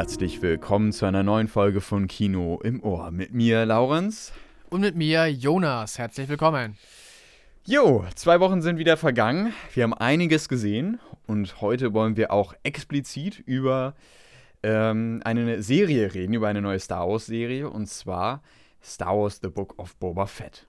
herzlich willkommen zu einer neuen Folge von Kino im Ohr. Mit mir, Laurenz. Und mit mir, Jonas. Herzlich willkommen. Jo, zwei Wochen sind wieder vergangen. Wir haben einiges gesehen und heute wollen wir auch explizit über ähm, eine Serie reden, über eine neue Star Wars-Serie und zwar Star Wars The Book of Boba Fett.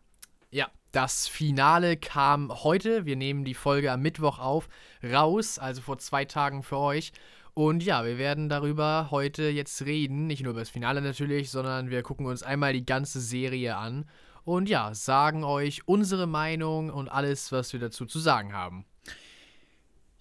Ja, das Finale kam heute. Wir nehmen die Folge am Mittwoch auf, raus, also vor zwei Tagen für euch. Und ja, wir werden darüber heute jetzt reden. Nicht nur über das Finale natürlich, sondern wir gucken uns einmal die ganze Serie an. Und ja, sagen euch unsere Meinung und alles, was wir dazu zu sagen haben.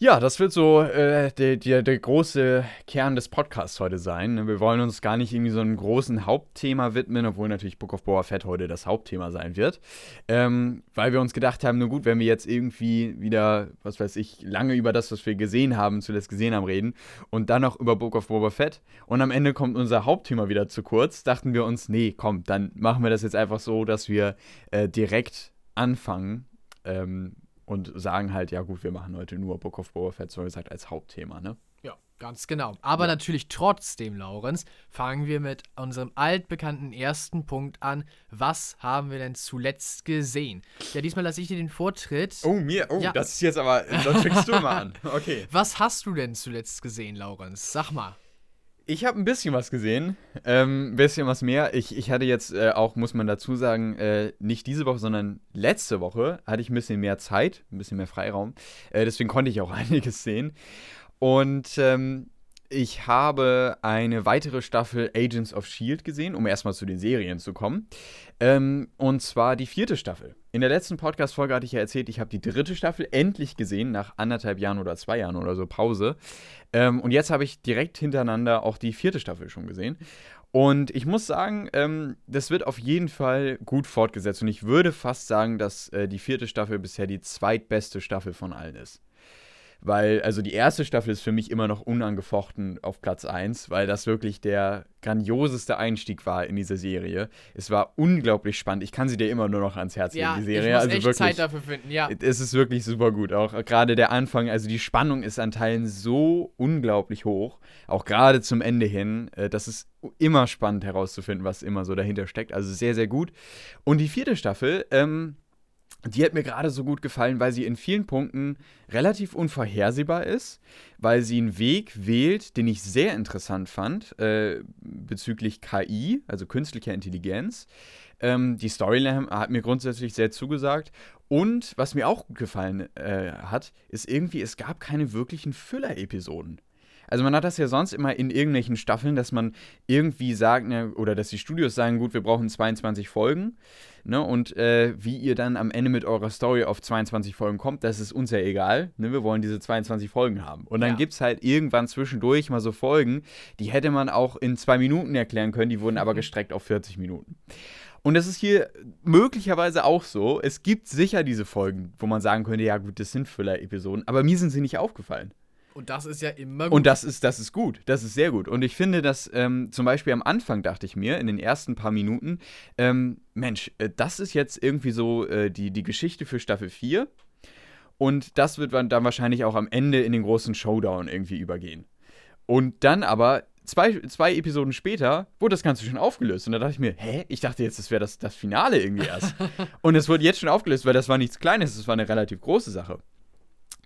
Ja, das wird so äh, der, der, der große Kern des Podcasts heute sein. Wir wollen uns gar nicht irgendwie so einem großen Hauptthema widmen, obwohl natürlich Book of Boba Fett heute das Hauptthema sein wird. Ähm, weil wir uns gedacht haben, nur gut, wenn wir jetzt irgendwie wieder, was weiß ich, lange über das, was wir gesehen haben, zuletzt gesehen haben, reden und dann noch über Book of Boba Fett und am Ende kommt unser Hauptthema wieder zu kurz, dachten wir uns, nee, komm, dann machen wir das jetzt einfach so, dass wir äh, direkt anfangen. Ähm, und sagen halt, ja gut, wir machen heute nur Book of Boba Fett, so gesagt, als Hauptthema, ne? Ja, ganz genau. Aber ja. natürlich trotzdem, Laurenz, fangen wir mit unserem altbekannten ersten Punkt an. Was haben wir denn zuletzt gesehen? Ja, diesmal lasse ich dir den Vortritt. Oh, mir? Oh, ja. das ist jetzt aber, das fängst du mal an. Okay. Was hast du denn zuletzt gesehen, Laurenz? Sag mal. Ich habe ein bisschen was gesehen, ähm, ein bisschen was mehr. Ich, ich hatte jetzt äh, auch, muss man dazu sagen, äh, nicht diese Woche, sondern letzte Woche hatte ich ein bisschen mehr Zeit, ein bisschen mehr Freiraum. Äh, deswegen konnte ich auch einiges sehen. Und ähm, ich habe eine weitere Staffel Agents of Shield gesehen, um erstmal zu den Serien zu kommen. Ähm, und zwar die vierte Staffel. In der letzten Podcast-Folge hatte ich ja erzählt, ich habe die dritte Staffel endlich gesehen, nach anderthalb Jahren oder zwei Jahren oder so Pause. Ähm, und jetzt habe ich direkt hintereinander auch die vierte Staffel schon gesehen. Und ich muss sagen, ähm, das wird auf jeden Fall gut fortgesetzt. Und ich würde fast sagen, dass äh, die vierte Staffel bisher die zweitbeste Staffel von allen ist. Weil, also die erste Staffel ist für mich immer noch unangefochten auf Platz 1, weil das wirklich der grandioseste Einstieg war in diese Serie. Es war unglaublich spannend. Ich kann sie dir immer nur noch ans Herz legen, ja, die Serie. Ich muss also echt wirklich, Zeit dafür finden, ja. Es ist wirklich super gut. Auch gerade der Anfang, also die Spannung ist an Teilen so unglaublich hoch. Auch gerade zum Ende hin. Äh, das ist immer spannend herauszufinden, was immer so dahinter steckt. Also sehr, sehr gut. Und die vierte Staffel, ähm, die hat mir gerade so gut gefallen, weil sie in vielen Punkten relativ unvorhersehbar ist, weil sie einen Weg wählt, den ich sehr interessant fand äh, bezüglich KI, also künstlicher Intelligenz. Ähm, die Storyline hat mir grundsätzlich sehr zugesagt. Und was mir auch gut gefallen äh, hat, ist irgendwie, es gab keine wirklichen Füller-Episoden. Also man hat das ja sonst immer in irgendwelchen Staffeln, dass man irgendwie sagt, ne, oder dass die Studios sagen, gut, wir brauchen 22 Folgen. Ne, und äh, wie ihr dann am Ende mit eurer Story auf 22 Folgen kommt, das ist uns ja egal. Ne, wir wollen diese 22 Folgen haben. Und dann ja. gibt es halt irgendwann zwischendurch mal so Folgen, die hätte man auch in zwei Minuten erklären können, die wurden aber gestreckt auf 40 Minuten. Und das ist hier möglicherweise auch so. Es gibt sicher diese Folgen, wo man sagen könnte, ja gut, das sind Füller-Episoden, aber mir sind sie nicht aufgefallen. Und das ist ja immer gut. Und das ist, das ist gut. Das ist sehr gut. Und ich finde, dass ähm, zum Beispiel am Anfang dachte ich mir, in den ersten paar Minuten, ähm, Mensch, äh, das ist jetzt irgendwie so äh, die, die Geschichte für Staffel 4. Und das wird dann wahrscheinlich auch am Ende in den großen Showdown irgendwie übergehen. Und dann aber zwei, zwei Episoden später wurde das Ganze schon aufgelöst. Und da dachte ich mir, hä? Ich dachte jetzt, das wäre das, das Finale irgendwie erst. und es wurde jetzt schon aufgelöst, weil das war nichts Kleines, das war eine relativ große Sache.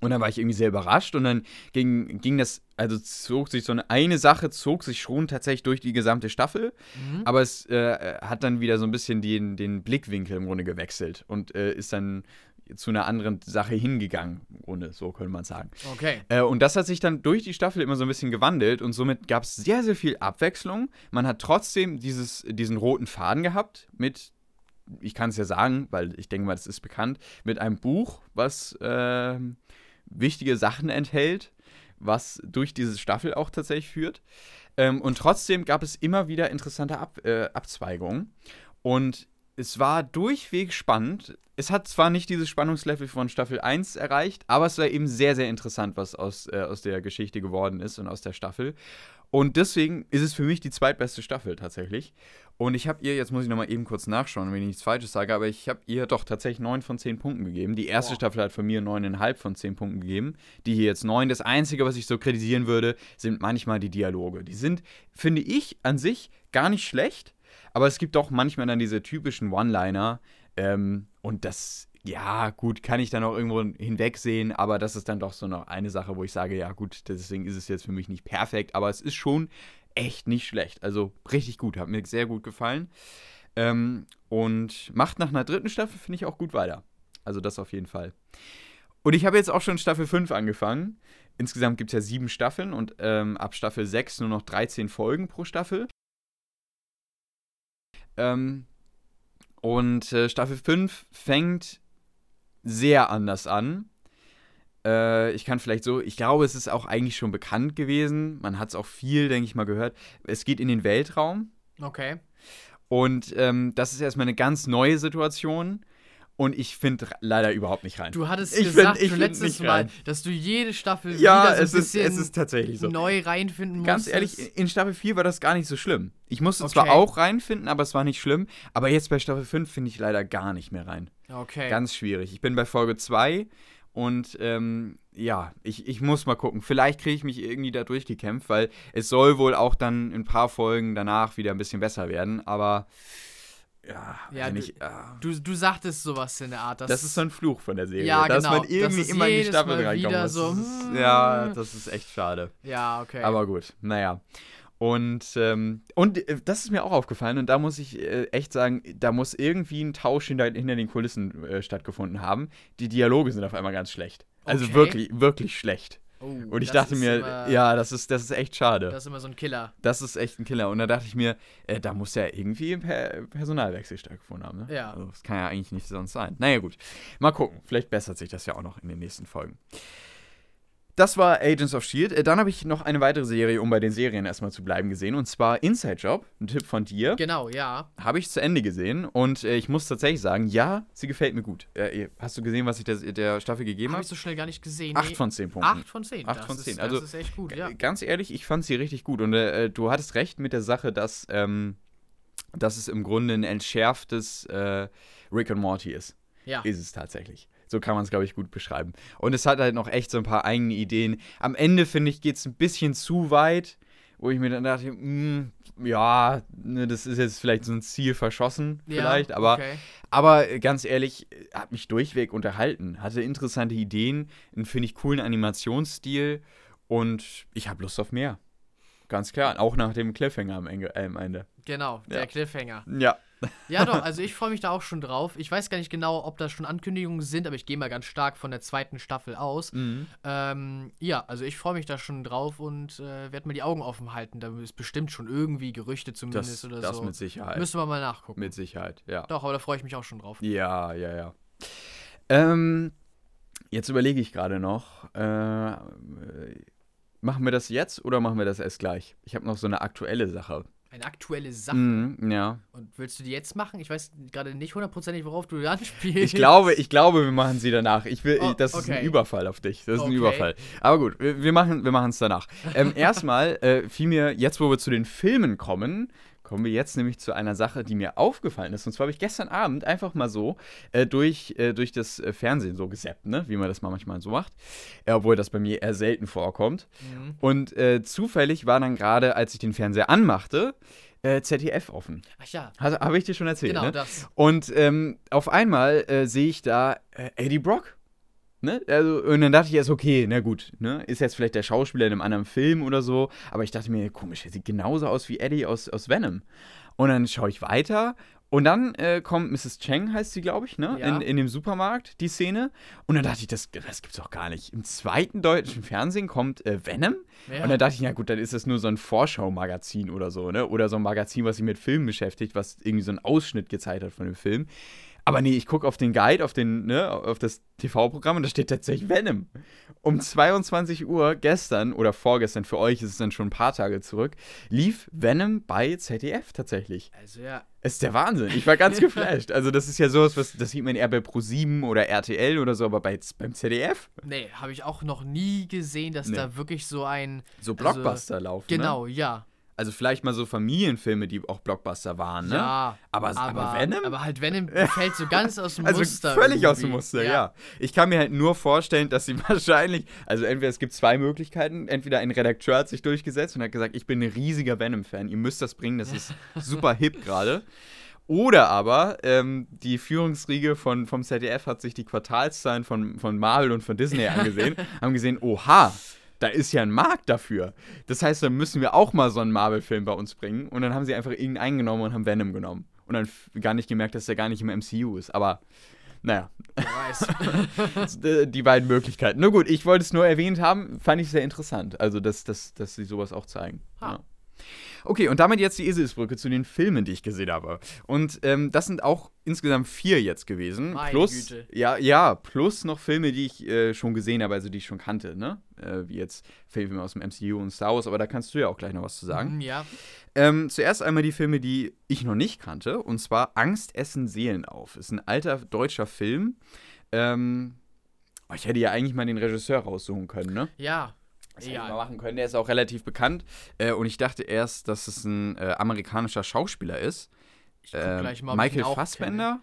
Und dann war ich irgendwie sehr überrascht und dann ging, ging das, also zog sich so eine, eine Sache, zog sich schon tatsächlich durch die gesamte Staffel, mhm. aber es äh, hat dann wieder so ein bisschen den, den Blickwinkel im Grunde gewechselt und äh, ist dann zu einer anderen Sache hingegangen, ohne so könnte man sagen. Okay. Äh, und das hat sich dann durch die Staffel immer so ein bisschen gewandelt und somit gab es sehr, sehr viel Abwechslung. Man hat trotzdem dieses, diesen roten Faden gehabt mit ich kann es ja sagen, weil ich denke mal, das ist bekannt, mit einem Buch, was äh, wichtige Sachen enthält, was durch diese Staffel auch tatsächlich führt. Ähm, und trotzdem gab es immer wieder interessante Ab äh, Abzweigungen. Und es war durchweg spannend. Es hat zwar nicht dieses Spannungslevel von Staffel 1 erreicht, aber es war eben sehr, sehr interessant, was aus, äh, aus der Geschichte geworden ist und aus der Staffel. Und deswegen ist es für mich die zweitbeste Staffel tatsächlich. Und ich habe ihr, jetzt muss ich nochmal eben kurz nachschauen, wenn ich nichts Falsches sage, aber ich habe ihr doch tatsächlich 9 von 10 Punkten gegeben. Die erste Boah. Staffel hat von mir 9,5 von 10 Punkten gegeben. Die hier jetzt 9. Das Einzige, was ich so kritisieren würde, sind manchmal die Dialoge. Die sind, finde ich, an sich gar nicht schlecht, aber es gibt doch manchmal dann diese typischen One-Liner. Ähm, und das, ja, gut, kann ich dann auch irgendwo hinwegsehen, aber das ist dann doch so noch eine Sache, wo ich sage, ja, gut, deswegen ist es jetzt für mich nicht perfekt, aber es ist schon echt nicht schlecht. Also richtig gut, hat mir sehr gut gefallen. Ähm, und macht nach einer dritten Staffel, finde ich, auch gut weiter. Also das auf jeden Fall. Und ich habe jetzt auch schon Staffel 5 angefangen. Insgesamt gibt es ja sieben Staffeln und ähm, ab Staffel 6 nur noch 13 Folgen pro Staffel. Ähm, und äh, Staffel 5 fängt sehr anders an. Äh, ich kann vielleicht so, ich glaube, es ist auch eigentlich schon bekannt gewesen. Man hat es auch viel, denke ich mal, gehört. Es geht in den Weltraum. Okay. Und ähm, das ist erstmal eine ganz neue Situation. Und ich finde leider überhaupt nicht rein. Du hattest Ich gesagt find- ich letztes nicht Mal, rein. dass du jede Staffel ja, wieder so ein es, ist, bisschen es ist tatsächlich so. neu reinfinden musst. Ganz ehrlich, in Staffel 4 war das gar nicht so schlimm. Ich musste zwar Okay. auch reinfinden, aber es war nicht schlimm. Aber jetzt bei Staffel 5 finde ich leider gar nicht mehr rein. Okay. Ganz schwierig. Ich bin bei Folge 2 und ähm, ja, ich, ich muss mal gucken. Vielleicht kriege ich mich irgendwie da durchgekämpft, weil es soll wohl auch dann in ein paar Folgen danach wieder ein bisschen besser werden. Aber ja, Ja, du- ich, ah, du, du sagtest sowas in der Art. Dass, das ist so ein Fluch von der Serie, Ja, dass genau. man irgendwie Das immer in die Staffel reinkommt. so, hm. ja, das ist echt schade. Ja, okay. Aber gut, naja. Und, ähm, und äh, das ist mir auch aufgefallen und da muss ich äh, echt sagen, da muss irgendwie ein Tausch hinter, hinter den Kulissen äh, stattgefunden haben. Die Dialoge sind auf einmal ganz schlecht. Also Okay. wirklich, wirklich schlecht. Oh, Und ich dachte mir, immer, ja, das ist, das ist echt schade. Das ist immer so ein Killer. Das ist echt ein Killer. Und da dachte ich mir, äh, da muss ja irgendwie ein per Personalwechsel stattgefunden haben. Ne? Ja. Also, das kann ja eigentlich nicht sonst sein. Naja, gut. Mal gucken. Vielleicht bessert sich das ja auch noch in den nächsten Folgen. Das war Agents of Shield. Äh, Dann habe ich noch eine weitere Serie, um bei den Serien erstmal zu bleiben, gesehen. Und zwar Inside Job. Ein Tipp von dir. Genau, ja. Habe ich zu Ende gesehen. Und äh, ich muss tatsächlich sagen, ja, sie gefällt mir gut. Äh, hast du gesehen, was ich der, der Staffel gegeben Habe habe? ich so schnell gar nicht gesehen. Acht Nee. von zehn Punkten. Acht von zehn. Acht das von ist, zehn. Das Also, ist echt gut, ja. Äh, Ganz ehrlich, ich fand sie richtig gut. Und äh, du hattest recht mit der Sache, dass, ähm, dass es im Grunde ein entschärftes äh, Rick and Morty ist. Ja. Ist es tatsächlich. So kann man es, glaube ich, gut beschreiben. Und es hat halt noch echt so ein paar eigene Ideen. Am Ende, finde ich, geht es ein bisschen zu weit, wo ich mir dann dachte, hm, ja, ne, das ist jetzt vielleicht so ein Ziel verschossen, Ja, vielleicht, aber Okay. aber ganz ehrlich, hat mich durchweg unterhalten. Hatte interessante Ideen, einen, finde ich, coolen Animationsstil und ich habe Lust auf mehr. Ganz klar. Auch nach dem Cliffhanger am Ende. Äh, am Ende. Genau, der Ja. Cliffhanger. Ja. Ja, doch, also ich freue mich da auch schon drauf. Ich weiß gar nicht genau, ob das schon Ankündigungen sind, aber ich gehe mal ganz stark von der zweiten Staffel aus. Mhm. Ähm, ja, also ich freue mich da schon drauf und äh, werde mal die Augen offen halten. Da ist bestimmt schon irgendwie Gerüchte zumindest Das, oder das so. mit Sicherheit. Müssen wir mal nachgucken. mit Sicherheit, ja. Doch, aber da freue ich mich auch schon drauf. Ja, ja, ja. Ähm, jetzt überlege ich gerade noch. Äh, machen wir das jetzt oder machen wir das erst gleich? Ich habe noch so eine aktuelle Sache. Eine aktuelle Sache. Mhm, ja. Und willst du die jetzt machen? Ich weiß gerade nicht hundertprozentig, worauf du anspielst. Ich glaube, ich glaube, wir machen sie danach. Ich will, Oh, das ist ein okay. Überfall auf dich. Das ist ein Okay. Überfall. Aber gut, wir, wir machen wir es danach. Ähm, erstmal äh, fiel mir, jetzt wo wir zu den Filmen kommen, kommen wir jetzt nämlich zu einer Sache, die mir aufgefallen ist. Und zwar habe ich gestern Abend einfach mal so äh, durch, äh, durch das äh, Fernsehen so gesappt, ne? wie man das mal manchmal so macht. Äh, obwohl das bei mir eher selten vorkommt. Mhm. Und äh, zufällig war dann gerade, als ich den Fernseher anmachte, äh, ZDF offen. Ach ja, Also, Habe ich dir schon erzählt, genau ne? das. Und ähm, auf einmal sehe ich da Eddie Brock. Ne? Also, und dann dachte ich erst, okay, na gut, ne? ist jetzt vielleicht der Schauspieler in einem anderen Film oder so. Aber ich dachte mir, komisch, er sieht genauso aus wie Eddie aus, aus Venom. Und dann schaue ich weiter. Und dann äh, kommt Mrs. Cheng, heißt sie, glaube ich, ne? Ja. In, in dem Supermarkt, die Szene. Und dann dachte ich, das, das gibt's doch gar nicht. Im zweiten deutschen Fernsehen kommt äh, Venom. Ja. Und dann dachte ich, ja gut, dann ist das nur so ein Vorschau-Magazin oder so, ne? Oder so ein Magazin, was sich mit Filmen beschäftigt, was irgendwie so einen Ausschnitt gezeigt hat von dem Film. Aber nee, ich gucke auf den Guide, auf, den, ne, auf das TV-Programm und da steht tatsächlich Venom. Um 22 Uhr gestern oder vorgestern, für euch ist es dann schon ein paar Tage zurück, lief Venom bei ZDF tatsächlich. Also ja. Es ist der Wahnsinn. Ich war ganz geflasht. Also, das ist ja sowas, was, das sieht man eher bei Pro7 oder RTL oder so, aber bei, beim ZDF? Nee, habe ich auch noch nie gesehen, dass Nee. da wirklich so ein. So Blockbuster laufen. Ne? Genau, ja. Also, vielleicht mal so Familienfilme, die auch Blockbuster waren, ne? Ja. Aber, aber, Venom? Aber halt Venom fällt so ganz aus dem Also Muster. völlig aus dem irgendwie. Muster, ja. Ich kann mir halt nur vorstellen, dass sie wahrscheinlich, also entweder es gibt zwei Möglichkeiten, entweder ein Redakteur hat sich durchgesetzt und hat gesagt, ich bin ein riesiger Venom-Fan, ihr müsst das bringen, das ist super hip gerade. Oder aber ähm, die Führungsriege von, vom ZDF hat sich die Quartalszahlen von, von Marvel und von Disney angesehen, haben gesehen, oha, da ist ja ein Markt dafür. Das heißt, dann müssen wir auch mal so einen Marvel-Film bei uns bringen. Und dann haben sie einfach irgendeinen genommen und haben Venom genommen. Und dann gar nicht gemerkt, dass der gar nicht im MCU ist. Aber naja, die beiden Möglichkeiten. Nur gut, ich wollte es nur erwähnt haben, fand ich sehr interessant. Also, dass, dass, dass sie sowas auch zeigen. Ha. Ja. Okay, und damit jetzt die Eselsbrücke zu den Filmen, die ich gesehen habe. Und ähm, das sind auch insgesamt vier jetzt gewesen. Meine plus, Güte. Ja, ja, plus noch Filme, die ich äh, schon gesehen habe, also die ich schon kannte, ne? Äh, wie jetzt Filme aus dem MCU und Star Wars, aber da kannst du ja auch gleich noch was zu sagen. Mhm, ja. Ähm, zuerst einmal die Filme, die ich noch nicht kannte, und zwar Angst essen Seelen auf. Ist ein alter deutscher Film. Ähm, oh, ich hätte ja eigentlich mal den Regisseur raussuchen können, ne? Ja. Das hätte ich mal Ja. machen können. Der ist auch relativ bekannt. Äh, und ich dachte erst, dass es ein äh, amerikanischer Schauspieler ist. Ich guck Ähm, gleich mal, Michael Fassbender?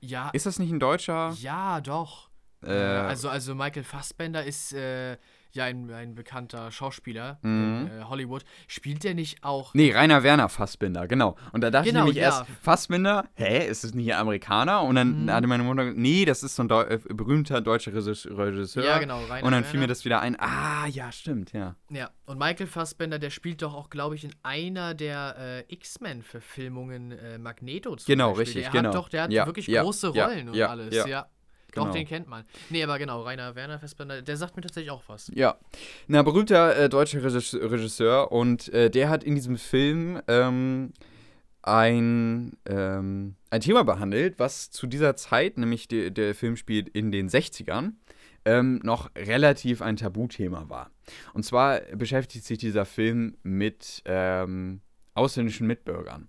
Ja. Ist das nicht ein Deutscher? Ja, doch. Äh, also, also Michael Fassbender ist äh, ja ein, ein bekannter Schauspieler Mhm. in äh, Hollywood. Spielt der nicht auch? Nee, Rainer Werner Fassbinder, genau. Und da dachte Genau, ich nämlich ja. erst, Fassbinder, hä, ist das nicht ein Amerikaner? Und dann Mhm. hatte meine Mutter gesagt, nee, das ist so ein Deu äh, berühmter deutscher Regis- Regisseur. Ja, genau. Rainer Und dann fiel Werner. mir das wieder ein, ah, ja, stimmt, ja. Ja, und Michael Fassbender, der spielt doch auch, glaube ich, in einer der äh, X-Men-Verfilmungen äh, Magneto zum Genau, Beispiel. richtig, der genau. Hat doch, der hat Ja, wirklich ja, große Rollen und ja, alles. ja, Ja, genau. doch, den kennt man. Nee, aber genau, Rainer Werner Fassbender, der sagt mir tatsächlich auch was. Ja, na, berühmter äh, deutscher Regis- Regisseur und äh, der hat in diesem Film ähm, ein, ähm, ein Thema behandelt, was zu dieser Zeit, nämlich de, der Film spielt in den 60ern, ähm, noch relativ ein Tabuthema war. Und zwar beschäftigt sich dieser Film mit ähm, ausländischen Mitbürgern,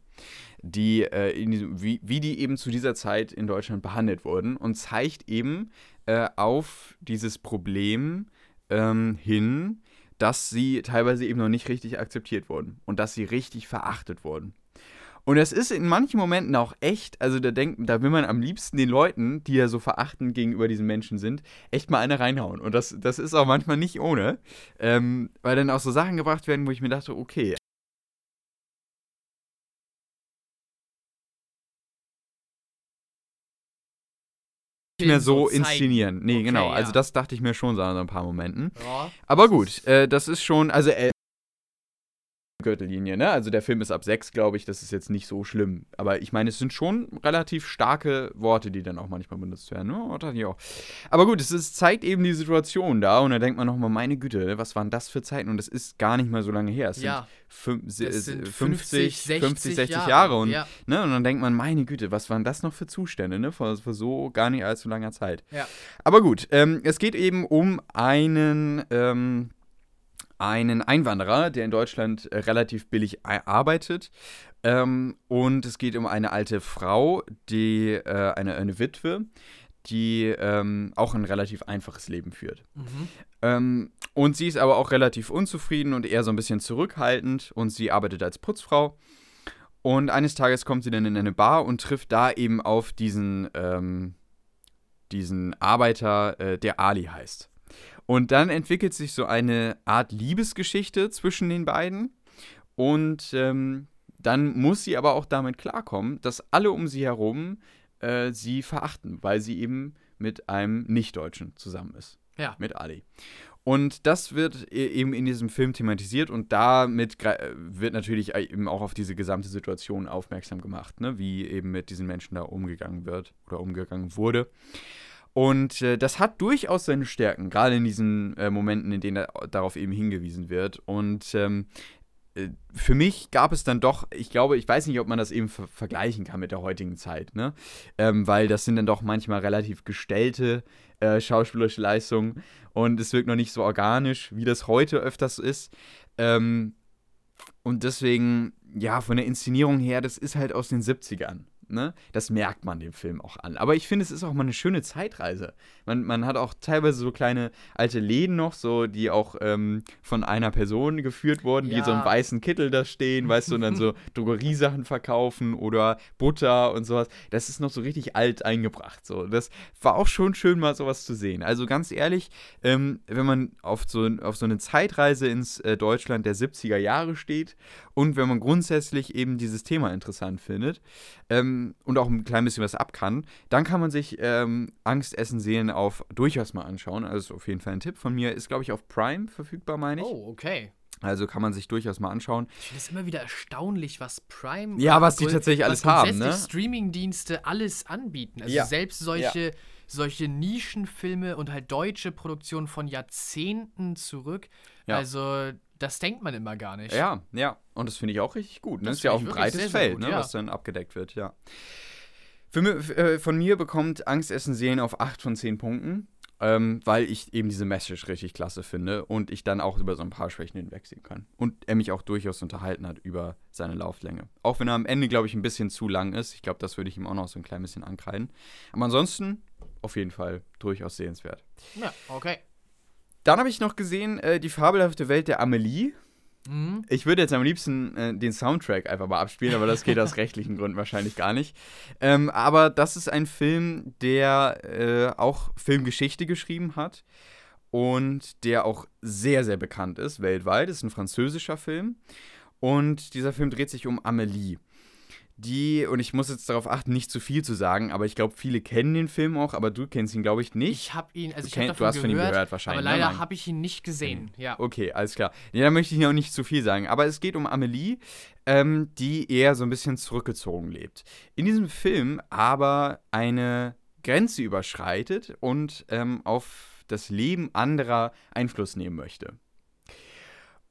die, äh, diesem, wie, wie die eben zu dieser Zeit in Deutschland behandelt wurden und zeigt eben äh, auf dieses Problem ähm, hin, dass sie teilweise eben noch nicht richtig akzeptiert wurden und dass sie richtig verachtet wurden. Und es ist in manchen Momenten auch echt, also da denkt, da will man am liebsten den Leuten, die ja so verachtend gegenüber diesen Menschen sind, echt mal eine reinhauen. Und das, das ist auch manchmal nicht ohne, ähm, weil dann auch so Sachen gebracht werden, wo ich mir dachte, okay. Nicht mehr so zeigen. inszenieren. Nee, Okay, genau. ja. Also das dachte ich mir schon so an ein paar Momenten. Ja. Aber gut, äh, das ist schon, also äh, Gürtellinie, ne? Also der Film ist ab 6, glaube ich, das ist jetzt nicht so schlimm. Aber ich meine, es sind schon relativ starke Worte, die dann auch manchmal benutzt werden. Ne? Oh, auch. Aber gut, es ist, zeigt eben die Situation da und da denkt man nochmal, meine Güte, was waren das für Zeiten? Und es ist gar nicht mal so lange her. Es Ja, sind, fün se- sind 50, 50, 50, 60 Jahre. Jahre. und, Ja. ne? und dann denkt man, meine Güte, was waren das noch für Zustände, ne? Vor, vor so gar nicht allzu langer Zeit. Ja. Aber gut, ähm, es geht eben um einen, ähm, einen Einwanderer, der in Deutschland äh, relativ billig arbeitet. Ähm, und es geht um eine alte Frau, die äh, eine, eine Witwe, die ähm, auch ein relativ einfaches Leben führt. Mhm. Ähm, und sie ist aber auch relativ unzufrieden und eher so ein bisschen zurückhaltend und sie arbeitet als Putzfrau. Und eines Tages kommt sie dann in eine Bar und trifft da eben auf diesen, ähm, diesen Arbeiter, äh, der Ali heißt. Und dann entwickelt sich so eine Art Liebesgeschichte zwischen den beiden. Und ähm, dann muss sie aber auch damit klarkommen, dass alle um sie herum äh, sie verachten, weil sie eben mit einem Nichtdeutschen zusammen ist Ja. mit Ali. Und das wird e- eben in diesem Film thematisiert und damit wird natürlich eben auch auf diese gesamte Situation aufmerksam gemacht, ne? wie eben mit diesen Menschen da umgegangen wird oder umgegangen wurde. Und äh, das hat durchaus seine Stärken, gerade in diesen äh, Momenten, in denen da, darauf eben hingewiesen wird. Und ähm, äh, für mich gab es dann doch, ich glaube, ich weiß nicht, ob man das eben ver vergleichen kann mit der heutigen Zeit, ne? Ähm, weil das sind dann doch manchmal relativ gestellte äh, schauspielerische Leistungen und es wirkt noch nicht so organisch, wie das heute öfters ist. Ähm, und deswegen, ja, von der Inszenierung her, das ist halt aus den 70ern. Ne? Das merkt man dem Film auch an. Aber ich finde, es ist auch mal eine schöne Zeitreise. Man, man hat auch teilweise so kleine alte Läden noch, so, die auch ähm, von einer Person geführt wurden, ja. die so im weißen Kittel da stehen, weißt du, und dann so Drogeriesachen verkaufen oder Butter und sowas. Das ist noch so richtig alt eingebracht. So. Das war auch schon schön, mal sowas zu sehen. Also ganz ehrlich, ähm, wenn man auf so, auf so eine Zeitreise ins äh, Deutschland der 70er Jahre steht und wenn man grundsätzlich eben dieses Thema interessant findet, ähm, und auch ein klein bisschen was ab kann, dann kann man sich ähm, Angst essen sehen auf durchaus mal anschauen. Also auf jeden Fall ein Tipp von mir. Ist, glaube ich, auf Prime verfügbar, meine ich. Oh, okay. Also kann man sich durchaus mal anschauen. Ich finde es immer wieder erstaunlich, was Prime. Ja, was die tatsächlich alles haben, ne? Streamingdienste alles anbieten. Also ja. selbst solche, ja. solche Nischenfilme und halt deutsche Produktionen von Jahrzehnten zurück. Ja. Also das denkt man immer gar nicht. Ja, ja. Und das finde ich auch richtig gut. Ne? Das ist ja auch ein breites sehr, Feld, sehr gut, ne? ja. was dann abgedeckt wird, ja. Für, äh, von mir bekommt Angstessen Seelen auf 8 von 10 Punkten, ähm, weil ich eben diese Message richtig klasse finde und ich dann auch über so ein paar Schwächen hinwegsehen kann. Und er mich auch durchaus unterhalten hat über seine Lauflänge. Auch wenn er am Ende, glaube ich, ein bisschen zu lang ist. Ich glaube, das würde ich ihm auch noch so ein klein bisschen ankreiden. Aber ansonsten auf jeden Fall durchaus sehenswert. Ja, okay. Dann habe ich noch gesehen, äh, die fabelhafte Welt der Amelie. Mhm. Ich würde jetzt am liebsten äh, den Soundtrack einfach mal abspielen, aber das geht aus rechtlichen Gründen wahrscheinlich gar nicht. Ähm, aber das ist ein Film, der äh, auch Filmgeschichte geschrieben hat und der auch sehr, sehr bekannt ist weltweit. Ist ein französischer Film. Und dieser Film dreht sich um Amelie die, und ich muss jetzt darauf achten, nicht zu viel zu sagen, aber ich glaube, viele kennen den Film auch, aber du kennst ihn, glaube ich, nicht. Ich habe ihn, also du, ich kenn, du hast gehört, von ihm gehört wahrscheinlich. Aber ne? leider habe ich ihn nicht gesehen, ja. Okay, alles klar. Ja, da möchte ich noch nicht zu viel sagen, aber es geht um Amelie, ähm, die eher so ein bisschen zurückgezogen lebt. In diesem Film aber eine Grenze überschreitet und ähm, auf das Leben anderer Einfluss nehmen möchte.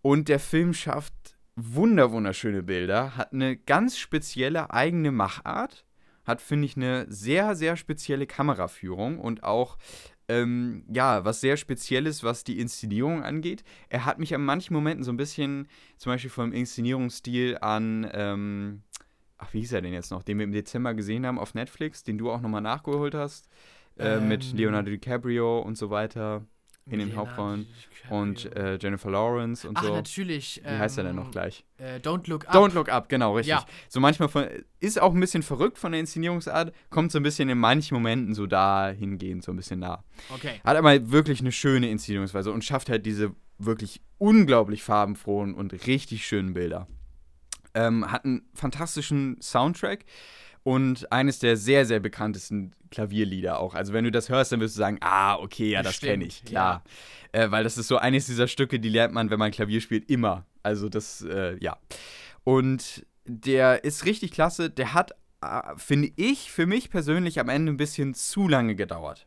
Und der Film schafft wunder wunderschöne Bilder, hat eine ganz spezielle eigene Machart, hat, finde ich, eine sehr, sehr spezielle Kameraführung und auch, ähm, ja, was sehr Spezielles, was die Inszenierung angeht. Er hat mich an manchen Momenten so ein bisschen, zum Beispiel vom Inszenierungsstil an, ähm, ach, wie hieß er denn jetzt noch, den wir im Dezember gesehen haben auf Netflix, den du auch nochmal nachgeholt hast, äh, ähm, mit Leonardo DiCaprio und so weiter in den Hauptrollen. Und äh, Jennifer Lawrence und Ach, so. natürlich. Wie ähm, heißt er denn noch gleich? Äh, Don't Look Up. Don't Look Up, genau, richtig. Ja. So manchmal von, ist auch ein bisschen verrückt von der Inszenierungsart, kommt so ein bisschen in manchen Momenten so dahingehend, so ein bisschen nah. Okay. Hat aber wirklich eine schöne Inszenierungsweise und schafft halt diese wirklich unglaublich farbenfrohen und richtig schönen Bilder. Ähm, hat einen fantastischen Soundtrack und eines der sehr, sehr bekanntesten Klavierlieder auch. Also wenn du das hörst, dann wirst du sagen, ah, okay, ja, das kenne ich, klar. Ja. Äh, weil das ist so eines dieser Stücke, die lernt man, wenn man Klavier spielt, immer. Also das, äh, ja. Und der ist richtig klasse. Der hat, äh, finde ich, für mich persönlich am Ende ein bisschen zu lange gedauert.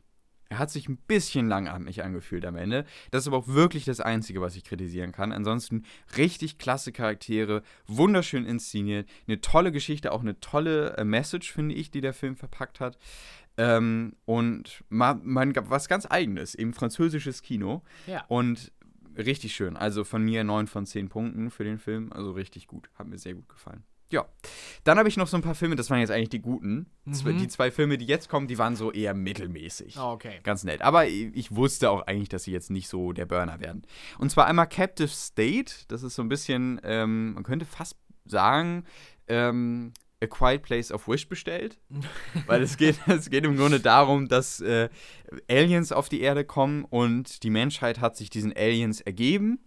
Er hat sich ein bisschen langatmig angefühlt am Ende. Das ist aber auch wirklich das Einzige, was ich kritisieren kann. Ansonsten richtig klasse Charaktere, wunderschön inszeniert, eine tolle Geschichte, auch eine tolle äh, Message, finde ich, die der Film verpackt hat. Ähm, und mal, mal was ganz Eigenes, eben französisches Kino. Ja. Und richtig schön. Also von mir 9 von 10 Punkten für den Film. Also richtig gut. Hat mir sehr gut gefallen. Ja. Dann habe ich noch so ein paar Filme, das waren jetzt eigentlich die guten. Mhm. Die zwei Filme, die jetzt kommen, die waren so eher mittelmäßig. Oh, okay. Ganz nett. Aber ich wusste auch eigentlich, dass sie jetzt nicht so der Burner werden. Und zwar einmal Captive State. Das ist so ein bisschen, ähm, man könnte fast sagen, ähm, A Quiet Place of Wish bestellt. Weil es geht, es geht im Grunde darum, dass äh, Aliens auf die Erde kommen und die Menschheit hat sich diesen Aliens ergeben.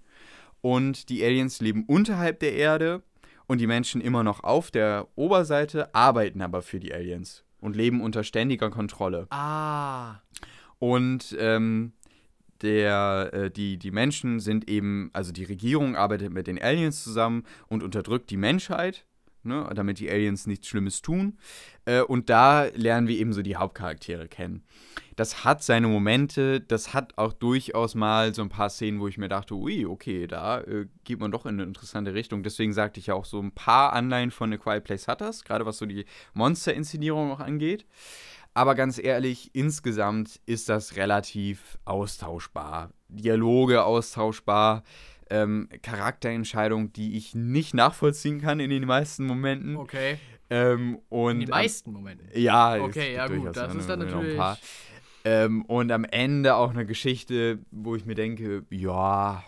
Und die Aliens leben unterhalb der Erde und die Menschen immer noch auf der Oberseite, arbeiten aber für die Aliens und leben unter ständiger Kontrolle. Ah. Und ähm, der, äh, die, die Menschen sind eben, also die Regierung arbeitet mit den Aliens zusammen und unterdrückt die Menschheit. Ne, damit die Aliens nichts Schlimmes tun. Äh, und da lernen wir eben so die Hauptcharaktere kennen. Das hat seine Momente, das hat auch durchaus mal so ein paar Szenen, wo ich mir dachte, ui, okay, da äh, geht man doch in eine interessante Richtung. Deswegen sagte ich ja auch so ein paar Anleihen von A Quiet Place hat das, gerade was so die Monster-Inszenierung auch angeht. Aber ganz ehrlich, insgesamt ist das relativ austauschbar. Dialoge austauschbar, ähm, Charakterentscheidungen, die ich nicht nachvollziehen kann in den meisten Momenten. Okay. Ähm, und, in den meisten Momenten. Ja, okay, ja gut, das ist dann natürlich. Ähm, und am Ende auch eine Geschichte, wo ich mir denke, ja,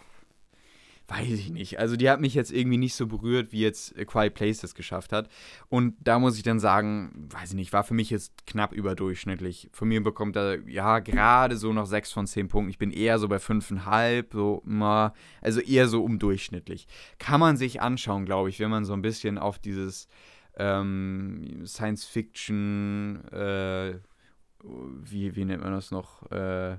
weiß ich nicht. Also die hat mich jetzt irgendwie nicht so berührt, wie jetzt A Quiet Place das geschafft hat. Und da muss ich dann sagen, weiß ich nicht, war für mich jetzt knapp überdurchschnittlich. Von mir bekommt er ja gerade so noch 6 von 10 Punkten. Ich bin eher so bei 5,5, so also eher so umdurchschnittlich. Kann man sich anschauen, glaube ich, wenn man so ein bisschen auf dieses ähm, Science Fiction, äh, wie, wie nennt man das noch? Äh,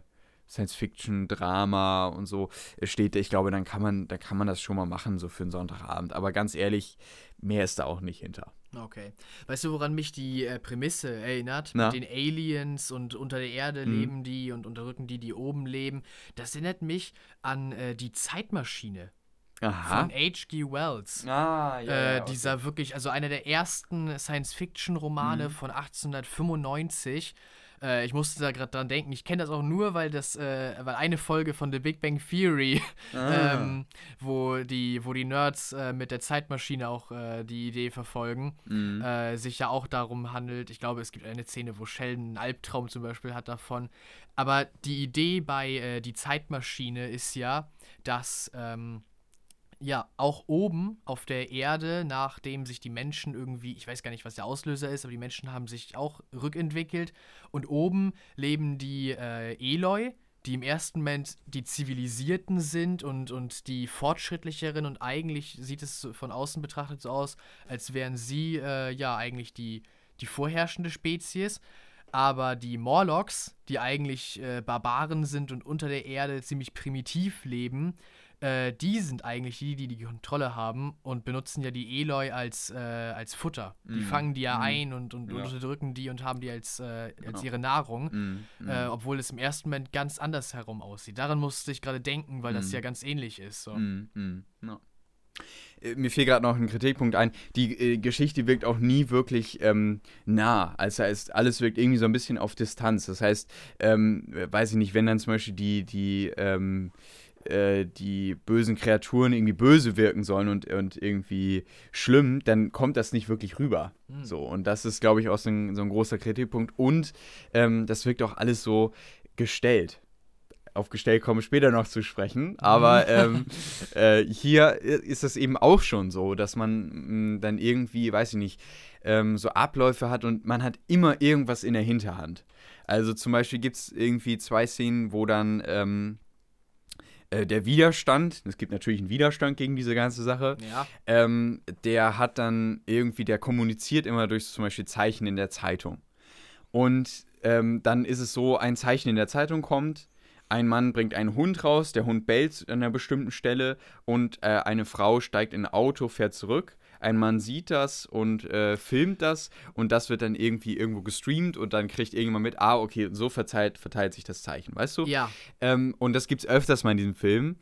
Science-Fiction-Drama und so steht, ich glaube, dann kann man, da kann man das schon mal machen, so für einen Sonntagabend. Aber ganz ehrlich, mehr ist da auch nicht hinter. Okay. Weißt du, woran mich die äh, Prämisse erinnert? Na? Mit den Aliens und unter der Erde mhm. leben die und unterdrücken die, die oben leben. Das erinnert mich an äh, die Zeitmaschine. Aha. Von H.G. Wells. Ah, ja. Äh, ja dieser okay. wirklich, also einer der ersten Science-Fiction-Romane mhm. von 1895. Äh, ich musste da gerade dran denken. Ich kenne das auch nur, weil das, äh, weil eine Folge von The Big Bang Theory, ah. ähm, wo die, wo die Nerds äh, mit der Zeitmaschine auch äh, die Idee verfolgen, mhm. Äh, sich ja auch darum handelt. Ich glaube, es gibt eine Szene, wo Sheldon einen Albtraum zum Beispiel hat davon. Aber die Idee bei äh, die Zeitmaschine ist ja, dass ähm, ja, auch oben auf der Erde, nachdem sich die Menschen irgendwie, ich weiß gar nicht, was der Auslöser ist, aber die Menschen haben sich auch rückentwickelt. Und oben leben die äh, Eloi, die im ersten Moment die Zivilisierten sind und, und die fortschrittlicheren. Und eigentlich sieht es von außen betrachtet so aus, als wären sie äh, ja eigentlich die, die vorherrschende Spezies. Aber die Morlocks, die eigentlich äh, Barbaren sind und unter der Erde ziemlich primitiv leben, äh, die sind eigentlich die, die die Kontrolle haben und benutzen ja die Eloi als, äh, als Futter. Mm. Die mhm. fangen die ja mm. ein und, und ja. unterdrücken die und haben die als, äh, als genau. ihre Nahrung. Mm. Obwohl es im ersten Moment ganz anders herum aussieht. Daran musste ich gerade denken, weil das mhm. ja ganz ähnlich ist. So. No. Äh, mir fiel gerade noch ein Kritikpunkt ein. Die äh, Geschichte wirkt auch nie wirklich ähm, nah. Also heißt, alles wirkt irgendwie so ein bisschen auf Distanz. Das heißt, ähm, weiß ich nicht, wenn dann zum Beispiel die, die ähm, äh, die bösen Kreaturen irgendwie böse wirken sollen und, und irgendwie schlimm, dann kommt das nicht wirklich rüber. Mhm. So, und das ist, glaube ich, auch so ein, so ein großer Kritikpunkt. Und ähm, das wirkt auch alles so gestellt. Auf Gestell komme ich später noch zu sprechen, aber ähm, äh, hier ist es eben auch schon so, dass man mh, hm, dann irgendwie, weiß ich nicht, ähm, so Abläufe hat und man hat immer irgendwas in der Hinterhand. Also zum Beispiel gibt es irgendwie zwei Szenen, wo dann ähm, äh, der Widerstand, es gibt natürlich einen Widerstand gegen diese ganze Sache, ja. ähm, der hat dann irgendwie, der kommuniziert immer durch zum Beispiel Zeichen in der Zeitung. Und ähm, dann ist es so, ein Zeichen in der Zeitung kommt, ein Mann bringt einen Hund raus, der Hund bellt an einer bestimmten Stelle und äh, eine Frau steigt in ein Auto, fährt zurück ein Mann sieht das und äh, filmt das und das wird dann irgendwie irgendwo gestreamt und dann kriegt irgendjemand mit, ah, okay, so verteilt, verteilt sich das Zeichen, weißt du? Ja. Ähm, und das gibt es öfters mal in diesem Film.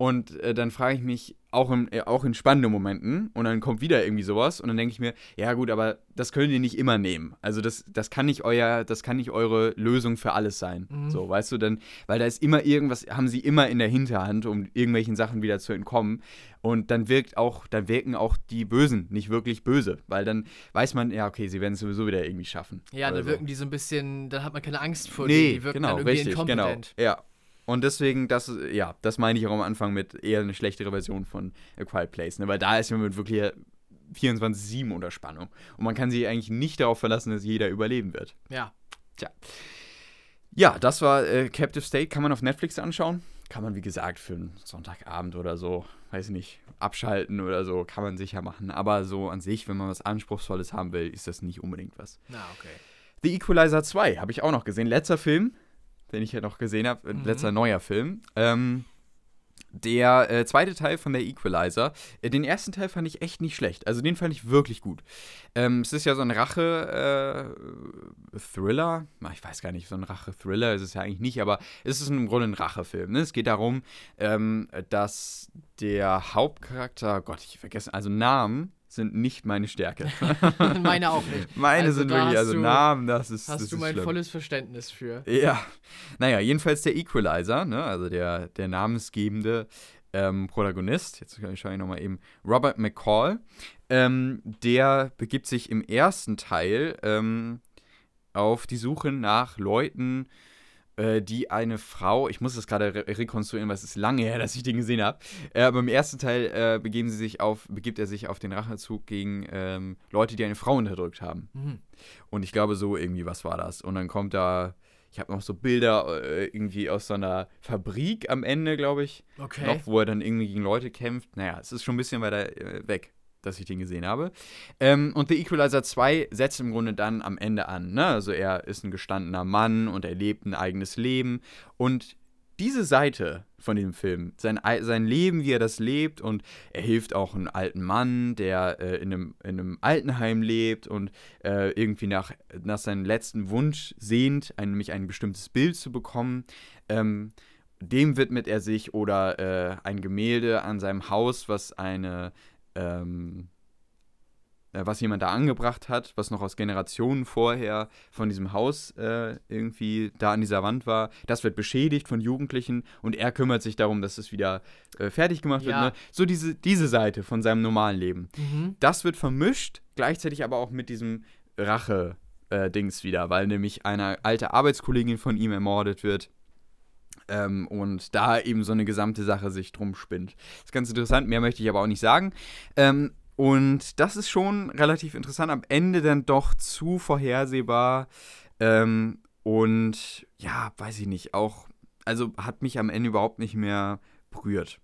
Und äh, dann frage ich mich, auch in, äh, auch in spannenden Momenten, und dann kommt wieder irgendwie sowas, und dann denke ich mir, ja gut, aber das könnt ihr nicht immer nehmen. Also das, das kann nicht euer, das kann nicht eure Lösung für alles sein. Mhm. So, weißt du, denn, weil da ist immer irgendwas, haben sie immer in der Hinterhand, um irgendwelchen Sachen wieder zu entkommen. Und dann wirkt auch, dann wirken auch die Bösen nicht wirklich böse, weil dann weiß man, ja, okay, sie werden es sowieso wieder irgendwie schaffen. Ja, dann so. wirken die so ein bisschen, dann hat man keine Angst vor nee, denen, die wirken genau, dann irgendwie richtig, genau. inkompetent. Genau, ja. Und deswegen, das, ja, das meine ich auch am Anfang mit eher eine schlechtere Version von A Quiet Place, ne? weil da ist man mit wirklich 24-7 unter Spannung. Und man kann sich eigentlich nicht darauf verlassen, dass jeder überleben wird. Ja. Tja. Ja, das war äh, Captive State. Kann man auf Netflix anschauen. Kann man, wie gesagt, für einen Sonntagabend oder so, weiß ich nicht, abschalten oder so, kann man sicher machen. Aber so an sich, wenn man was Anspruchsvolles haben will, ist das nicht unbedingt was. Na, okay. The Equalizer 2 habe ich auch noch gesehen. Letzter Film, den ich ja noch gesehen habe, äh, mhm. letzter neuer Film. Ähm, Der äh, zweite Teil von der Equalizer, äh, den ersten Teil fand ich echt nicht schlecht. Also den fand ich wirklich gut. Ähm, es ist ja so ein Rache-Thriller. Äh, ich weiß gar nicht, so ein Rache-Thriller ist es ja eigentlich nicht, aber es ist im Grunde ein Rachefilm. Ne? Es geht darum, ähm, dass der Hauptcharakter, Gott, ich vergesse, also Namen sind nicht meine Stärke. meine auch nicht. Meine also sind wirklich, also du, Namen, das ist. Hast das du mein schlimm. volles Verständnis für. Ja. Naja, jedenfalls der Equalizer, ne? also der, der namensgebende ähm, Protagonist, jetzt schaue ich nochmal eben, Robert McCall, ähm, der begibt sich im ersten Teil ähm, auf die Suche nach Leuten, äh, die eine Frau, ich muss das gerade re rekonstruieren, weil es ist lange her, dass ich den gesehen habe, äh, aber im ersten Teil äh, begeben sie sich auf, begibt er sich auf den Rachezug gegen ähm, Leute, die eine Frau unterdrückt haben. Mhm. Und ich glaube, so irgendwie, was war das? Und dann kommt da ich habe noch so Bilder äh, irgendwie aus so einer Fabrik am Ende, glaube ich. Okay. Noch, wo er dann irgendwie gegen Leute kämpft. Naja, es ist schon ein bisschen weiter äh, weg dass ich den gesehen habe. Ähm, und The Equalizer 2 setzt im Grunde dann am Ende an. Ne? Also er ist ein gestandener Mann und er lebt ein eigenes Leben. Und diese Seite von dem Film, sein, sein Leben, wie er das lebt und er hilft auch einem alten Mann, der äh, in, einem, in einem Altenheim lebt und äh, irgendwie nach, nach seinem letzten Wunsch sehnt, ein, nämlich ein bestimmtes Bild zu bekommen. Ähm, dem widmet er sich oder äh, ein Gemälde an seinem Haus, was eine ähm, äh, was jemand da angebracht hat, was noch aus Generationen vorher von diesem Haus äh, irgendwie da an dieser Wand war. Das wird beschädigt von Jugendlichen und er kümmert sich darum, dass es wieder äh, fertig gemacht ja. wird. Ne? So diese, diese Seite von seinem normalen Leben. Mhm. Das wird vermischt, gleichzeitig aber auch mit diesem Rache-Dings wieder, weil nämlich eine alte Arbeitskollegin von ihm ermordet wird. Ähm, und da eben so eine gesamte Sache sich drum spinnt. Das ist ganz interessant, mehr möchte ich aber auch nicht sagen. Ähm, und das ist schon relativ interessant. Am Ende dann doch zu vorhersehbar. Ähm, und ja, weiß ich nicht, auch, also hat mich am Ende überhaupt nicht mehr berührt.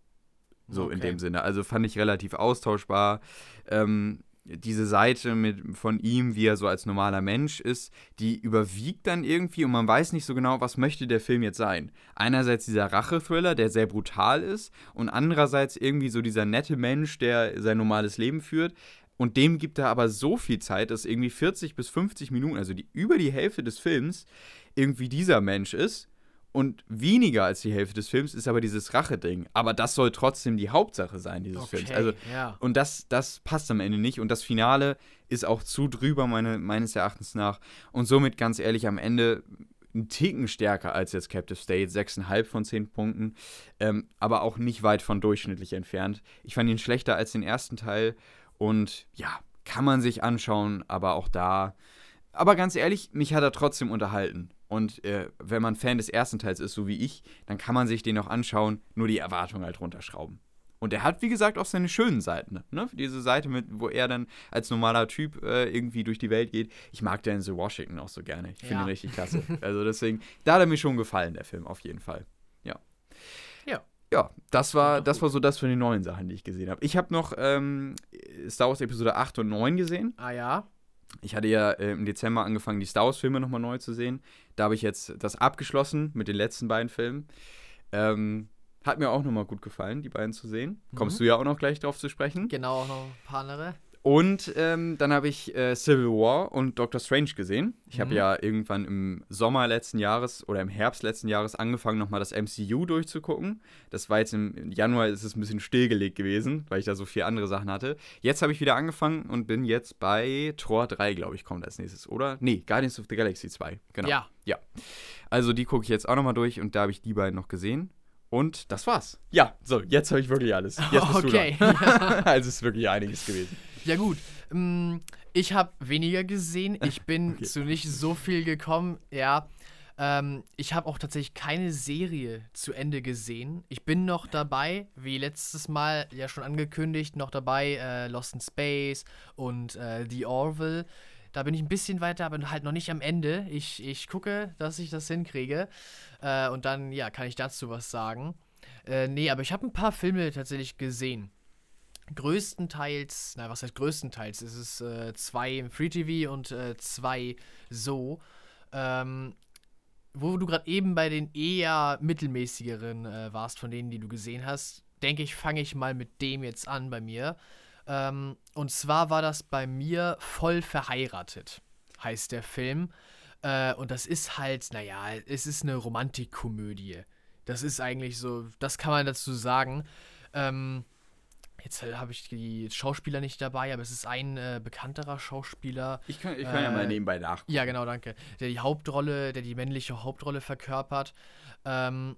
So okay. in dem Sinne. Also fand ich relativ austauschbar. Ähm, diese Seite mit, von ihm, wie er so als normaler Mensch ist, die überwiegt dann irgendwie und man weiß nicht so genau, was möchte der Film jetzt sein. Einerseits dieser Rache-Thriller, der sehr brutal ist und andererseits irgendwie so dieser nette Mensch, der sein normales Leben führt. Und dem gibt er aber so viel Zeit, dass irgendwie 40 bis 50 Minuten, also die, über die Hälfte des Films, irgendwie dieser Mensch ist und weniger als die Hälfte des Films ist aber dieses Rache-Ding. Aber das soll trotzdem die Hauptsache sein, dieses okay, Films. Also, ja. Und das, das passt am Ende nicht. Und das Finale ist auch zu drüber, meine, meines Erachtens nach. Und somit, ganz ehrlich, am Ende ein Ticken stärker als jetzt Captive State, 6,5 von 10 Punkten, ähm, aber auch nicht weit von durchschnittlich entfernt. Ich fand ihn schlechter als den ersten Teil und ja, kann man sich anschauen, aber auch da. Aber ganz ehrlich, mich hat er trotzdem unterhalten. Und äh, wenn man Fan des ersten Teils ist, so wie ich, dann kann man sich den auch anschauen, nur die Erwartungen halt runterschrauben. Und er hat, wie gesagt, auch seine schönen Seiten. Ne? Diese Seite, mit, wo er dann als normaler Typ äh, irgendwie durch die Welt geht. Ich mag Denzel Washington auch so gerne. Ich finde ja. ihn richtig klasse. also deswegen, da hat er mir schon gefallen, der Film, auf jeden Fall. Ja. Ja. Ja, das war, das war so das von den neuen Sachen, die ich gesehen habe. Ich habe noch ähm, Star Wars Episode 8 und 9 gesehen. Ah ja. Ich hatte ja äh, im Dezember angefangen, die Star Wars-Filme nochmal neu zu sehen. Da habe ich jetzt das abgeschlossen mit den letzten beiden Filmen. Ähm, hat mir auch nochmal gut gefallen, die beiden zu sehen. Mhm. Kommst du ja auch noch gleich drauf zu sprechen. Genau, auch noch ein paar andere. Und ähm, dann habe ich äh, Civil War und Doctor Strange gesehen. Ich habe Mhm. ja irgendwann im Sommer letzten Jahres oder im Herbst letzten Jahres angefangen, nochmal das MCU durchzugucken. Das war jetzt im Januar, ist es ein bisschen stillgelegt gewesen, weil ich da so viele andere Sachen hatte. Jetzt habe ich wieder angefangen und bin jetzt bei Tor 3, glaube ich, kommt als nächstes, oder? Nee, Guardians of the Galaxy 2, genau. Ja. Ja. Also die gucke ich jetzt auch nochmal durch und da habe ich die beiden noch gesehen. Und das war's. Ja, so, jetzt habe ich wirklich alles. Jetzt bist Okay. du dran. also es ist wirklich einiges gewesen. Ja gut, ähm, ich habe weniger gesehen. Ich bin Okay. zu nicht so viel gekommen. Ja, ähm, ich habe auch tatsächlich keine Serie zu Ende gesehen. Ich bin noch dabei, wie letztes Mal ja schon angekündigt, noch dabei äh, Lost in Space und äh, The Orville. Da bin ich ein bisschen weiter, aber halt noch nicht am Ende. Ich, ich gucke, dass ich das hinkriege. Äh, und dann, ja, kann ich dazu was sagen. Äh, nee, aber ich habe ein paar Filme tatsächlich gesehen größtenteils, na was heißt größtenteils, es ist äh, zwei im Free TV und äh, zwei so. Ähm, wo du gerade eben bei den eher mittelmäßigeren äh, warst, von denen, die du gesehen hast, denke ich, fange ich mal mit dem jetzt an bei mir. Ähm, und zwar war das bei mir voll verheiratet, heißt der Film. Äh, und das ist halt, naja, es ist eine Romantikkomödie. Das ist eigentlich so, das kann man dazu sagen. Ähm, jetzt äh, habe ich die Schauspieler nicht dabei, aber es ist ein äh, bekannterer Schauspieler. Ich kann, ich kann ja mal Äh, nebenbei nachgucken. Ja, genau, danke. Der die Hauptrolle, der die männliche Hauptrolle verkörpert. Ähm,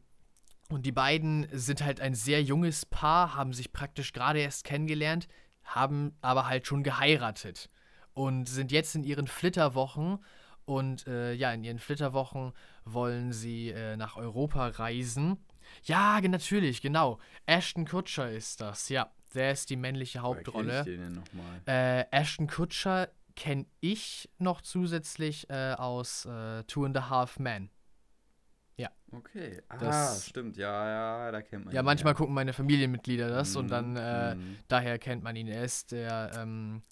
und die beiden sind halt ein sehr junges Paar, haben sich praktisch gerade erst kennengelernt, haben aber halt schon geheiratet und sind jetzt in ihren Flitterwochen. Und äh, ja, in ihren Flitterwochen wollen sie äh, nach Europa reisen. Ja, natürlich, genau. Ashton Kutcher ist das, ja. Der ist die männliche Hauptrolle. Äh, Ashton Kutcher kenne ich noch zusätzlich äh, aus äh, Two and a Half Men. Okay. Ah, Das- stimmt. Ja, ja, da kennt man Ja, ihn, manchmal gucken meine Familienmitglieder das und Mhm, dann äh, mhm. daher kennt man ihn. Er ist der, ähm,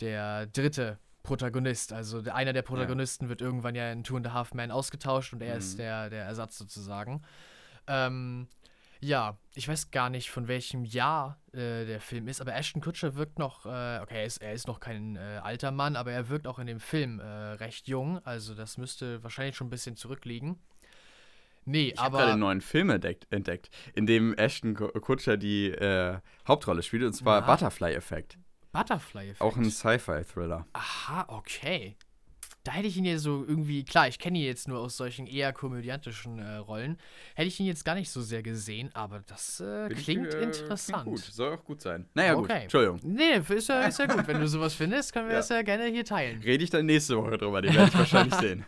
der dritte Protagonist. Also der, einer der Protagonisten wird irgendwann ja in Two and a Half Men ausgetauscht und er ist Mhm. der, der Ersatz sozusagen. Ähm, ja, ich weiß gar nicht, von welchem Jahr äh, der Film ist, aber Ashton Kutcher wirkt noch, äh, okay, er ist, er ist noch kein äh, alter Mann, aber er wirkt auch in dem Film äh, recht jung. Also das müsste wahrscheinlich schon ein bisschen zurückliegen. Nee, Ich habe aber. gerade einen neuen Film entdeckt, entdeckt, in dem Ashton Ku- Kutcher die äh, Hauptrolle spielt, und zwar Na? Butterfly Effect. Butterfly Effect. Auch ein Sci-Fi-Thriller. Aha, okay. Da hätte ich ihn ja so irgendwie, klar, ich kenne ihn jetzt nur aus solchen eher komödiantischen äh, Rollen, hätte ich ihn jetzt gar nicht so sehr gesehen, aber das äh, Bin ich, klingt äh, interessant. Klingt gut. Soll auch gut sein. Naja, gut. Okay. Entschuldigung. Nee, ist ja, ist ja gut. Wenn du sowas findest, können wir Ja. das ja gerne hier teilen. Rede ich dann nächste Woche drüber, den werde ich wahrscheinlich sehen.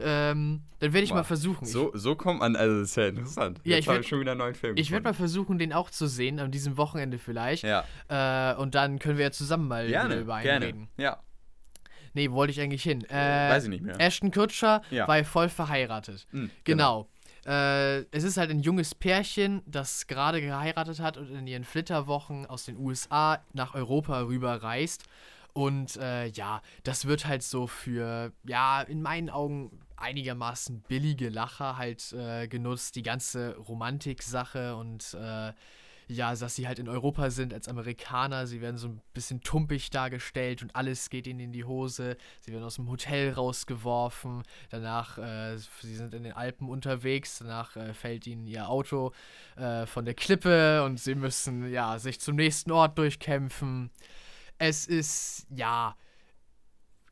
Ähm, dann werde ich mal Wow. versuchen. So, so kommt man, also das ist ja interessant. Ja, Jetzt ich habe schon wieder einen neuen Film ich werde mal versuchen, den auch zu sehen, an diesem Wochenende vielleicht. Ja, Äh, und dann können wir ja zusammen mal gerne, über einen gerne. reden. Ja, Nee, wollte ich eigentlich hin. Äh, weiß ich nicht mehr. Ashton Kutcher Ja. war voll verheiratet. Hm, Genau. Äh, es ist halt ein junges Pärchen, das gerade geheiratet hat und in ihren Flitterwochen aus den USA nach Europa rüber reist. Und äh, ja, das wird halt so für, ja, in meinen Augen einigermaßen billige Lacher halt äh, genutzt. Die ganze Romantik-Sache und äh, ja, dass sie halt in Europa sind als Amerikaner. Sie werden so ein bisschen tumpig dargestellt und alles geht ihnen in die Hose. Sie werden aus dem Hotel rausgeworfen. Danach, äh, sie sind in den Alpen unterwegs. Danach äh, fällt ihnen ihr Auto äh, von der Klippe und sie müssen ja sich zum nächsten Ort durchkämpfen. Es ist, ja,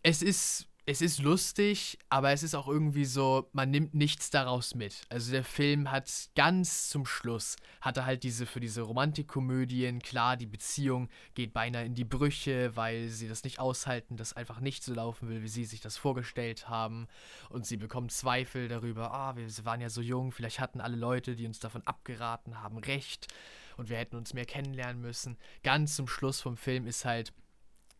es ist, es ist lustig, aber es ist auch irgendwie so, man nimmt nichts daraus mit. Also der Film hat ganz zum Schluss, hatte halt diese, für diese Romantikkomödien, klar, die Beziehung geht beinahe in die Brüche, weil sie das nicht aushalten, das einfach nicht so laufen will, wie sie sich das vorgestellt haben. Und sie bekommen Zweifel darüber, ah, wir waren ja so jung, vielleicht hatten alle Leute, die uns davon abgeraten haben, recht. Und wir hätten uns mehr kennenlernen müssen. Ganz zum Schluss vom Film ist halt,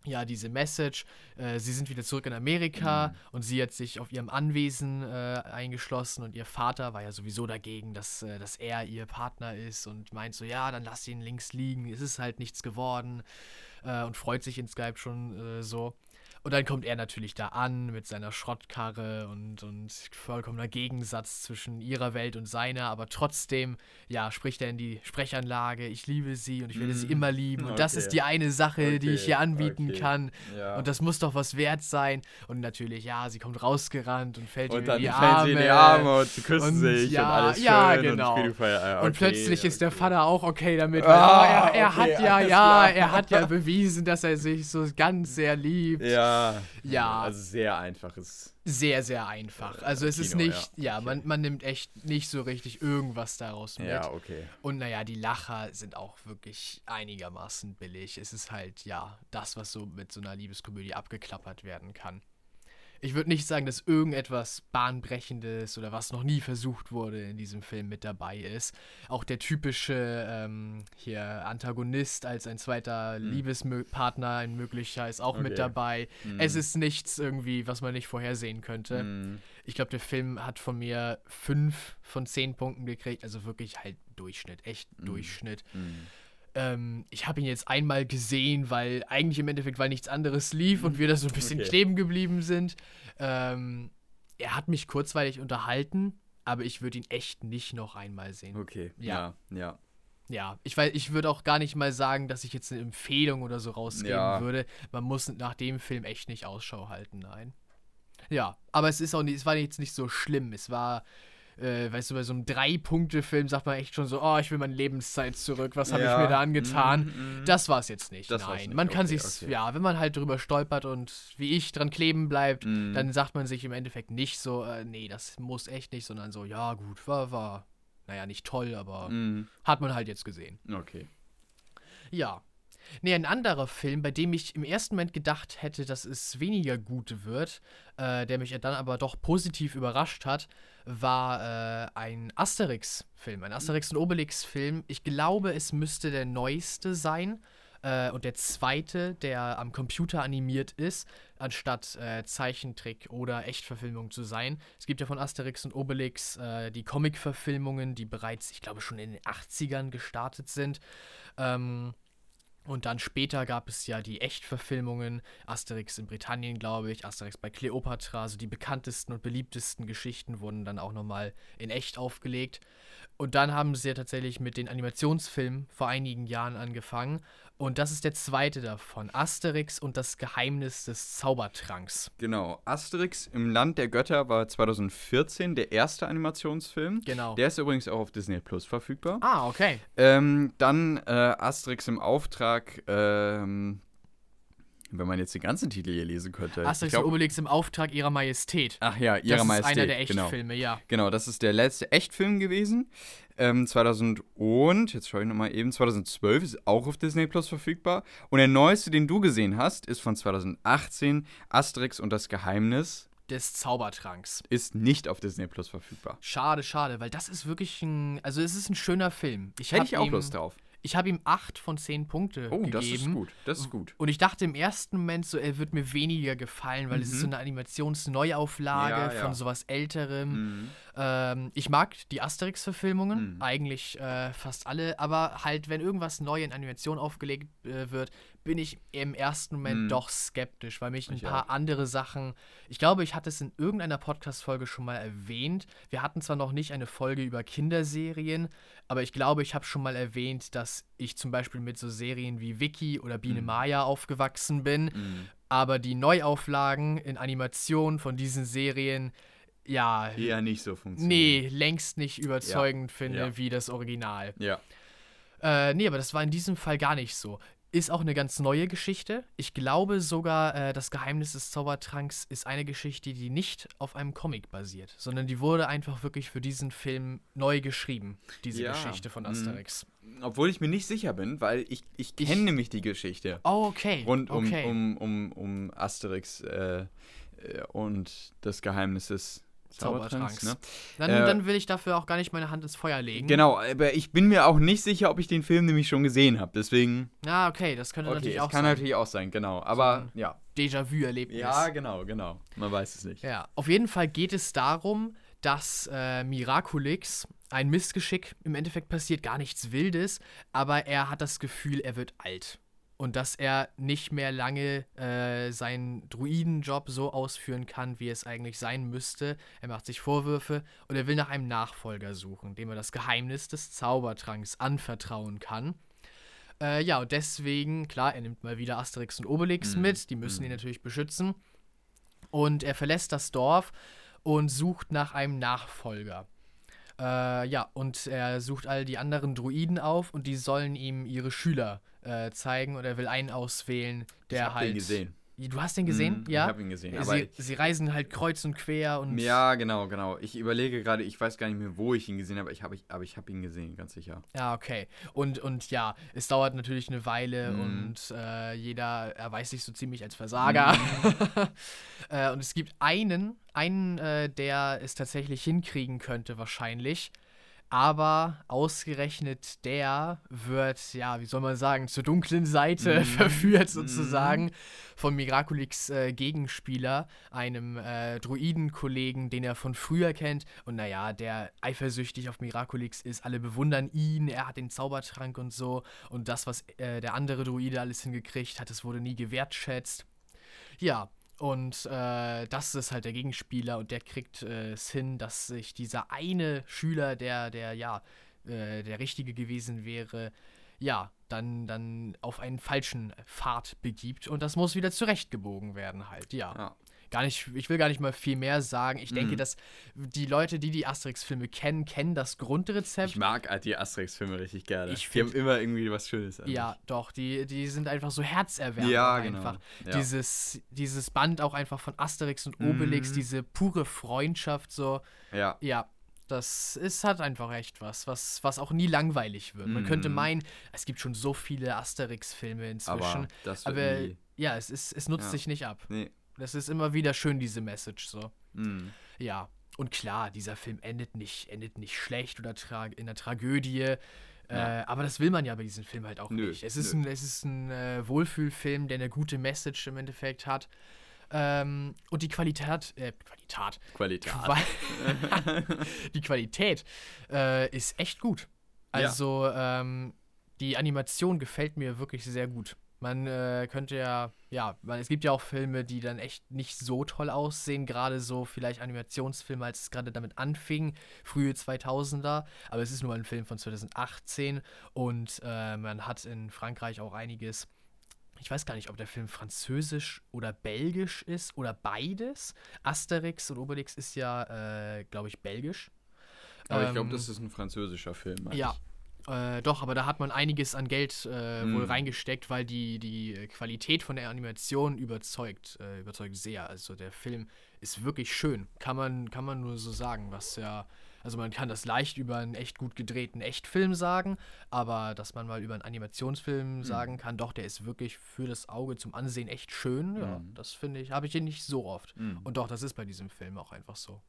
ja, diese Message, äh, sie sind wieder zurück in Amerika und sie hat sich auf ihrem Anwesen äh, eingeschlossen und ihr Vater war ja sowieso dagegen, dass, äh, dass er ihr Partner ist und meint so, ja, dann lass ihn links liegen, es ist halt nichts geworden äh, und freut sich in Skype schon äh, so. Und dann kommt er natürlich da an mit seiner Schrottkarre und, und vollkommener Gegensatz zwischen ihrer Welt und seiner, aber trotzdem, ja, spricht er in die Sprechanlage, ich liebe sie und ich werde sie Mhm. immer lieben und das Okay. ist die eine Sache, die ich Okay, hier anbieten okay. kann Ja. und das muss doch was wert sein und natürlich, ja, sie kommt rausgerannt und fällt ihm und in dann die Arme. sie in die Arme und sie küssen Und sich ja, und alles schön ja, genau. und Spielfeier. Und plötzlich ist der Vater auch okay damit. Ah, er, er okay, hat ja, ja, er hat ja bewiesen, dass er sich so ganz sehr liebt. Ja. Ja. Also sehr einfaches. Sehr, sehr einfach. Also es ist Kino, nicht, ja, ja. Okay. man, man nimmt echt nicht so richtig irgendwas daraus mit. Ja, okay. Und naja, die Lacher sind auch wirklich einigermaßen billig. Es ist halt, ja, das, was so mit so einer Liebeskomödie abgeklappert werden kann. Ich würde nicht sagen, dass irgendetwas Bahnbrechendes oder was noch nie versucht wurde in diesem Film mit dabei ist. Auch der typische ähm, hier Antagonist als ein zweiter Liebespartner, ein möglicher, ist auch Okay. mit dabei. Es ist nichts irgendwie, was man nicht vorhersehen könnte. Mhm. Ich glaube, der Film hat von mir fünf von zehn Punkten gekriegt. Also wirklich halt Durchschnitt, echt Durchschnitt. Ähm, ich habe ihn jetzt einmal gesehen, weil eigentlich im Endeffekt, weil nichts anderes lief und wir da so ein bisschen Okay. kleben geblieben sind. Ähm, er hat mich kurzweilig unterhalten, aber ich würde ihn echt nicht noch einmal sehen. Okay. Ja. Ja, ja. Ja, ich weiß, ich würde auch gar nicht mal sagen, dass ich jetzt eine Empfehlung oder so rausgeben Ja. würde. Man muss nach dem Film echt nicht Ausschau halten, nein. Ja, aber es ist auch nicht, es war jetzt nicht so schlimm. Es war, äh, weißt du, bei so einem Drei-Punkte-Film sagt man echt schon so, oh, ich will meine Lebenszeit zurück, was habe ich Ja. mir da angetan? Mhm, mhm. Das war es jetzt nicht, Das nein. nicht, Man kann okay, sich's, okay. ja, wenn man halt drüber stolpert und wie ich dran kleben bleibt, Mhm. dann sagt man sich im Endeffekt nicht so, äh, nee, das muss echt nicht, sondern so, ja gut, war, war, naja, nicht toll, aber Mhm. hat man halt jetzt gesehen. Okay. Ja. Nee, ein anderer Film, bei dem ich im ersten Moment gedacht hätte, dass es weniger gut wird, äh, der mich dann aber doch positiv überrascht hat, war äh, ein Asterix-Film, ein Asterix- und Obelix-Film. Ich glaube, es müsste der neueste sein äh, und der zweite, der am Computer animiert ist, anstatt äh, Zeichentrick oder Echtverfilmung zu sein. Es gibt ja von Asterix und Obelix äh, die Comic-Verfilmungen, die bereits, ich glaube, schon in den 80ern gestartet sind. Ähm, und dann später gab es ja die Echtverfilmungen, Asterix in Britannien, glaube ich, Asterix bei Kleopatra, also die bekanntesten und beliebtesten Geschichten wurden dann auch nochmal in echt aufgelegt. Und dann haben sie ja tatsächlich mit den Animationsfilmen vor einigen Jahren angefangen. Und das ist der zweite davon, Asterix und das Geheimnis des Zaubertranks. Genau. Asterix im Land der Götter war 2014 der erste Animationsfilm. Genau. Der ist übrigens auch auf Disney Plus verfügbar. ah, okay. Ähm, dann äh, Asterix im Auftrag, ähm, wenn man jetzt den ganzen Titel hier lesen könnte. Asterix glaub- und Obelix im Auftrag ihrer Majestät. Ach ja, ihrer das ist Majestät. einer der genau. Echtfilme, ja. Genau, das ist der letzte Echtfilm gewesen. Ähm, 2000 und, jetzt schaue ich nochmal eben, 2012 ist auch auf Disney Plus verfügbar. Und der neueste, den du gesehen hast, ist von 2018, Asterix und das Geheimnis, Des Zaubertranks. ist nicht auf Disney Plus verfügbar. Schade, schade, weil das ist wirklich ein, also es ist ein schöner Film. Ich Hätte ich auch Lust drauf. Ich habe ihm 8 von 10 Punkte Oh, gegeben. das ist gut, das ist gut. Und ich dachte im ersten Moment so, er wird mir weniger gefallen, weil es ist so eine Animationsneuauflage Mhm. Ja, ja. von sowas Älterem. Mhm. Ähm, ich mag die Asterix-Verfilmungen, Mhm. eigentlich äh, fast alle, aber halt, wenn irgendwas neu in Animation aufgelegt äh, wird, bin ich im ersten Moment Mhm. doch skeptisch, weil mich ein Ich paar auch. andere Sachen. Ich glaube, ich hatte es in irgendeiner Podcast-Folge schon mal erwähnt. Wir hatten zwar noch nicht eine Folge über Kinderserien, aber ich glaube, ich habe schon mal erwähnt, dass ich zum Beispiel mit so Serien wie Vicky oder Biene Mhm. Maya aufgewachsen bin. Mhm. Aber die Neuauflagen in Animation von diesen Serien, ja, Eher nicht so funktioniert. nee, längst nicht überzeugend finde ja. wie das Original. Ja. Äh, nee, aber das war in diesem Fall gar nicht so. Ist auch eine ganz neue Geschichte. Ich glaube sogar, äh, das Geheimnis des Zaubertranks ist eine Geschichte, die nicht auf einem Comic basiert, sondern die wurde einfach wirklich für diesen Film neu geschrieben, diese Ja, Geschichte von mhm. Asterix. Obwohl ich mir nicht sicher bin, weil ich, ich kenne nämlich die Geschichte. Oh, okay. Rund um, okay. um, um, um Asterix äh, äh, und das Geheimnis des Zaubertranks. Zaubertranks. Ne? dann, äh, dann will ich dafür auch gar nicht meine Hand ins Feuer legen. Genau, aber ich bin mir auch nicht sicher, ob ich den Film nämlich schon gesehen habe. Deswegen, Ah, okay, das könnte okay, natürlich auch kann sein. natürlich auch sein, genau. Aber So ja. Déjà-vu-Erlebnis. Ja, genau, genau. Man weiß es nicht. Ja, auf jeden Fall geht es darum, dass äh, Miraculix ein Missgeschick im Endeffekt passiert, gar nichts Wildes, aber er hat das Gefühl, er wird alt. Und dass er nicht mehr lange äh, seinen Druidenjob so ausführen kann, wie es eigentlich sein müsste. Er macht sich Vorwürfe und er will nach einem Nachfolger suchen, dem er das Geheimnis des Zaubertranks anvertrauen kann. Äh, ja, und deswegen, klar, er nimmt mal wieder Asterix und Obelix Mhm. mit, die müssen Mhm. ihn natürlich beschützen. Und er verlässt das Dorf und sucht nach einem Nachfolger. Äh, ja, und er sucht all die anderen Druiden auf und die sollen ihm ihre Schüler äh, zeigen und er will einen auswählen, der ich hab halt. den gesehen. Du hast den gesehen? Mhm, ja. Ich habe ihn gesehen. Aber sie, sie reisen halt kreuz und quer und. ja, genau, genau. Ich überlege gerade, ich weiß gar nicht mehr, wo ich ihn gesehen habe, ich hab, ich, aber ich habe ihn gesehen, ganz sicher. Ja, okay. Und, und ja, es dauert natürlich eine Weile Mhm. und äh, jeder erweist sich so ziemlich als Versager. äh, und es gibt einen, einen, äh, der es tatsächlich hinkriegen könnte, wahrscheinlich. Aber ausgerechnet der wird, ja, wie soll man sagen, zur dunklen Seite Mhm. verführt sozusagen von Miraculix äh, Gegenspieler, einem äh, Druidenkollegen, den er von früher kennt. Und naja, der eifersüchtig auf Miraculix ist. Alle bewundern ihn, er hat den Zaubertrank und so. Und das, was äh, der andere Druide alles hingekriegt hat, das wurde nie gewertschätzt. Ja, Und äh, das ist halt der Gegenspieler und der kriegt äh, es hin, dass sich dieser eine Schüler, der, der ja, äh, der Richtige gewesen wäre, ja, dann, dann auf einen falschen Pfad begibt und das muss wieder zurechtgebogen werden halt, ja. Ja. Gar nicht, ich will gar nicht mal viel mehr sagen. Ich denke, Mhm. dass die Leute, die die Asterix-Filme kennen, kennen das Grundrezept. Ich mag halt die Asterix-Filme richtig gerne. Ich die haben immer irgendwie was Schönes an Ja, doch, die, die sind einfach so herzerwärmend Ja, genau. einfach. Ja. Dieses, dieses Band auch einfach von Asterix und Obelix, Mhm. diese pure Freundschaft, so. Ja. ja, das ist hat einfach echt was, was, was auch nie langweilig wird. Man könnte Mhm. meinen, es gibt schon so viele Asterix-Filme inzwischen, Aber aber ja, es, ist, es nutzt Ja. sich nicht ab. Nee. Das ist immer wieder schön, diese Message, so. Mhm. Ja, und klar, dieser Film endet nicht, endet nicht schlecht oder in einer Tragödie. Ja. Äh, aber das will man ja bei diesem Film halt auch Nö, nicht. Es ist nö. ein, es ist ein äh, Wohlfühlfilm, der eine gute Message im Endeffekt hat. Ähm, und die Qualität, äh, Qualität, Qualität. Qua die Qualität äh, ist echt gut. Ja. Also ähm, die Animation gefällt mir wirklich sehr gut. Man äh, könnte ja, ja, weil es gibt ja auch Filme, die dann echt nicht so toll aussehen, gerade so vielleicht Animationsfilme, als es gerade damit anfing, frühe 2000er, aber es ist nur ein Film von 2018 und äh, man hat in Frankreich auch einiges ich weiß gar nicht, ob der Film französisch oder belgisch ist oder beides. Asterix und Obelix ist ja, äh, glaube ich, belgisch. Aber ich glaube, Ähm, das ist ein französischer Film. meine Ja. Äh, doch, aber da hat man einiges an Geld äh, wohl Mm. reingesteckt, weil die, die Qualität von der Animation überzeugt, äh, überzeugt sehr. Also der Film ist wirklich schön, kann man, kann man nur so sagen, was ja, also man kann das leicht über einen echt gut gedrehten Echtfilm sagen, aber dass man mal über einen Animationsfilm sagen kann, doch, der ist wirklich für das Auge zum Ansehen echt schön, ja, Mhm. das finde ich, habe ich hier nicht so oft. Mhm. Und doch, das ist bei diesem Film auch einfach so.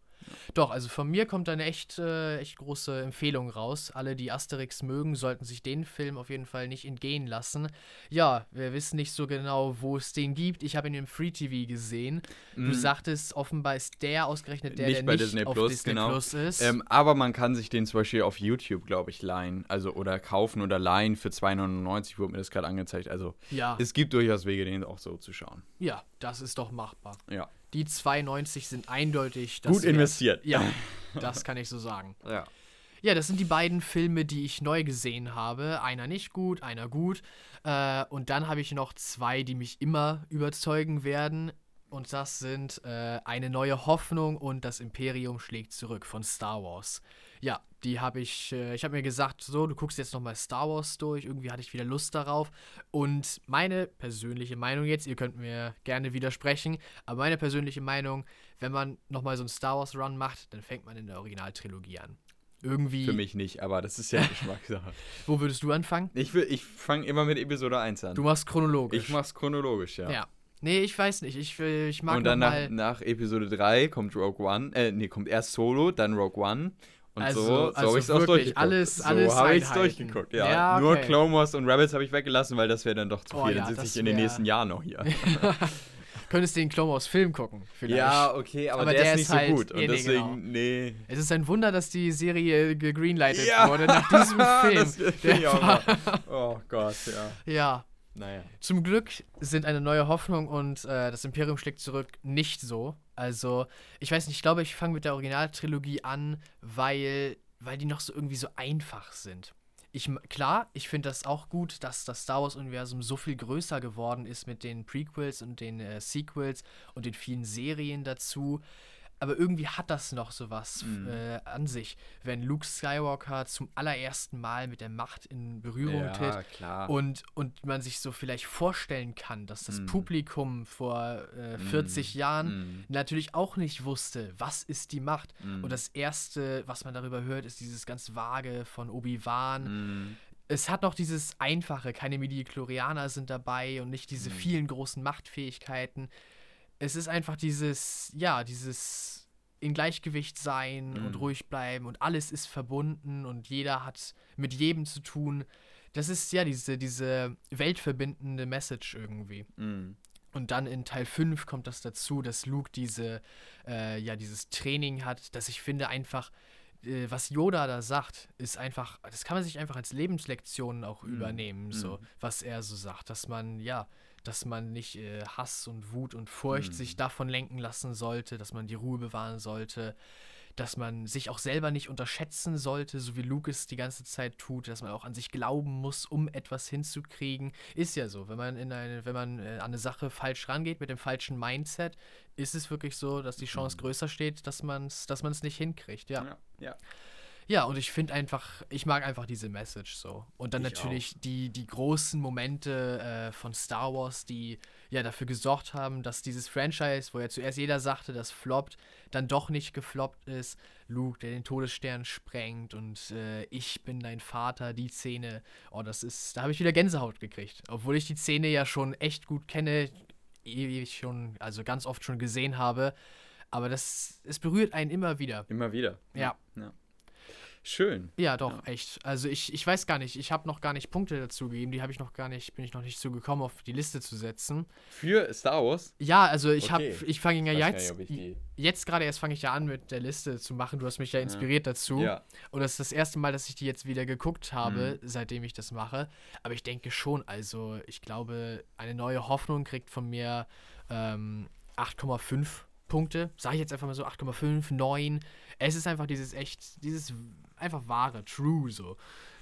Doch, also von mir kommt eine echt, äh, echt große Empfehlung raus. Alle, die Asterix mögen, sollten sich den Film auf jeden Fall nicht entgehen lassen. Ja, wir wissen nicht so genau, wo es den gibt. Ich habe ihn im Free TV gesehen. Du Mhm. sagtest, offenbar ist der ausgerechnet der, Nicht der bei nicht Disney auf Plus, Disney genau. Plus ist. Ähm, aber man kann sich den zum Beispiel auf YouTube, glaube ich, leihen. Also oder kaufen oder leihen für 2,99 wurde mir das gerade angezeigt. Also ja, es gibt durchaus Wege, den auch so zu schauen. ja, das ist doch machbar. Ja. Die 2,90 sind eindeutig Gut wert. investiert. Ja, das kann ich so sagen. Ja. Ja, das sind die beiden Filme, die ich neu gesehen habe. Einer nicht gut, einer gut. Äh, und dann habe ich noch zwei, die mich immer überzeugen werden. Und das sind äh, Eine neue Hoffnung und Das Imperium schlägt zurück von Star Wars. Ja, die habe ich, äh, ich habe mir gesagt, so, du guckst jetzt nochmal Star Wars durch. Irgendwie hatte ich wieder Lust darauf. Und meine persönliche Meinung jetzt, ihr könnt mir gerne widersprechen, aber meine persönliche Meinung, wenn man nochmal so einen Star Wars Run macht, dann fängt man in der Originaltrilogie an. Irgendwie. Für mich nicht, aber das ist ja Geschmackssache. Wo würdest du anfangen? Ich, will- ich fange immer mit Episode 1 an. Du machst chronologisch. ich mach's chronologisch, ja. Ja. Nee, ich weiß nicht. Ich, will- ich mag Und dann noch nach, mal, nach Episode 3 kommt Rogue One, äh, nee, kommt erst Solo, dann Rogue One. Und Also- so, so also habe ich's auch wirklich durchgeguckt. alles- so alles habe ich's Einheiten. durchgeguckt, ja. Ja, Nur okay. Clone Wars und Rebels habe ich weggelassen, weil das wäre dann doch zu Oh viel. ja, dann sitze das ich in den nächsten Jahren noch hier. könntest den Clone Wars Film gucken. Vielleicht. ja, okay, aber, Aber der, der ist nicht halt- so gut. Und deswegen, genau. nee. Es ist ein Wunder, dass die Serie gegreenlightet Ja, wurde nach diesem Film. das Der ich auch war-. Oh Gott, ja. ja. Naja. Zum Glück sind eine neue Hoffnung und äh, das Imperium schlägt zurück nicht so. Also, ich weiß nicht, ich glaube, ich fange mit der Originaltrilogie an, weil, weil die noch so irgendwie so einfach sind. Ich, klar, ich finde das auch gut, dass das Star Wars-Universum so viel größer geworden ist mit den Prequels und den äh, Sequels und den vielen Serien dazu. Aber irgendwie hat das noch sowas Mhm. äh, an sich, wenn Luke Skywalker zum allerersten Mal mit der Macht in Berührung tritt Ja, klar. und, und man sich so vielleicht vorstellen kann, dass das Mm. Publikum vor äh, 40 Jahren Mm. natürlich auch nicht wusste, was ist die Macht. Mm. Und das Erste, was man darüber hört, ist dieses ganz vage von Obi-Wan. Mm. Es hat noch dieses Einfache, keine Midi-Chlorianer sind dabei und nicht diese Mhm. vielen großen Machtfähigkeiten. Es ist einfach dieses, ja, dieses in Gleichgewicht sein und Mhm. ruhig bleiben und alles ist verbunden und jeder hat mit jedem zu tun. Das ist ja diese, diese weltverbindende Message irgendwie. Mm. Und dann in Teil 5 kommt das dazu, dass Luke diese, äh, ja, dieses Training hat, dass ich finde einfach, äh, was Yoda da sagt, ist einfach, das kann man sich einfach als Lebenslektion auch Mhm. übernehmen, so, Mhm. was er so sagt, dass man, ja, dass man nicht äh, Hass und Wut und Furcht Mhm. sich davon lenken lassen sollte, dass man die Ruhe bewahren sollte, dass man sich auch selber nicht unterschätzen sollte, so wie Luke es die ganze Zeit tut, dass man auch an sich glauben muss, um etwas hinzukriegen. Ist ja so, wenn man in eine, wenn man äh, an eine Sache falsch rangeht mit dem falschen Mindset, ist es wirklich so, dass die Chance Mhm. größer steht, dass man es dass man's nicht hinkriegt, ja. ja. ja. Ja, und ich finde einfach, ich mag einfach diese Message so. Und dann Ich natürlich die, die großen Momente äh, von Star Wars, die ja dafür gesorgt haben, dass dieses Franchise, wo ja zuerst jeder sagte, das floppt, dann doch nicht gefloppt ist. Luke, der den Todesstern sprengt und äh, ich bin dein Vater, die Szene. Oh, das ist, da habe ich wieder Gänsehaut gekriegt. Obwohl ich die Szene ja schon echt gut kenne, ewig schon, also ganz oft schon gesehen habe. Aber das, es berührt einen immer wieder. Immer wieder. Ja. ja. Schön. Ja, doch, echt. Also ich, ich weiß gar nicht, ich habe noch gar nicht Punkte dazu gegeben, die habe ich noch gar nicht, bin ich noch nicht zugekommen, auf die Liste zu setzen. Für Star Wars? Ja, also ich habe, Okay. ich fange ja jetzt, nicht, jetzt gerade erst fange ich ja an mit der Liste zu machen. Du hast mich ja inspiriert dazu. Ja. Und das ist das erste Mal, dass ich die jetzt wieder geguckt habe, Mhm. seitdem ich das mache. Aber ich denke schon, also ich glaube, eine neue Hoffnung kriegt von mir ähm, 8,5 Punkte. Sage ich jetzt einfach mal so 8,5, 9. Es ist einfach dieses echt, dieses einfach wahre, true so.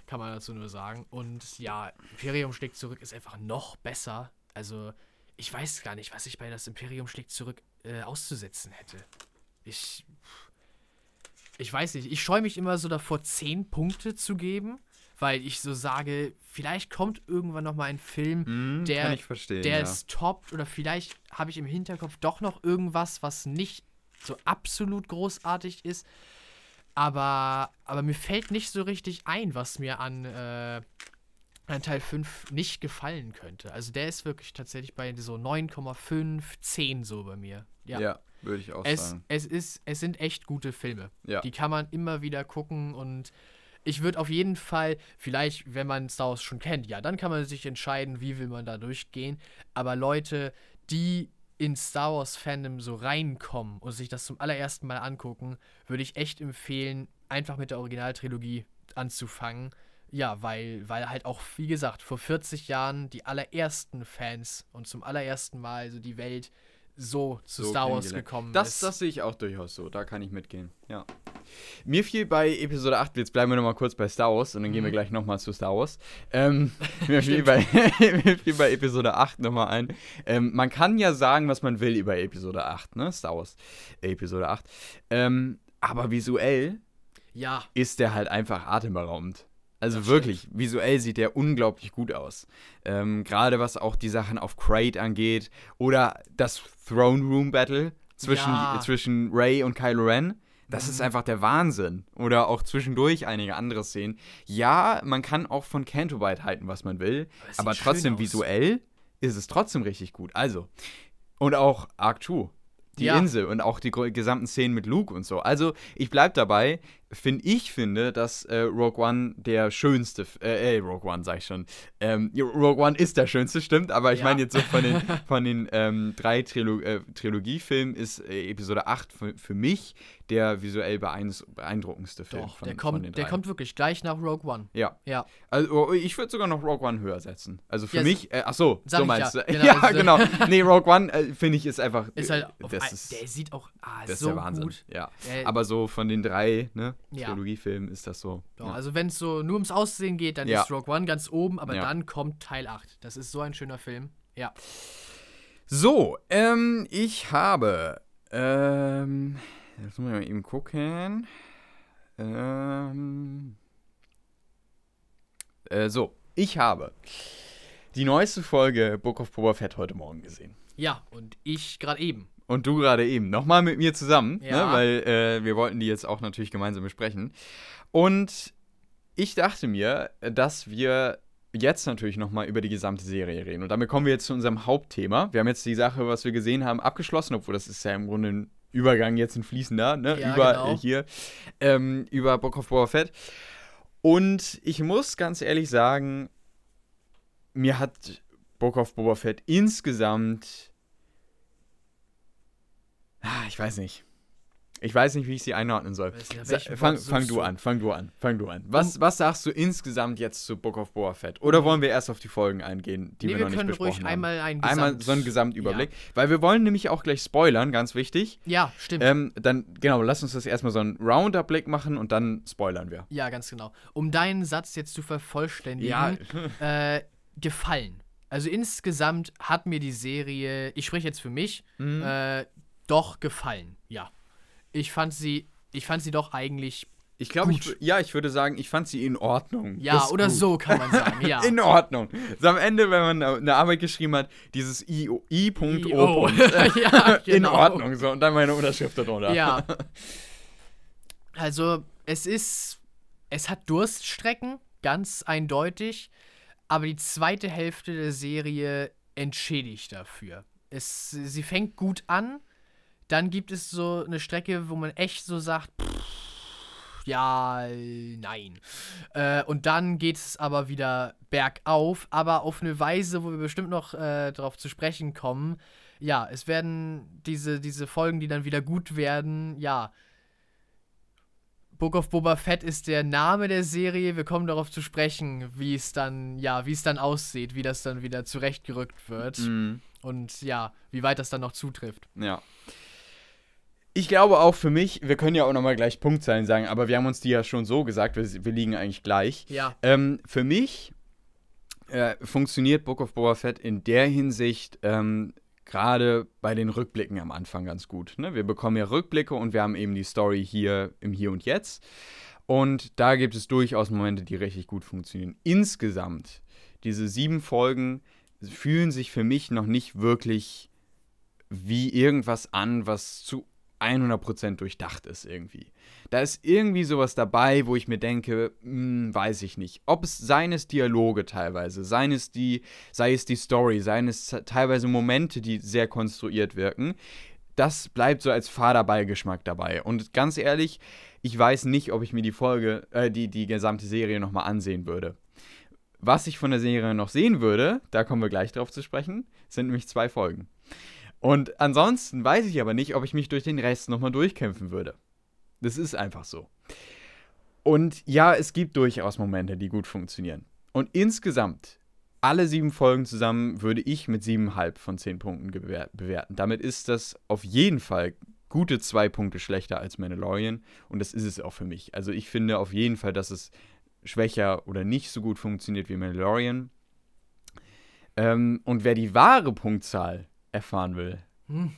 Kann man dazu nur sagen. Und ja, Imperium schlägt zurück ist einfach noch besser. Also, ich weiß gar nicht, was ich bei das Imperium schlägt zurück äh, auszusetzen hätte. Ich. Ich weiß nicht. Ich scheue mich immer so davor, 10 Punkte zu geben, weil ich so sage, vielleicht kommt irgendwann noch mal ein Film, Hm, der, der ja. ist top oder vielleicht habe ich im Hinterkopf doch noch irgendwas, was nicht so absolut großartig ist. Aber, aber mir fällt nicht so richtig ein, was mir an, äh, an Teil 5 nicht gefallen könnte. Also der ist wirklich tatsächlich bei so 9,5, 10 so bei mir. Ja. ja, würde ich auch Es, sagen. es, ist, es sind echt gute Filme. Ja. Die kann man immer wieder gucken und ich würde auf jeden Fall, vielleicht, wenn man Star Wars schon kennt, ja, dann kann man sich entscheiden, wie will man da durchgehen. Aber Leute, die in Star Wars Fandom so reinkommen und sich das zum allerersten Mal angucken, würde ich echt empfehlen, einfach mit der Originaltrilogie anzufangen. Ja, weil, weil halt auch, wie gesagt, vor 40 Jahren die allerersten Fans und zum allerersten Mal so die Welt so zu So Star Wars gekommen Das, ist. das sehe ich auch durchaus so. Da kann ich mitgehen. Ja. Mir fiel bei Episode 8, jetzt bleiben wir nochmal kurz bei Star Wars und dann gehen wir Mhm. gleich nochmal zu Star Wars. Ähm, mir, fiel bei, mir fiel bei Episode 8 nochmal ein. Ähm, man kann ja sagen, was man will über Episode 8, ne? Star Wars äh, Episode 8. Ähm, aber visuell ja, ist der halt einfach atemberaubend. Also Das wirklich, visuell sieht der unglaublich gut aus. Ähm, Gerade was auch die Sachen auf Crate angeht oder das Throne Room Battle zwischen, Ja. zwischen Ray und Kylo Ren. Das ist Mhm. einfach der Wahnsinn. Oder auch zwischendurch einige andere Szenen. Ja, man kann auch von Canto Bite halten, was man will, Aber aber trotzdem visuell ist es trotzdem richtig gut. Also, und auch Arc 2. Die Ja. Insel und auch die gesamten Szenen mit Luke und so. Also, ich bleib dabei. Find, ich finde, dass äh, Rogue One der schönste, äh, äh, Rogue One sag ich schon. Ähm, Rogue One ist der schönste, stimmt, aber ich Ja. meine jetzt so von den, von den ähm, drei Trilo äh, Trilogiefilmen ist äh, Episode 8 für, für mich der visuell beeindruckendste Film doch, von, der, von kommt, den der drei. kommt wirklich gleich nach Rogue One. Ja, Ja, also ich würde sogar noch Rogue One höher setzen. Also für Ja, mich, äh, ach so, sag so meinst ja. du. Genau, ja, also- genau. Nee, Rogue One äh, finde ich ist einfach ist halt, äh, das ein, ist, der sieht auch ah, das ist so der Wahnsinn. gut. Ja. Äh, Aber so von den drei, ne, Ja. Trilogiefilmen ist das so. Ja. Also wenn es so nur ums Aussehen geht, dann Ja. ist Rogue One ganz oben, aber dann kommt Teil 8. Das ist so ein schöner Film. Ja. So, ähm, ich habe, ähm, jetzt muss ich mal eben gucken. Ähm, äh, so, ich habe die neueste Folge Book of Boba Fett heute Morgen gesehen. Ja, und ich gerade eben. Und du gerade eben. Nochmal mit mir zusammen, Ja. ne, weil äh, wir wollten die jetzt auch natürlich gemeinsam besprechen. Und ich dachte mir, dass wir jetzt natürlich nochmal über die gesamte Serie reden. Und damit kommen wir jetzt zu unserem Hauptthema. Wir haben jetzt die Sache, was wir gesehen haben, abgeschlossen, obwohl das ist ja im Grunde ein Übergang jetzt ein fließender, ne? Ja, über genau. äh, hier, ähm, über Book of Boba Fett. Und ich muss ganz ehrlich sagen, mir hat Book of Boba Fett insgesamt ich weiß nicht. Ich weiß nicht, wie ich sie einordnen soll. Nicht, Sa fang, fang du an, fang du an, fang du an. Was, was sagst du insgesamt jetzt zu Book of Boba Fett? Oder wollen wir erst auf die Folgen eingehen, die nee, wir wir noch nicht können besprochen ruhig haben? einmal einen Einmal Gesamt- so einen Gesamtüberblick. Weil wir wollen nämlich auch gleich spoilern, ganz wichtig. Ja, stimmt. Ähm, dann, genau, lass uns das erstmal so einen Roundup-Blick machen und dann spoilern wir. Ja, ganz genau. Um deinen Satz jetzt zu vervollständigen, äh, gefallen. Also insgesamt hat mir die Serie, ich spreche jetzt für mich, Mhm. äh, doch gefallen. Ja. Ich fand sie, ich fand sie doch eigentlich, Ich glaube, ich, ja, ich würde sagen, ich fand sie in Ordnung. ja, oder gut. so kann man sagen, ja. In Ordnung. So am Ende, wenn man eine Arbeit geschrieben hat, dieses I, I. O. I.O. Punkt, ja, In genau. Ordnung, so. Und dann meine Unterschrift darunter. Ja. Also, es ist. Es hat Durststrecken, ganz eindeutig. Aber die zweite Hälfte der Serie entschädigt dafür. Es, sie fängt gut an. Dann gibt es so eine Strecke, wo man echt so sagt, pff, ja, nein. Äh, und dann geht es aber wieder bergauf, aber auf eine Weise, wo wir bestimmt noch äh, darauf zu sprechen kommen. Ja, es werden diese, diese Folgen, die dann wieder gut werden, ja. Book of Boba Fett ist der Name der Serie. Wir kommen darauf zu sprechen, wie es dann, ja, wie es dann aussieht, wie das dann wieder zurechtgerückt wird Mhm. und ja, wie weit das dann noch zutrifft. Ja. Ich glaube auch für mich, wir können ja auch nochmal gleich Punktzahlen sagen, aber wir haben uns die ja schon so gesagt, wir, wir liegen eigentlich gleich. Ja, Ähm, für mich äh, funktioniert Book of Boba Fett in der Hinsicht ähm, gerade bei den Rückblicken am Anfang ganz gut. Ne? Wir bekommen ja Rückblicke und wir haben eben die Story hier im Hier und Jetzt. Und da gibt es durchaus Momente, die richtig gut funktionieren. Insgesamt, diese sieben Folgen fühlen sich für mich noch nicht wirklich wie irgendwas an, was zu 100% durchdacht ist irgendwie. Da ist irgendwie sowas dabei, wo ich mir denke, hm, weiß ich nicht. Ob es seien es Dialoge teilweise, seien es die, sei es die Story, seien es teilweise Momente, die sehr konstruiert wirken. Das bleibt so als fader Beigeschmack dabei. Und ganz ehrlich, ich weiß nicht, ob ich mir die Folge, äh, die, die gesamte Serie nochmal ansehen würde. Was ich von der Serie noch sehen würde, da kommen wir gleich drauf zu sprechen, sind nämlich zwei Folgen. Und ansonsten weiß ich aber nicht, ob ich mich durch den Rest nochmal durchkämpfen würde. Das ist einfach so. Und ja, es gibt durchaus Momente, die gut funktionieren. Und insgesamt, alle sieben Folgen zusammen, würde ich mit siebeneinhalb von zehn Punkten bewerten. Damit ist das auf jeden Fall gute zwei Punkte schlechter als Mandalorian. Und das ist es auch für mich. Also ich finde auf jeden Fall, dass es schwächer oder nicht so gut funktioniert wie Mandalorian. Ähm, und wer die wahre Punktzahl erfahren will, Hm.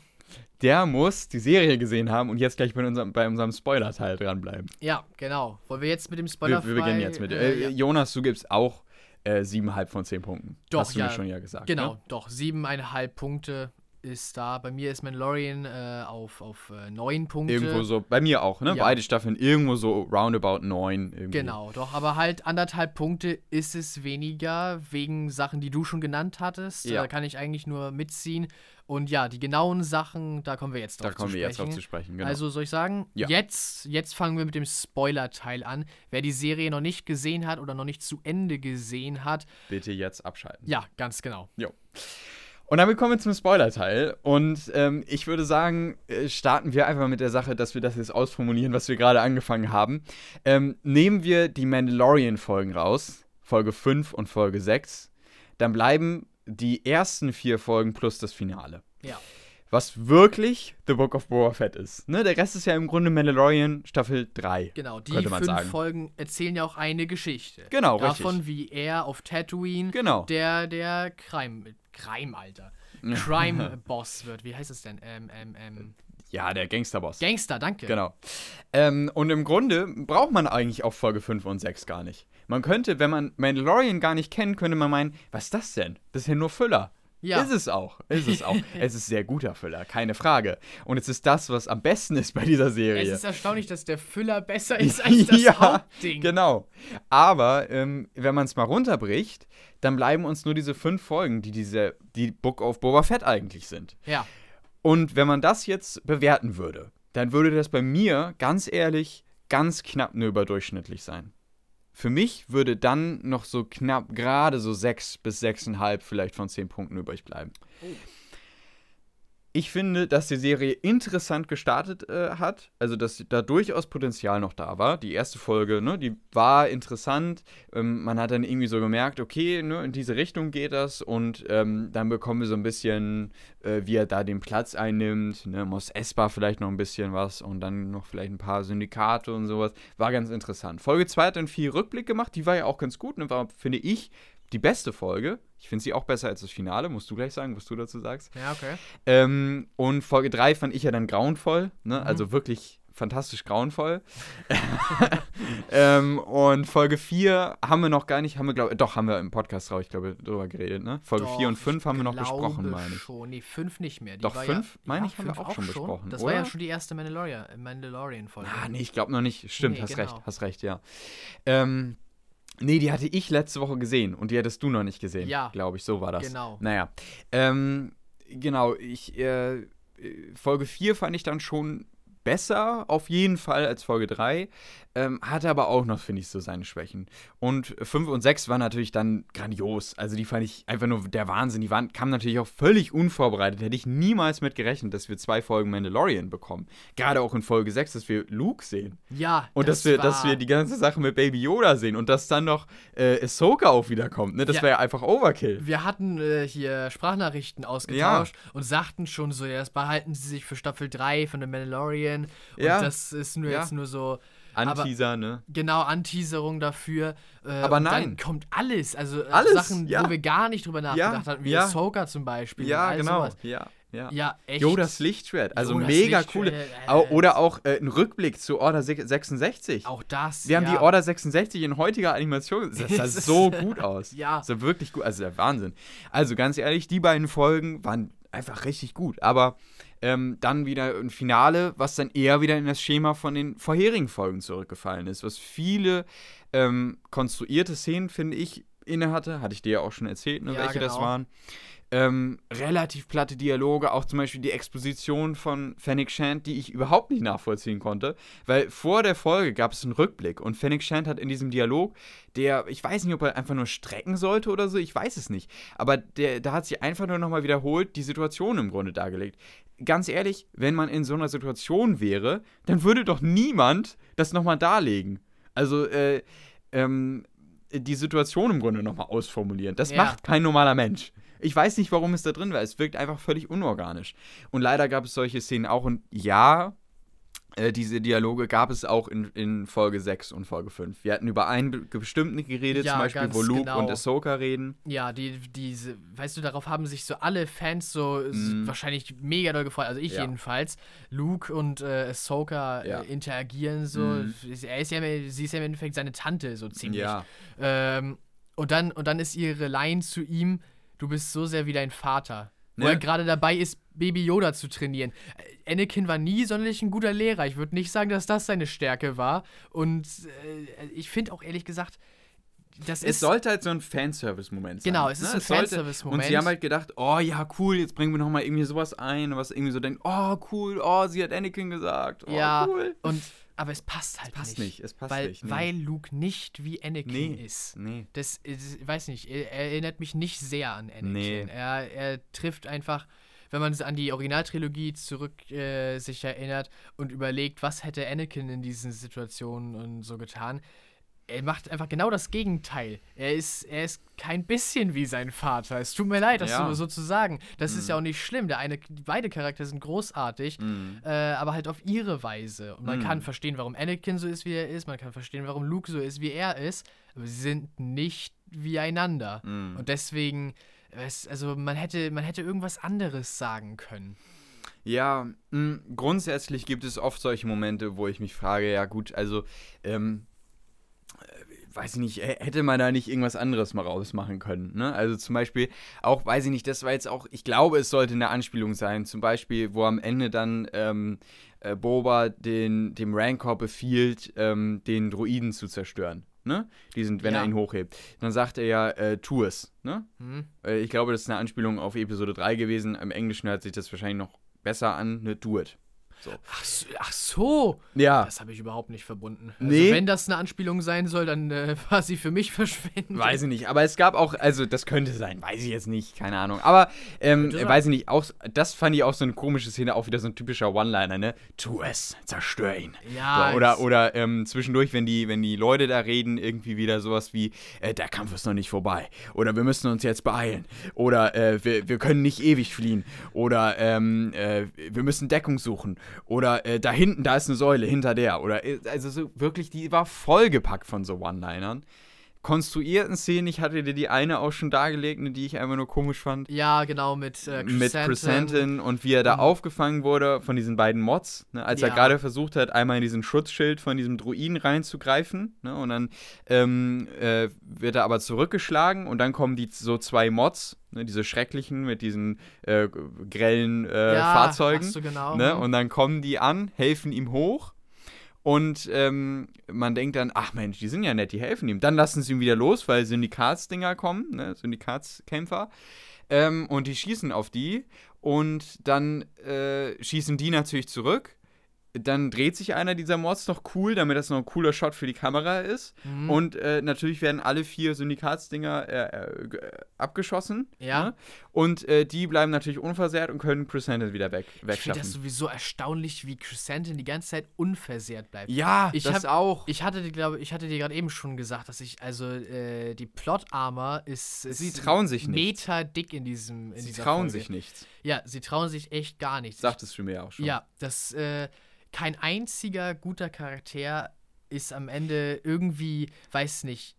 der muss die Serie gesehen haben und jetzt gleich bei unserem, bei unserem Spoiler-Teil dranbleiben. ja, genau. Wollen wir jetzt mit dem Spoiler Wir, wir beginnen jetzt mit. Äh, Äh, ja. Jonas, du gibst auch äh, siebeneinhalb von zehn Punkten. Doch, Hast du ja. mir schon ja gesagt. Genau, Ne? doch. Siebeneinhalb Punkte ist da. Bei mir ist Mandalorian äh, auf, auf äh, neun Punkte. Irgendwo so, bei mir auch, ne? Ja. Beide Staffeln irgendwo so roundabout neun. Irgendwie. Genau, doch, aber halt anderthalb Punkte ist es weniger wegen Sachen, die du schon genannt hattest. Ja. Da kann ich eigentlich nur mitziehen. Und ja, die genauen Sachen, da kommen wir jetzt drauf Da kommen zu wir jetzt sprechen. drauf zu sprechen. Genau. Also soll ich sagen, Ja. jetzt, jetzt fangen wir mit dem Spoiler-Teil an. Wer die Serie noch nicht gesehen hat oder noch nicht zu Ende gesehen hat, Bitte jetzt abschalten. ja, ganz genau. Und damit kommen wir zum Spoiler-Teil. Und ähm, ich würde sagen, äh, starten wir einfach mit der Sache, dass wir das jetzt ausformulieren, was wir gerade angefangen haben. Ähm, nehmen wir die Mandalorian-Folgen raus, Folge 5 und Folge 6, dann bleiben die ersten vier Folgen plus das Finale. Ja. Was wirklich The Book of Boba Fett ist. Ne? Der Rest ist ja im Grunde Mandalorian Staffel 3. Genau, die fünf sagen. Folgen erzählen ja auch eine Geschichte. Genau, Davon, richtig. wie er auf Tatooine Genau. der, der Crime, Crime, Alter. Crime-Boss wird. Wie heißt es denn? Ähm, ähm, ähm. Ja, der Gangsterboss. Gangster, danke. Genau. Ähm, und im Grunde braucht man eigentlich auch Folge 5 und 6 gar nicht. Man könnte, wenn man Mandalorian gar nicht kennt, könnte man meinen, was ist das denn? Das ist ja nur Füller. Ja. Ist es auch. Ist es auch. es ist sehr guter Füller, keine Frage. Und es ist das, was am besten ist bei dieser Serie. Es ist erstaunlich, dass der Füller besser ist als das ja, Hauptding. Genau. Aber ähm, wenn man es mal runterbricht, dann bleiben uns nur diese fünf Folgen, die diese, die Book of Boba Fett eigentlich sind. Ja, Und wenn man das jetzt bewerten würde, dann würde das bei mir, ganz ehrlich, ganz knapp nur überdurchschnittlich sein. Für mich würde dann noch so knapp, gerade so 6 bis 6,5 vielleicht von 10 Punkten übrig bleiben. Ich finde, dass die Serie interessant gestartet äh, hat, also dass da durchaus Potenzial noch da war. Die erste Folge, ne, die war interessant. Ähm, man hat dann irgendwie so gemerkt, okay, ne, in diese Richtung geht das und ähm, dann bekommen wir so ein bisschen, äh, wie er da den Platz einnimmt. Ne, Mos Espa vielleicht noch ein bisschen was und dann noch vielleicht ein paar Syndikate und sowas. War ganz interessant. Folge 2 hat dann viel Rückblick gemacht, die war ja auch ganz gut, ne, war, finde ich, die beste Folge. Ich finde sie auch besser als das Finale, musst du gleich sagen, was du dazu sagst. Ja, okay. Ähm, und Folge 3 fand ich ja dann grauenvoll, ne? Mhm. also wirklich fantastisch grauenvoll. ähm, und Folge 4 haben wir noch gar nicht, haben wir, glaube doch, haben wir im Podcast, ich glaube, drüber geredet, ne? Folge Doch, 4 und 5 ich haben wir noch besprochen, meine ich. Schon. Nee, 5 nicht mehr. Die Doch, war fünf, ja, meine ja, ich, haben wir fünf auch schon besprochen, Das war ja oder? schon die erste Mandalorian- Mandalorian-Folge. Ah, nee, ich glaube noch nicht. Stimmt, Nee, hast genau. recht, hast recht, ja. Ähm, nee, die hatte ich letzte Woche gesehen und die hattest du noch nicht gesehen. Ja. Glaube ich, so war das. Genau. Naja. Ähm, genau, ich, äh, äh, Folge 4 fand ich dann schon besser, auf jeden Fall, als Folge 3. Ähm, hatte aber auch noch, finde ich, so seine Schwächen. Und 5 und 6 waren natürlich dann grandios. Also die fand ich einfach nur der Wahnsinn. Die waren, kamen natürlich auch völlig unvorbereitet. Hätte ich niemals mit gerechnet, dass wir zwei Folgen Mandalorian bekommen. Gerade auch in Folge 6, dass wir Luke sehen. Ja, Und das dass wir, dass wir die ganze Sache mit Baby Yoda sehen und dass dann noch äh, Ahsoka auch wiederkommt. Ne? Das Ja. wäre ja einfach Overkill. Wir hatten äh, hier Sprachnachrichten ausgetauscht und sagten schon so, ja, das behalten sie sich für Staffel 3 von The Mandalorian. Und Ja. das ist nur Ja. jetzt nur so, aber- Anteaser, ne? genau, Anteaserung dafür. Äh, Aber und nein. Dann kommt alles. Also äh, Alles, Sachen, ja. wo wir gar nicht drüber nachgedacht hatten, wie ja. Ahsoka zum Beispiel. Ja, genau. Sowas. Ja, ja. Ja, echt. Yodas Lichtschwert, also Yodas mega Lichtschwert, coole. äh, Oder auch äh, ein Rückblick zu Order se- 66. Auch das. Wir haben ja. die Order 66 in heutiger Animation. Das sah so gut aus. Ja. Das sah wirklich gut. Also der Wahnsinn. Also ganz ehrlich, die beiden Folgen waren einfach richtig gut. Aber ähm, dann wieder ein Finale, was dann eher wieder in das Schema von den vorherigen Folgen zurückgefallen ist. Was viele ähm, konstruierte Szenen, finde ich, innehatte. Hatte ich dir ja auch schon erzählt, ne, Ja, welche das genau. waren. Ähm, relativ platte Dialoge, auch zum Beispiel die Exposition von Fennec Shand, die ich überhaupt nicht nachvollziehen konnte, weil vor der Folge gab es einen Rückblick und Fennec Shand hat in diesem Dialog, der, ich weiß nicht, ob er einfach nur strecken sollte oder so, ich weiß es nicht, aber der, da hat sie einfach nur nochmal wiederholt die Situation im Grunde dargelegt. Ganz ehrlich, wenn man in so einer Situation wäre, dann würde doch niemand das nochmal darlegen. Also, äh, ähm, die Situation im Grunde nochmal ausformulieren. Das Ja. macht kein normaler Mensch. Ich weiß nicht, warum es da drin war. Es wirkt einfach völlig unorganisch. Und leider gab es solche Szenen auch. Und ja, äh, diese Dialoge gab es auch in, in Folge 6 und Folge 5. Wir hatten über einen be- bestimmten geredet, Ja, zum Beispiel, wo Luke genau. und Ahsoka reden. Ja, die, diese, weißt du, darauf haben sich so alle Fans so Mhm. wahrscheinlich mega doll gefreut. Also ich Ja. jedenfalls. Luke und äh, Ahsoka Ja. äh, interagieren so. Mhm. Er ist ja, im- sie ist ja im Endeffekt seine Tante, so ziemlich. Ja. Ähm, und, dann, und dann ist ihre Line zu ihm, du bist so sehr wie dein Vater. Wo Ne? er gerade dabei ist, Baby Yoda zu trainieren. Äh, Anakin war nie sonderlich ein guter Lehrer. Ich würde nicht sagen, dass das seine Stärke war. Und äh, ich finde auch ehrlich gesagt, das Es ist sollte halt so ein Fanservice-Moment sein. Genau, es ist ein sollte- Fanservice-Moment. Und sie haben halt gedacht, oh ja, cool, jetzt bringen wir nochmal irgendwie sowas ein, was irgendwie so denkt, oh cool, oh, sie hat Anakin gesagt, oh Ja, cool. und aber es passt halt passt nicht. nicht, es passt weil, nicht, nee. Weil Luke nicht wie Anakin Nee. ist. Nee. Das, ich weiß nicht, er, er erinnert mich nicht sehr an Anakin. Nee. Er, er trifft einfach, wenn man an die Originaltrilogie zurück äh, sich erinnert und überlegt, was hätte Anakin in diesen Situationen und so getan. Er macht einfach genau das Gegenteil. Er ist, er ist kein bisschen wie sein Vater. Es tut mir leid, das Ja. so, so zu sagen. Das ist Mhm. ja auch nicht schlimm. Der eine, beide Charaktere sind großartig Mhm. äh, aber halt auf ihre Weise. Und man Mhm. kann verstehen, warum Anakin so ist, wie er ist, man kann verstehen, warum Luke so ist, wie er ist, aber sie sind nicht wie einander. Mhm. Und deswegen, es, also man hätte, man hätte irgendwas anderes sagen können. Ja, mh, grundsätzlich gibt es oft solche Momente, wo ich mich frage, ja gut, also, ähm, äh, weiß ich nicht, hätte man da nicht irgendwas anderes mal rausmachen können, ne? Also zum Beispiel, auch, weiß ich nicht, das war jetzt auch, ich glaube, es sollte eine Anspielung sein, zum Beispiel, wo am Ende dann, ähm, äh, Boba den, dem Rancor befiehlt, ähm, den Droiden zu zerstören, ne? Diesen, wenn Ja. er ihn hochhebt. Dann sagt er ja, äh, tu es, ne? Hm? Äh, Ich glaube, das ist eine Anspielung auf Episode 3 gewesen. Im Englischen hört sich das wahrscheinlich noch besser an, ne, do it. So. Ach, so- ach so. Ja, Das habe ich überhaupt nicht verbunden. Nee. Also wenn das eine Anspielung sein soll, dann äh, war sie für mich verschwendet. weiß ich nicht. Aber es gab auch, also das könnte sein, weiß ich jetzt nicht, keine Ahnung. Aber, ähm, weiß ich nicht, auch, das fand ich auch so eine komische Szene, auch wieder so ein typischer One-Liner, ne? Tu es, zerstör ihn. Ja, So, oder oder ähm, zwischendurch, wenn die, wenn die Leute da reden, irgendwie wieder sowas wie, äh, der Kampf ist noch nicht vorbei. Oder wir müssen uns jetzt beeilen. Oder äh, wir, wir können nicht ewig fliehen. Oder ähm, äh, wir müssen Deckung suchen. Oder äh, da hinten, da ist eine Säule, hinter der. Oder äh, also so wirklich, die war vollgepackt von so One-Linern. Konstruierten Szenen, ich hatte dir die eine auch schon dargelegt, ne, die ich einfach nur komisch fand Ja, genau, mit äh, mit Chrysanthemum. Chrysanthemum und wie er da Mhm. aufgefangen wurde von diesen beiden Mods, ne, als er Ja. gerade versucht hat, einmal in diesen Schutzschild von diesem Druiden reinzugreifen. Ne, und dann ähm, äh, wird er aber zurückgeschlagen und dann kommen die so zwei Mods, ne, diese schrecklichen mit diesen äh, grellen äh, ja, Fahrzeugen. Genau. Ne, mhm. und dann kommen die an, helfen ihm hoch. Und ähm, man denkt dann, ach Mensch, die sind ja nett, die helfen ihm. Dann lassen sie ihn wieder los, weil Syndikatsdinger kommen, ne, Syndikatskämpfer. Ähm, und die schießen auf die. Und dann äh, schießen die natürlich zurück. Dann dreht sich einer dieser Mods noch cool, damit das noch ein cooler Shot für die Kamera ist. Mhm. Und äh, natürlich werden alle vier Syndikatsdinger äh, äh, g- abgeschossen. Ja. Ne? Und äh, die bleiben natürlich unversehrt und können Crescent wieder weg, ich finde das wegschaffen. sowieso erstaunlich, wie Chrysanthemum die ganze Zeit unversehrt bleibt. Ja, Ich das hab- auch. Ich hatte, dir, glaube ich, hatte dir gerade eben schon gesagt, dass ich, also äh, die Plot-Armor ist, ist Sie trauen sich nichts. Meter dick in diesem in Sie trauen Folge. sich nichts. Ja, sie trauen sich echt gar nichts. Sagtest du mir auch schon. Ja, das, äh, kein einziger guter Charakter ist am Ende irgendwie, weiß nicht,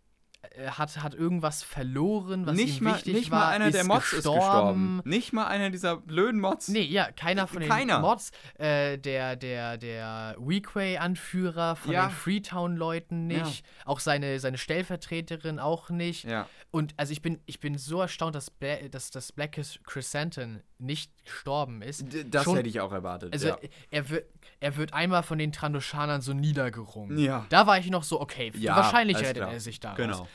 hat, hat irgendwas verloren, was nicht ihm mal, wichtig nicht war. mal einer ist der Mods gestorben. ist gestorben. Nicht mal einer dieser blöden Mods. Nee, ja, keiner von den Keiner. Mods. Äh, der der, der Weequay-Anführer von Ja. den Freetown-Leuten nicht. Auch seine, seine Stellvertreterin auch nicht. Ja. Und also ich bin, ich bin so erstaunt, dass, Bla dass das Black Chrysanthemum nicht gestorben ist. D- Das Schon- hätte ich auch erwartet. Also ja. er, wird, er wird einmal von den Trandoshanern so niedergerungen. Ja. Da war ich noch so, okay, Ja, wahrscheinlich klar. er sich daraus. Genau.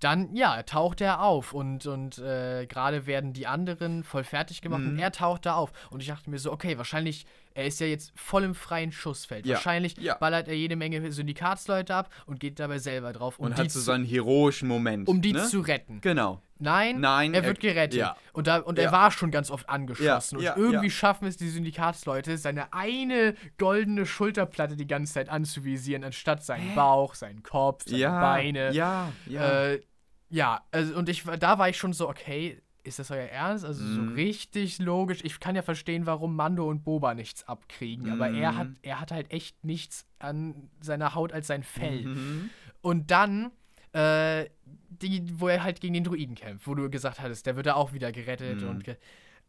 Dann, ja, taucht er auf und, und äh, gerade werden die anderen voll fertig gemacht Mhm. und er taucht da auf. Und ich dachte mir so, okay, wahrscheinlich, er ist ja jetzt voll im freien Schussfeld. Ja, Wahrscheinlich ja. ballert er jede Menge Syndikatsleute ab und geht dabei selber drauf, um Und hat so seinen heroischen Moment. um die ne? zu retten. Genau. Nein, Nein, er wird gerettet. ja. Und, da, und er war schon ganz oft angeschossen. Und irgendwie schaffen es die Syndikatsleute, seine eine goldene Schulterplatte die ganze Zeit anzuvisieren, anstatt seinen Bauch, seinen Kopf, seine Ja. Beine. Ja. Ja. Äh, ja, also und ich da war ich schon so, okay, ist das euer Ernst? Also so Mhm. richtig logisch. Ich kann ja verstehen, warum Mando und Boba nichts abkriegen, aber er Mhm. hat, er hat halt echt nichts an seiner Haut als sein Fell. Mhm. Und dann, äh, die, wo er halt gegen den Druiden kämpft, wo du gesagt hattest, der wird da auch wieder gerettet Mhm. und ge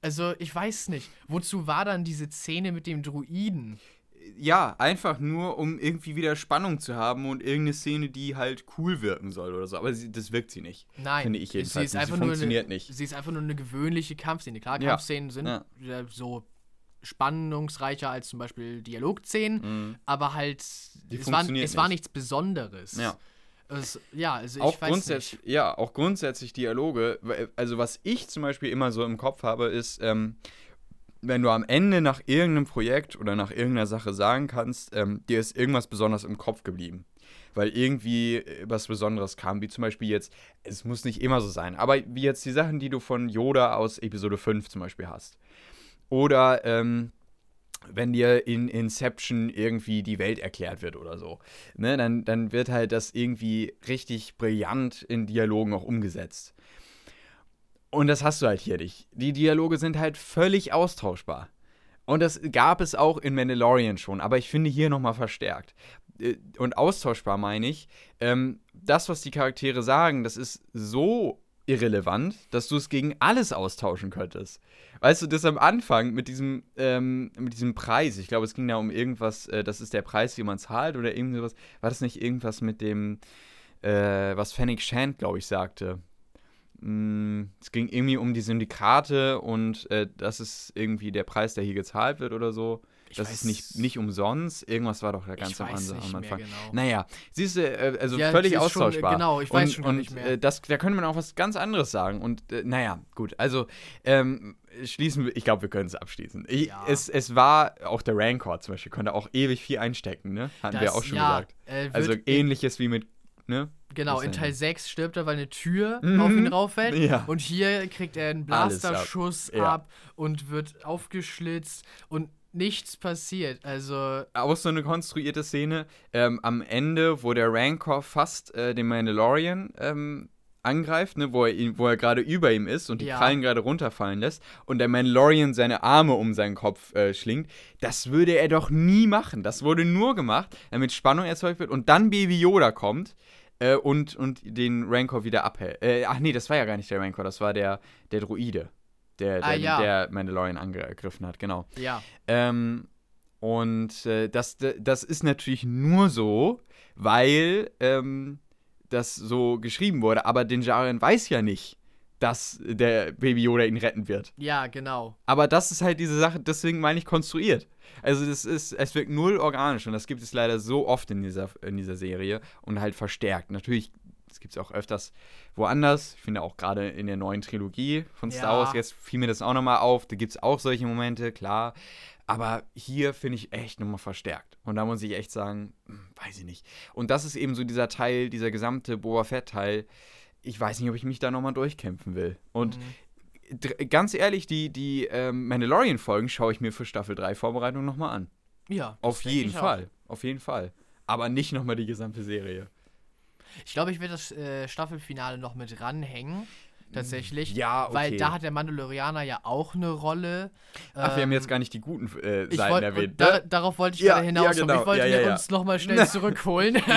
also ich weiß nicht, wozu war dann diese Szene mit dem Druiden? Ja, einfach nur, um irgendwie wieder Spannung zu haben und irgendeine Szene, die halt cool wirken soll oder so. Aber sie, das wirkt sie nicht. Nein, Finde ich sie jedenfalls ist nicht. einfach Sie nur funktioniert eine, nicht. Sie ist einfach nur eine gewöhnliche Kampfszene. Klar, Ja. Kampfszenen sind Ja. so spannungsreicher als zum Beispiel Dialogszenen, Mhm. aber halt, Die es, war, es war nicht. nichts Besonderes. Ja. Es, ja, also auch ich weiß grundsätzlich, nicht. ja, auch grundsätzlich Dialoge. Also was ich zum Beispiel immer so im Kopf habe, ist, ähm, wenn du am Ende nach irgendeinem Projekt oder nach irgendeiner Sache sagen kannst, ähm, dir ist irgendwas besonders im Kopf geblieben. Weil irgendwie äh, was Besonderes kam, wie zum Beispiel jetzt, es muss nicht immer so sein, aber wie jetzt die Sachen, die du von Yoda aus Episode 5 zum Beispiel hast. Oder ähm, wenn dir in Inception irgendwie die Welt erklärt wird oder so, ne, dann, dann wird halt das irgendwie richtig brillant in Dialogen auch umgesetzt. Und das hast du halt hier nicht. Die Dialoge sind halt völlig austauschbar. Und das gab es auch in Mandalorian schon, aber ich finde hier nochmal verstärkt. Äh, Und austauschbar meine ich, ähm, das, was die Charaktere sagen, das ist so irrelevant, dass du es gegen alles austauschen könntest. Weißt du, das am Anfang mit diesem, ähm, mit diesem Preis, ich glaube, es ging da um irgendwas, äh, das ist der Preis, den man zahlt oder irgendwas, war das nicht irgendwas mit dem, äh, was Fennec Shand, glaube ich, sagte? Mm, Es ging irgendwie um die Syndikate und äh, das ist irgendwie der Preis, der hier gezahlt wird oder so. Ich das weiß- ist nicht, nicht umsonst. Irgendwas war doch da ganz ich am, weiß Anfang- nicht am mehr Anfang. genau. Naja, siehst du, äh, also Ja, völlig ist schon, austauschbar. genau, ich weiß und, schon gar und, nicht mehr. Äh, das, da könnte man auch was ganz anderes sagen. Und äh, naja, gut, also ähm, schließen wir, ich glaube, wir können es abschließen. Ich, Ja. es, es war, auch der Rancor zum Beispiel, konnte auch ewig viel einstecken, ne? Hatten wir Das- auch schon ja, gesagt. äh, Also ähnliches wie mit, ne? Genau, in? Teil 6 stirbt er, weil eine Tür Mhm. auf ihn rauffällt. Ja. Und hier kriegt er einen Alles ab. Blasterschuss Ja. ab und wird aufgeschlitzt und nichts passiert. Also, auch so eine konstruierte Szene ähm, am Ende, wo der Rancor fast äh, den Mandalorian ähm, angreift, ne, wo er, ihn- wo er gerade über ihm ist und die Ja. Krallen gerade runterfallen lässt und der Mandalorian seine Arme um seinen Kopf äh, schlingt. Das würde er doch nie machen. Das wurde nur gemacht, damit Spannung erzeugt wird und dann Baby Yoda kommt äh, und, und den Rancor wieder abhält. Äh, ach nee, das war ja gar nicht der Rancor, das war der, der Droide, der, der, Ah, ja. der Mandalorian angegriffen hat, genau. ja. Ähm, und äh, das, das ist natürlich nur so, weil ähm, das so geschrieben wurde. Aber Din Djarin weiß ja nicht, dass der Baby Yoda ihn retten wird. Ja, genau. Aber das ist halt diese Sache, deswegen meine ich konstruiert. Also das ist, es wirkt null organisch und das gibt es leider so oft in dieser, in dieser Serie und halt verstärkt. Natürlich, das gibt es auch öfters woanders. Ich finde auch gerade in der neuen Trilogie von Star Ja. Wars, jetzt fiel mir das auch nochmal auf, da gibt es auch solche Momente, klar. Aber hier finde ich echt nochmal verstärkt. Und da muss ich echt sagen, hm, weiß ich nicht. Und das ist eben so dieser Teil, dieser gesamte Boba Fett-Teil. Ich weiß nicht, ob ich mich da nochmal durchkämpfen will. Und Mhm. ganz ehrlich, die, die ähm, Mandalorian-Folgen schaue ich mir für Staffel 3 Vorbereitung nochmal an. Ja. Auf jeden ich auch. Fall. Auf jeden Fall. Aber nicht nochmal die gesamte Serie. Ich glaube, ich werde das äh, Staffelfinale noch mit ranhängen. Tatsächlich. Ja, okay. Weil da hat der Mandalorianer ja auch eine Rolle. Ach, wir haben Ähm, jetzt gar nicht die guten äh, Seiten wollt, erwähnt. da, Ne? darauf wollte ich Ja, gerade hinaus. ja, genau. Ich wollte Ja, ja, uns nochmal schnell zurückholen.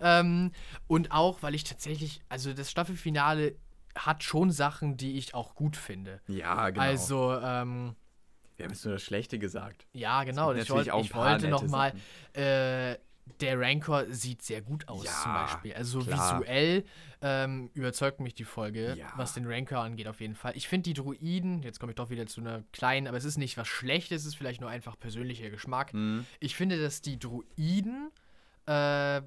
Ähm, und auch, weil ich tatsächlich, also das Staffelfinale hat schon Sachen, die ich auch gut finde. Ja, genau. Also, ähm, wir haben jetzt nur das Schlechte gesagt. ja, genau. gibt Ich ein ich wollte nochmal, äh, der Rancor sieht sehr gut aus, Ja, zum Beispiel. Also klar. visuell ähm, überzeugt mich die Folge, Ja. was den Rancor angeht, auf jeden Fall. Ich finde die Druiden, jetzt komme ich doch wieder zu einer kleinen, aber es ist nicht was Schlechtes, es ist vielleicht nur einfach persönlicher Geschmack. Hm. Ich finde, dass die Druiden, äh,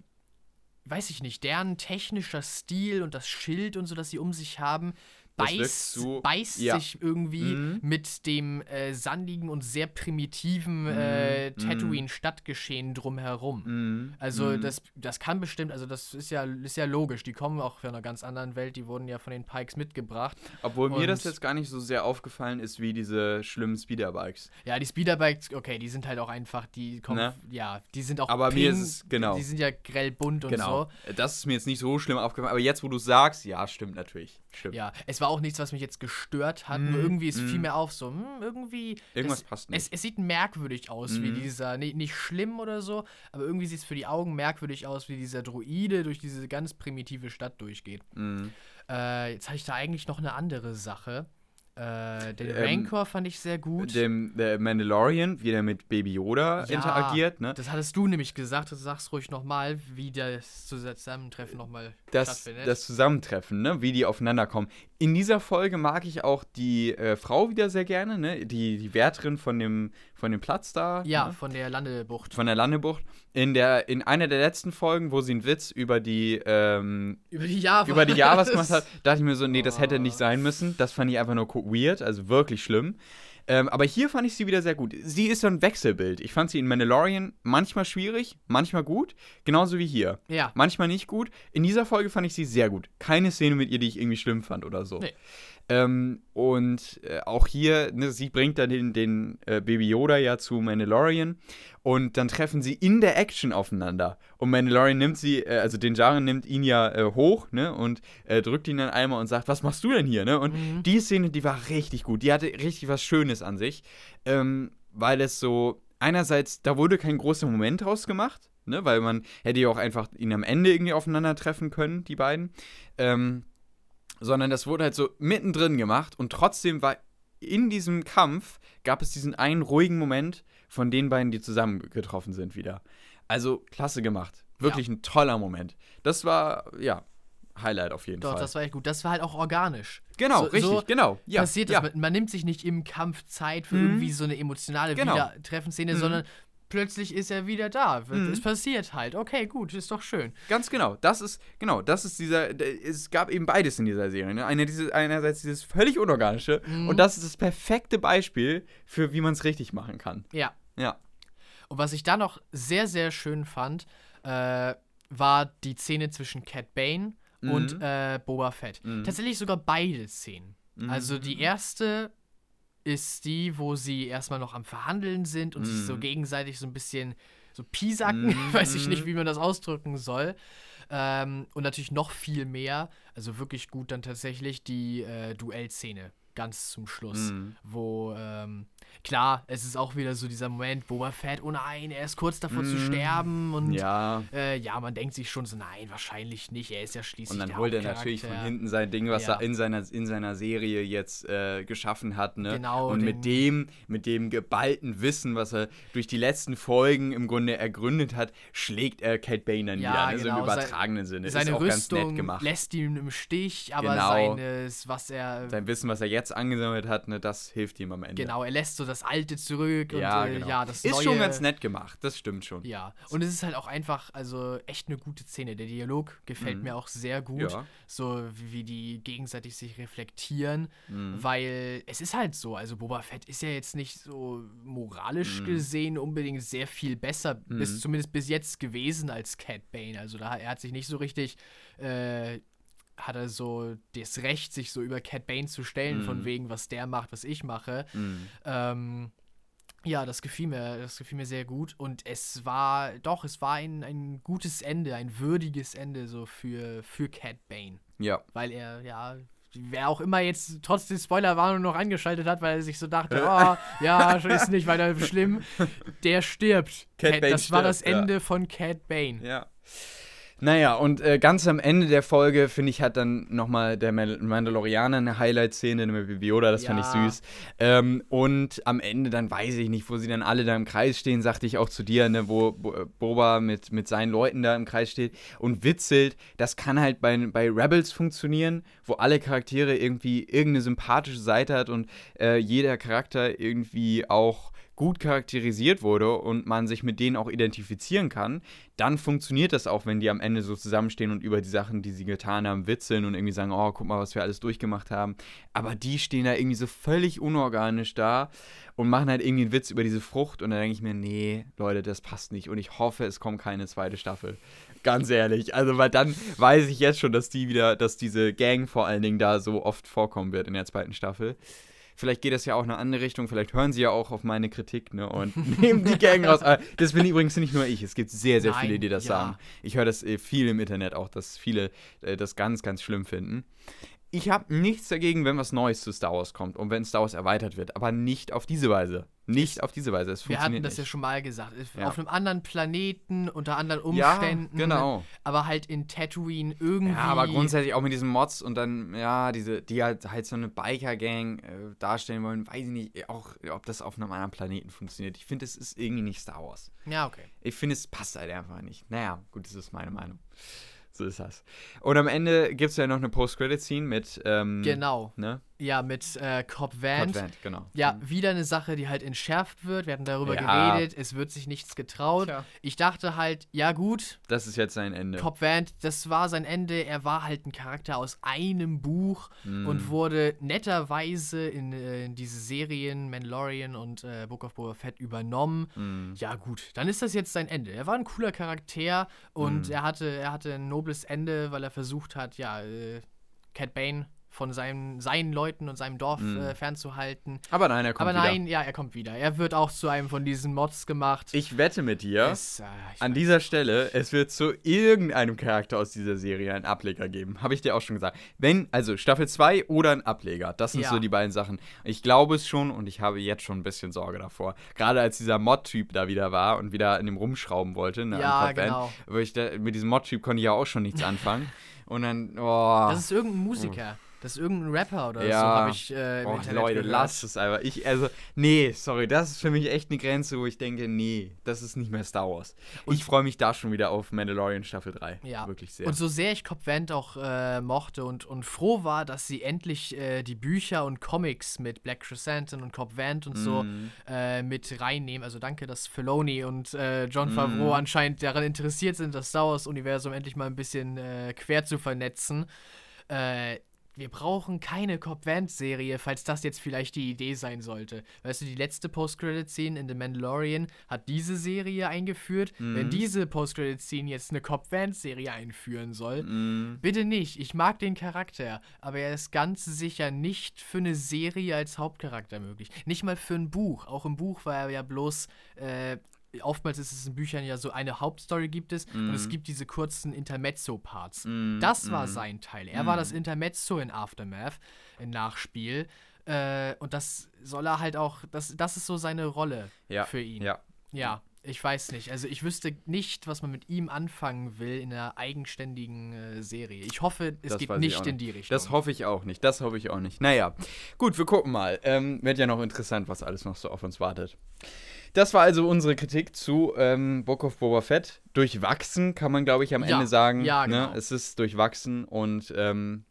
weiß ich nicht, deren technischer Stil und das Schild und so, das sie um sich haben, beißt, so- beißt ja. sich irgendwie Mhm. mit dem äh, sandigen und sehr primitiven äh, Mhm. Tatooine-Stadtgeschehen drumherum. Mhm. Also Mhm. das, das kann bestimmt, also das ist ja, ist ja logisch, die kommen auch von einer ganz anderen Welt, die wurden ja von den Pikes mitgebracht. Obwohl mir das und- jetzt gar nicht so sehr aufgefallen ist wie diese schlimmen Speederbikes. Ja, die Speederbikes, okay, die sind halt auch einfach, die kommen, Ne? ja, die sind auch Aber mir ist pink, es- genau. Die sind ja grell bunt und Genau. so. Das ist mir jetzt nicht so schlimm aufgefallen. Aber jetzt, wo du sagst, ja, stimmt natürlich. Stimmt. Ja, es war auch nichts, was mich jetzt gestört hat. Mm, Nur irgendwie, es fiel mm. mir auf, so, hm, irgendwie. Irgendwas das, passt nicht. Es, es sieht merkwürdig aus, wie Mm. dieser. Nee, nicht schlimm oder so, aber irgendwie sieht es für die Augen merkwürdig aus, wie dieser Druide durch diese ganz primitive Stadt durchgeht. Mhm. Äh, jetzt hatte ich da eigentlich noch eine andere Sache. Äh, den Ähm, Rancor fand ich sehr gut. Dem der Mandalorian, wie der mit Baby Yoda Ja, interagiert, ne? Das hattest du nämlich gesagt, das sagst ruhig nochmal, wie das Zusammentreffen nochmal das, stattfindet. das Zusammentreffen, ne? wie die aufeinander kommen. In dieser Folge mag ich auch die äh, Frau wieder sehr gerne, ne? die, die Wärterin von dem, von dem Platz da. ja, ne? von der Landebucht. Von der Landebucht. In, der, in einer der letzten Folgen, wo sie einen Witz über die, ähm, Über die Java. über die Javas gemacht hat, dachte ich mir so, nee, das hätte nicht sein müssen. Das fand ich einfach nur weird, also wirklich schlimm. Ähm, aber hier fand ich sie wieder sehr gut. Sie ist so ein Wechselbild. Ich fand sie in Mandalorian manchmal schwierig, manchmal gut, genauso wie hier. Ja. Manchmal nicht gut. In dieser Folge fand ich sie sehr gut. Keine Szene mit ihr, die ich irgendwie schlimm fand oder so. Nee. Ähm, und äh, auch hier, ne, sie bringt dann den, den äh, Baby Yoda ja zu Mandalorian und dann treffen sie in der Action aufeinander. Und Mandalorian nimmt sie, äh, also den Jaren nimmt ihn ja äh, hoch, ne, und äh, drückt ihn dann einmal und sagt, was machst du denn hier, ne? Und Mhm. die Szene, die war richtig gut. Die hatte richtig was Schönes an sich, ähm, weil es so, einerseits, da wurde kein großer Moment draus gemacht, ne, weil man hätte ja auch einfach ihn am Ende irgendwie aufeinandertreffen können, die beiden. Ähm, sondern das wurde halt so mittendrin gemacht und trotzdem war in diesem Kampf gab es diesen einen ruhigen Moment von den beiden, die zusammengetroffen sind wieder. Also klasse gemacht. Wirklich ein toller Moment. Das war, ja, Highlight auf jeden Doch, Fall. das war echt gut. Das war halt auch organisch. Genau, So- richtig, so genau. Ja, passiert ja. das. Man, man nimmt sich nicht im Kampf Zeit für Mhm. irgendwie so eine emotionale Genau. Wiedertreffenszene, Mhm. sondern plötzlich ist er wieder da. Mhm. Es passiert halt. Okay, gut, ist doch schön. Ganz genau. Das ist, genau, das ist dieser, es gab eben beides in dieser Serie. Ne? Eine, diese, einerseits dieses völlig unorganische Mhm. und das ist das perfekte Beispiel für, wie man es richtig machen kann. Ja. Ja. Und was ich da noch sehr, sehr schön fand, äh, war die Szene zwischen Cat Bane und Mhm. äh, Boba Fett. Mhm. Tatsächlich sogar beide Szenen. Mhm. Also die erste ist die, wo sie erstmal noch am Verhandeln sind und sich so Mhm. gegenseitig so ein bisschen so piesacken, Mhm. weiß ich nicht, wie man das ausdrücken soll. Ähm, und natürlich noch viel mehr, also wirklich gut dann tatsächlich die äh, Duellszene ganz zum Schluss, Mhm. wo ähm, klar, es ist auch wieder so dieser Moment, Boba Fett, oh nein, er ist kurz davor zu Mhm. sterben und Ja. äh, ja, man denkt sich schon so, nein, wahrscheinlich nicht, er ist ja schließlich Und dann holt er natürlich von hinten sein Ding, was Ja. er in seiner, in seiner Serie jetzt äh, geschaffen hat. Ne? Genau, Und mit dem, mit dem geballten Wissen, was er durch die letzten Folgen im Grunde ergründet hat, schlägt er Cat Bane dann Ja, wieder. Ne? So genau. im Sei- übertragenen Sinne. Seine ist auch ganz Rüstung nett gemacht. lässt ihn im Stich, aber Genau. seines, was er Sein Wissen, was er jetzt angesammelt hat, ne, das hilft ihm am Ende. Genau, er lässt so das Alte zurück Ja, und äh, genau. ja, das ist Neue. schon ganz nett gemacht, das stimmt schon. Ja, und es ist halt auch einfach, also echt eine gute Szene. Der Dialog gefällt Mhm. mir auch sehr gut. Ja. So wie, die gegenseitig sich reflektieren, Mhm. weil es ist halt so. Also Boba Fett ist ja jetzt nicht so moralisch Mhm. gesehen unbedingt sehr viel besser, bis, Mhm. zumindest bis jetzt gewesen als Cat Bane. Also da, er hat sich nicht so richtig. Äh, hat er so das Recht, sich so über Cat Bane zu stellen, von Mhm. wegen, was der macht, was ich mache. Mhm. Ähm, ja, das gefiel mir, das gefiel mir sehr gut. Und es war, doch, es war ein, ein gutes Ende, ein würdiges Ende so für, für Cat Bane. Ja. Weil er, ja, wer auch immer jetzt trotz der Spoilerwarnung noch angeschaltet hat, weil er sich so dachte, oh, ja, ist nicht weiter schlimm, der stirbt. Cat Bane das war das stirbt, ja. Ende von Cat Bane. Ja. Naja, und äh, ganz am Ende der Folge, finde ich, hat dann nochmal der Mandalorianer eine Highlight-Szene mit Yoda, das fand ich Ja. süß. Ähm, und am Ende dann weiß ich nicht, wo sie dann alle da im Kreis stehen, sagte ich auch zu dir, ne, wo äh, Boba mit, mit seinen Leuten da im Kreis steht und witzelt. Das kann halt bei, bei Rebels funktionieren, wo alle Charaktere irgendwie irgendeine sympathische Seite hat und äh, jeder Charakter irgendwie auch gut charakterisiert wurde und man sich mit denen auch identifizieren kann, dann funktioniert das auch, wenn die am Ende so zusammenstehen und über die Sachen, die sie getan haben, witzeln und irgendwie sagen, oh, guck mal, was wir alles durchgemacht haben. Aber die stehen da irgendwie so völlig unorganisch da und machen halt irgendwie einen Witz über diese Frucht und dann denke ich mir, nee, Leute, das passt nicht und ich hoffe, es kommt keine zweite Staffel. Ganz ehrlich. Also, weil dann weiß ich jetzt schon, dass die wieder, dass diese Gang vor allen Dingen da so oft vorkommen wird in der zweiten Staffel. Vielleicht geht das ja auch in eine andere Richtung. Vielleicht hören sie ja auch auf meine Kritik ne, und nehmen die Gang raus. Das bin übrigens nicht nur ich. Es gibt sehr, sehr viele, Nein, die das ja. sagen. Ich höre das äh, viel im Internet auch, dass viele äh, das ganz, ganz schlimm finden. Ich habe nichts dagegen, wenn was Neues zu Star Wars kommt und wenn Star Wars erweitert wird, aber nicht auf diese Weise. Nicht auf diese Weise. Es Wir hatten funktioniert das ja nicht. schon mal gesagt. Es- Ja. Auf einem anderen Planeten, unter anderen Ja, Umständen. genau. Aber halt in Tatooine irgendwie. Ja, aber grundsätzlich auch mit diesen Mods und dann, ja, diese, die halt, halt so eine Biker-Gang äh, darstellen wollen, weiß ich nicht, auch, ob das auf einem anderen Planeten funktioniert. Ich finde, es ist irgendwie nicht Star Wars. Ja, okay. Ich finde, es passt halt einfach nicht. Naja, gut, das ist meine Meinung. So ist das. Und am Ende gibt es ja noch eine Post-Credit-Scene mit, ähm, Genau. ne? Ja, mit äh, Cobb Vanth. Cod Vant, genau. Ja, wieder eine Sache, die halt entschärft wird. Wir hatten darüber Ja. geredet. Es wird sich nichts getraut. Tja. Ich dachte halt, ja gut, Das ist jetzt sein Ende. Cobb Vanth, das war sein Ende. Er war halt ein Charakter aus einem Buch Mhm. und wurde netterweise in, äh, in diese Serien Mandalorian und äh, Book of Boba Fett übernommen. Mhm. Ja gut, dann ist das jetzt sein Ende. Er war ein cooler Charakter und Mhm. er, hatte, er hatte ein nobles Ende, weil er versucht hat, ja, äh, Cat Bane von seinen, seinen Leuten und seinem Dorf Mhm. äh, fernzuhalten. Aber nein, er kommt Aber wieder. nein, ja, er kommt wieder. Er wird auch zu einem von diesen Mods gemacht. Ich wette mit dir. Es, äh, An dieser Stelle, es wird zu irgendeinem Charakter aus dieser Serie einen Ableger geben. Habe ich dir auch schon gesagt. Wenn, also Staffel 2 oder ein Ableger. Das sind Ja. so die beiden Sachen. Ich glaube es schon und ich habe jetzt schon ein bisschen Sorge davor. Gerade als dieser Mod-Typ da wieder war und wieder in dem rumschrauben wollte. Ne, Ja, genau. ich da, mit diesem Mod-Typ konnte ich ja auch schon nichts anfangen. Und dann, oh. Das ist irgendein Musiker. Das ist irgendein Rapper oder Ja. so, habe ich äh, im Internet Leute, gehört. lasst es einfach. Ich, also, nee, sorry, das ist für mich echt eine Grenze, wo ich denke, nee, das ist nicht mehr Star Wars. ich freue mich da schon wieder auf Mandalorian Staffel 3. Ja. Wirklich sehr. Und so sehr ich Cobb Vanth auch äh, mochte und, und froh war, dass sie endlich äh, die Bücher und Comics mit Black Chrysanthemum und Cobb Vanth und so Mhm. äh, mit reinnehmen. Also danke, dass Filoni und äh, John Mhm. Favreau anscheinend daran interessiert sind, das Star Wars-Universum endlich mal ein bisschen äh, quer zu vernetzen. Äh, wir brauchen keine Cobb Vanth-Serie, falls das jetzt vielleicht die Idee sein sollte. Weißt du, die letzte Post-Credit-Scene in The Mandalorian hat diese Serie eingeführt. Mhm. Wenn diese Post-Credit-Scene jetzt eine Cobb Vanth-Serie einführen soll, Mm, bitte nicht. Ich mag den Charakter, aber er ist ganz sicher nicht für eine Serie als Hauptcharakter möglich. Nicht mal für ein Buch. Auch im Buch war er ja bloß. Äh, Oftmals ist es in Büchern ja so, eine Hauptstory gibt es und es gibt diese kurzen Intermezzo-Parts. mm, Das war mm. sein Teil. Er war das Intermezzo in Aftermath, in Nachspiel. Äh, und das soll er halt auch, das, das ist so seine Rolle ja, für ihn. Ja. Ja, ich weiß nicht. Also ich wüsste nicht, was man mit ihm anfangen will in einer eigenständigen äh, Serie. Ich hoffe, es Das geht nicht auch in nicht. die Richtung. Das hoffe ich auch nicht. Das hoffe ich auch nicht. Naja, gut, wir gucken mal. Ähm, wird ja noch interessant, was alles noch so auf uns wartet. Das war also unsere Kritik zu ähm, Book of Boba Fett. Durchwachsen kann man, glaube ich, am Ja, Ende sagen. ja, ne? genau. Es ist durchwachsen und ähm,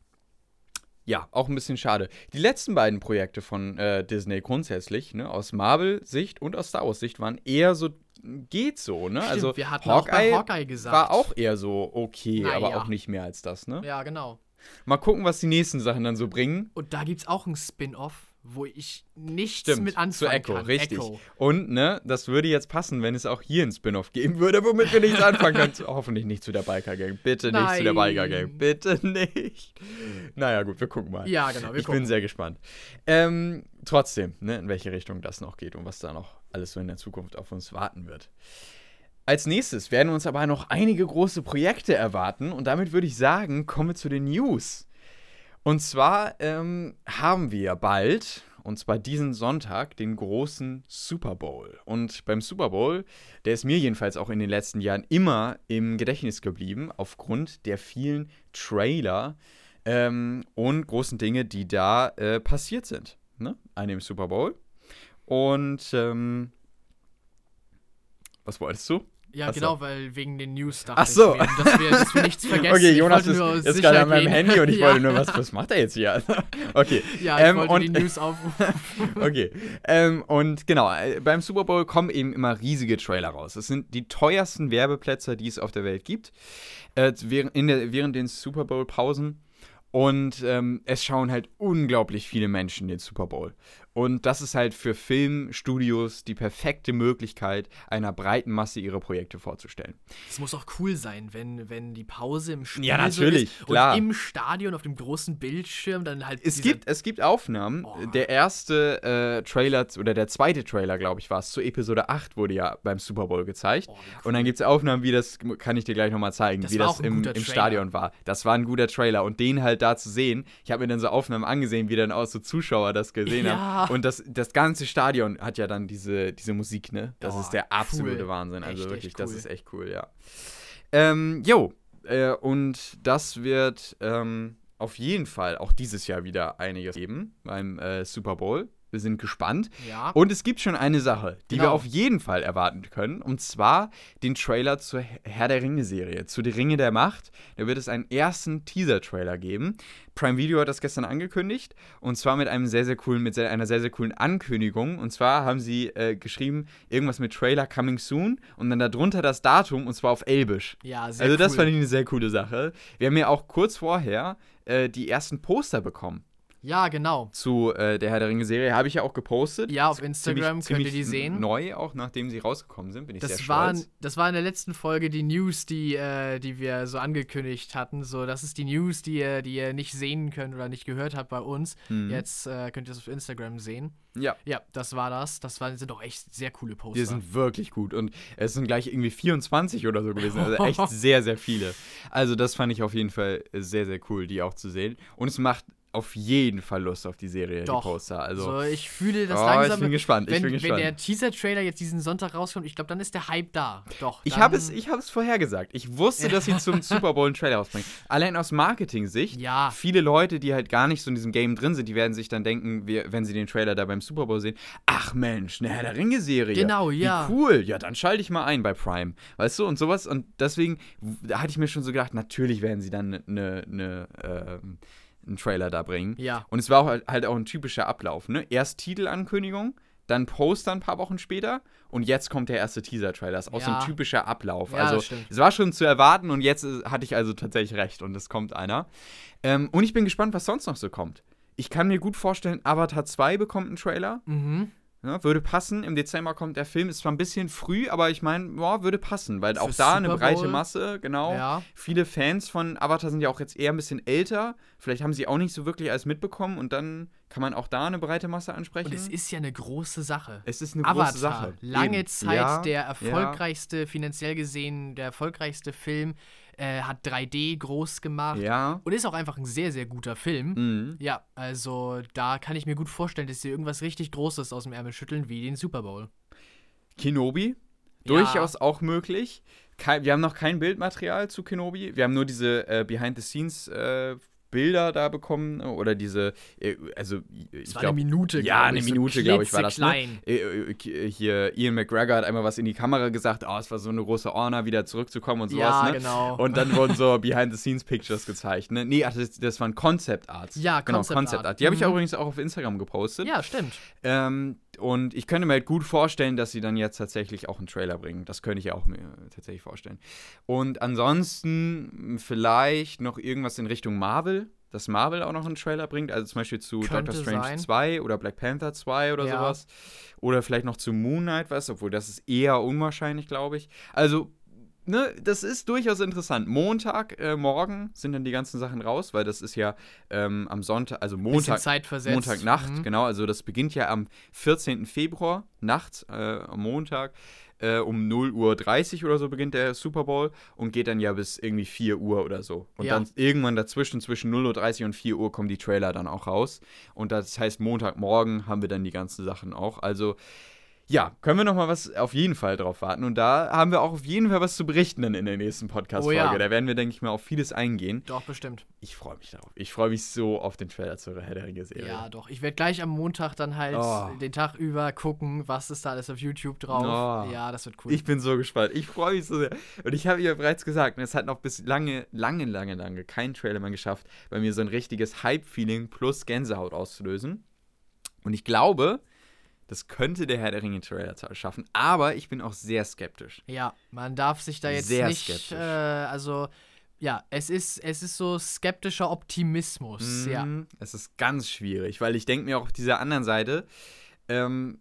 ja, auch ein bisschen schade. Die letzten beiden Projekte von äh, Disney grundsätzlich, ne, aus Marvel-Sicht und aus Star Wars-Sicht, waren eher so, geht so, ne? Stimmt, also wir hatten auch bei Hawkeye Hawkeye gesagt. war auch eher so okay, Na aber ja. auch nicht mehr als das, ne? Ja, genau. Mal gucken, was die nächsten Sachen dann so bringen. Und da gibt es auch ein Spin-off, wo ich nichts Stimmt, mit zu anfangen Echo, kann. richtig. Echo. Und, ne, das würde jetzt passen, wenn es auch hier einen Spin-off geben würde, womit wir nichts anfangen können. Hoffentlich nicht zu der Biker-Gang. Bitte nicht zu der Nein. Biker-Gang. Bitte nicht. Naja, gut, wir gucken mal. Ja, genau, wir ich gucken. bin sehr gespannt. Ähm, trotzdem, ne, in welche Richtung das noch geht und was da noch alles so in der Zukunft auf uns warten wird. Als nächstes werden uns aber noch einige große Projekte erwarten und damit würde ich sagen, kommen wir zu den News. Und zwar ähm, haben wir bald, und zwar diesen Sonntag, den großen Super Bowl. Und beim Super Bowl, der ist mir jedenfalls auch in den letzten Jahren immer im Gedächtnis geblieben, aufgrund der vielen Trailer ähm, und großen Dinge, die da äh, passiert sind. Ne? An dem Super Bowl. Und ähm, was wolltest du? Ja, Ach so. genau, weil wegen den News dachte Ach so. ich dass wir, dass wir nichts vergessen. Okay, Jonas ist, sicher gerade an meinem. Handy und ich ja. wollte nur, was, was macht er jetzt hier? okay. Ja, ich Ähm, wollte und- die News aufrufen. Okay. Ähm, und genau, äh, beim Super Bowl kommen eben immer riesige Trailer raus. Das sind die teuersten Werbeplätze, die es auf der Welt gibt. Äh, während, in der, während den Super Bowl-Pausen. Und ähm, es schauen halt unglaublich viele Menschen den Super Bowl. Und das ist halt für Filmstudios die perfekte Möglichkeit, einer breiten Masse ihre Projekte vorzustellen. Es muss auch cool sein, wenn, wenn die Pause im Spiel Ja, natürlich, so ist klar. und im Stadion auf dem großen Bildschirm dann halt Es gibt, es gibt Aufnahmen. Oh. Der erste äh, Trailer, oder der zweite Trailer, glaube ich, war es, zu Episode 8 wurde ja beim Super Bowl gezeigt. Oh, cool. Und dann gibt es Aufnahmen, wie das, kann ich dir gleich nochmal zeigen, Das wie das im, im. Stadion war. Das war ein guter Trailer. Und den halt da zu sehen, ich habe mir dann so Aufnahmen angesehen, wie dann auch so Zuschauer das gesehen Ja. haben. Und das, das ganze Stadion hat ja dann diese, diese Musik, ne? Das Oh, ist der absolute cool. Wahnsinn. Also Echt, wirklich, echt das cool. ist echt cool, ja. Ähm, jo, äh, und das wird ähm, auf jeden Fall auch dieses Jahr wieder einiges geben beim äh, Super Bowl. Wir sind gespannt. Ja. Und es gibt schon eine Sache, die wir Genau. auf jeden Fall erwarten können. Und zwar den Trailer zur Herr der Ringe-Serie, zu Die Ringe der Macht. Da wird es einen ersten Teaser-Trailer geben. Prime Video hat das gestern angekündigt. Und zwar mit einem sehr, sehr coolen, mit einer sehr, sehr coolen Ankündigung. Und zwar haben sie äh, geschrieben, irgendwas mit Trailer coming soon und dann darunter das Datum und zwar auf Elbisch. ja, sehr Also, das cool. fand ich eine sehr coole Sache. Wir haben ja auch kurz vorher äh, die ersten Poster bekommen Ja, genau. zu äh, der Herr der Ringe-Serie. Habe ich ja auch gepostet. Ja, auf Ziemlich- Instagram könnt ziemlich ihr die sehen. Neu, auch nachdem sie rausgekommen sind, bin ich sehr Das waren, stolz. das war in der letzten Folge die News, die, äh, die wir so angekündigt hatten. So, das ist die News, die ihr, die ihr nicht sehen könnt oder nicht gehört habt bei uns. Mhm. Jetzt äh, könnt ihr es auf Instagram sehen. Ja, Ja, das war das. Das waren, sind doch echt sehr coole Poster. die sind wirklich gut. Und es sind gleich irgendwie 24 oder so gewesen. Also echt sehr, sehr viele. Also, das fand ich auf jeden Fall sehr, sehr cool, die auch zu sehen. Und es macht auf jeden Fall Lust auf die Serie, Doch. die Poster. Also, So, ich fühle das oh, langsam. ich bin gespannt. wenn, ich bin wenn gespannt. der Teaser-Trailer jetzt diesen Sonntag rauskommt, ich glaube, dann ist der Hype da. Doch. Ich habe es, ich habe es vorhergesagt. Ich wusste, dass sie zum Super Bowl einen Trailer rausbringen. Allein aus Marketing-Sicht. Ja. Viele Leute, die halt gar nicht so in diesem Game drin sind, die werden sich dann denken, wenn sie den Trailer da beim Super Bowl sehen, ach Mensch, eine Herr der Ringe-Serie. Genau, ja. Wie cool. Ja, dann schalte ich mal ein bei Prime. Weißt du, und sowas. Und deswegen, da hatte ich mir schon so gedacht, natürlich werden sie dann eine, eine, ähm, einen Trailer da bringen. Ja. Und es war auch halt, halt auch ein typischer Ablauf, ne? Erst Titelankündigung, dann Poster ein paar Wochen später und jetzt kommt der erste Teaser-Trailer. Das ist auch so Ja. ein typischer Ablauf. Ja, also es war schon zu erwarten und jetzt äh, hatte ich also tatsächlich recht und es kommt einer. Ähm, und ich bin gespannt, was sonst noch so kommt. Ich kann mir gut vorstellen, Avatar 2 bekommt einen Trailer. Mhm. Ja, würde passen. Im Dezember kommt der Film. Ist zwar ein bisschen früh, aber ich meine, ja, würde passen, weil auch Für da eine breite. Masse, genau. Ja. Viele Fans von Avatar sind ja auch jetzt eher ein bisschen älter. Vielleicht haben sie auch nicht so wirklich alles mitbekommen und dann kann man auch da eine breite Masse ansprechen. Und es ist ja eine große Sache. Es ist eine Avatar, große Sache. lange Eben. Zeit Ja, der erfolgreichste, finanziell gesehen, der erfolgreichste Film, äh, hat 3D groß gemacht Ja. und ist auch einfach ein sehr, sehr guter Film. Mhm. Ja, also da kann ich mir gut vorstellen, dass sie irgendwas richtig Großes aus dem Ärmel schütteln, wie den Super Bowl. Kenobi. Ja. Durchaus auch möglich. Kei- wir haben noch kein Bildmaterial zu Kenobi. Wir haben nur diese äh, Behind-the-Scenes äh, Bilder da bekommen oder diese, äh, also ich Es war glaub, eine Minute, ja, eine ich, so Minute, glaube ich, war das. Ne? klitzeklein. Äh, äh, Hier Ian McGregor hat einmal was in die Kamera gesagt, oh, es war so eine große Honor, wieder zurückzukommen und sowas. Ja, ne? genau. Und dann wurden so Behind-the-Scenes-Pictures gezeigt. Ne? Nee, ach, das, das waren Concept Arts. Ja, genau, Concept Concept Art. Art. Die habe ich Mhm. übrigens auch auf Instagram gepostet. Ja, stimmt. Ähm, und ich könnte mir halt gut vorstellen, dass sie dann jetzt tatsächlich auch einen Trailer bringen. Das könnte ich auch mir tatsächlich vorstellen. Und ansonsten vielleicht noch irgendwas in Richtung Marvel, dass Marvel auch noch einen Trailer bringt. Also zum Beispiel zu Könnte Doctor Strange sein. 2 oder Black Panther 2 oder Ja. sowas. Oder vielleicht noch zu Moon Knight was, obwohl das ist eher unwahrscheinlich, glaube ich. Also ne, das ist durchaus interessant. Montag, äh, morgen sind dann die ganzen Sachen raus, weil das ist ja ähm, am Sonntag, also Montag. Montagnacht, Mhm. genau. Also das beginnt ja am 14. Februar, nachts, äh, am Montag. Äh, um 0.30 Uhr oder so beginnt der Super Bowl und geht dann ja bis irgendwie 4 Uhr oder so. Und Ja. dann irgendwann dazwischen, zwischen 0.30 Uhr und 4 Uhr kommen die Trailer dann auch raus. Und das heißt, Montagmorgen haben wir dann die ganzen Sachen auch. Also ja, können wir noch mal was auf jeden Fall drauf warten. Und da haben wir auch auf jeden Fall was zu berichten dann in der nächsten Podcast-Folge. Oh ja. Da werden wir, denke ich mal, auf vieles eingehen. Doch, bestimmt. Ich freue mich darauf. Ich freue mich so auf den Trailer zur Herr der Ringe-Serie. Ja, doch. Ich werde gleich am Montag dann halt Oh. den Tag über gucken, was ist da alles auf YouTube drauf. Oh. Ja, das wird cool. Ich bin so gespannt. Ich freue mich so sehr. Und ich habe ja bereits gesagt, es hat noch bis lange, lange, lange, lange kein Trailer mehr geschafft, bei mir so ein richtiges Hype-Feeling plus Gänsehaut auszulösen. Und ich glaube, das könnte der Herr der Ringe-Trailer schaffen. Aber ich bin auch sehr skeptisch. ja, man darf sich da jetzt Sehr nicht, skeptisch. äh, also ja, es ist, es ist so skeptischer Optimismus, ja. Mhm. Es ist ganz schwierig, weil ich denke mir auch auf dieser anderen Seite, ähm,